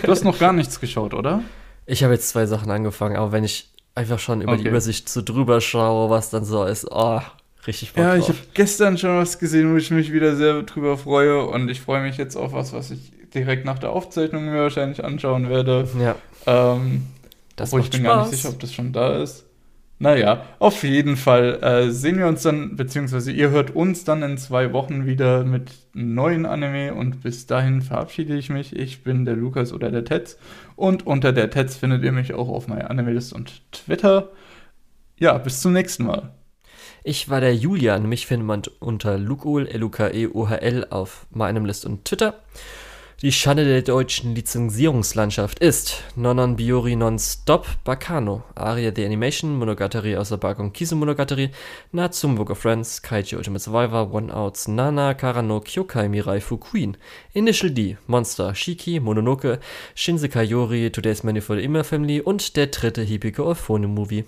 Du hast noch gar nichts geschaut, oder? Ich habe jetzt zwei Sachen angefangen, aber wenn ich einfach schon über die Okay. Übersicht so drüber schaue, was dann so ist, oh, richtig Bock Ja, ich drauf. habe gestern schon was gesehen, wo ich mich wieder sehr drüber freue und ich freue mich jetzt auf was, was ich direkt nach der Aufzeichnung mir wahrscheinlich anschauen werde. ja, Ähm, das obwohl ich macht bin Spaß. gar nicht sicher, ob das schon da ist. Naja, auf jeden Fall äh, sehen wir uns dann, beziehungsweise ihr hört uns dann in zwei Wochen wieder mit neuen Anime und bis dahin verabschiede ich mich. Ich bin der Lukas oder der Tetz und unter der Tetz findet ihr mich auch auf meiner Anime-List und Twitter. Ja, bis zum nächsten Mal. Ich war der Julian. Mich findet man unter Lukol, L-U-K-E-O-H-L auf meinem List und Twitter. Die Schande der deutschen Lizenzierungslandschaft ist Nonon Biori Non-Stop Bacano, Aria the Animation, Monogatari aus der Bakon Kisu Monogatari, Natsum Book of Friends, Kaiji Ultimate Survivor, One Outs, Nana, Karano, Kyokai Mirai Fu Queen, Initial D, Monster, Shiki, Mononoke, Shinsekai Yori, Today's Menu for Immer Family und der dritte Hibiko Euphone Movie.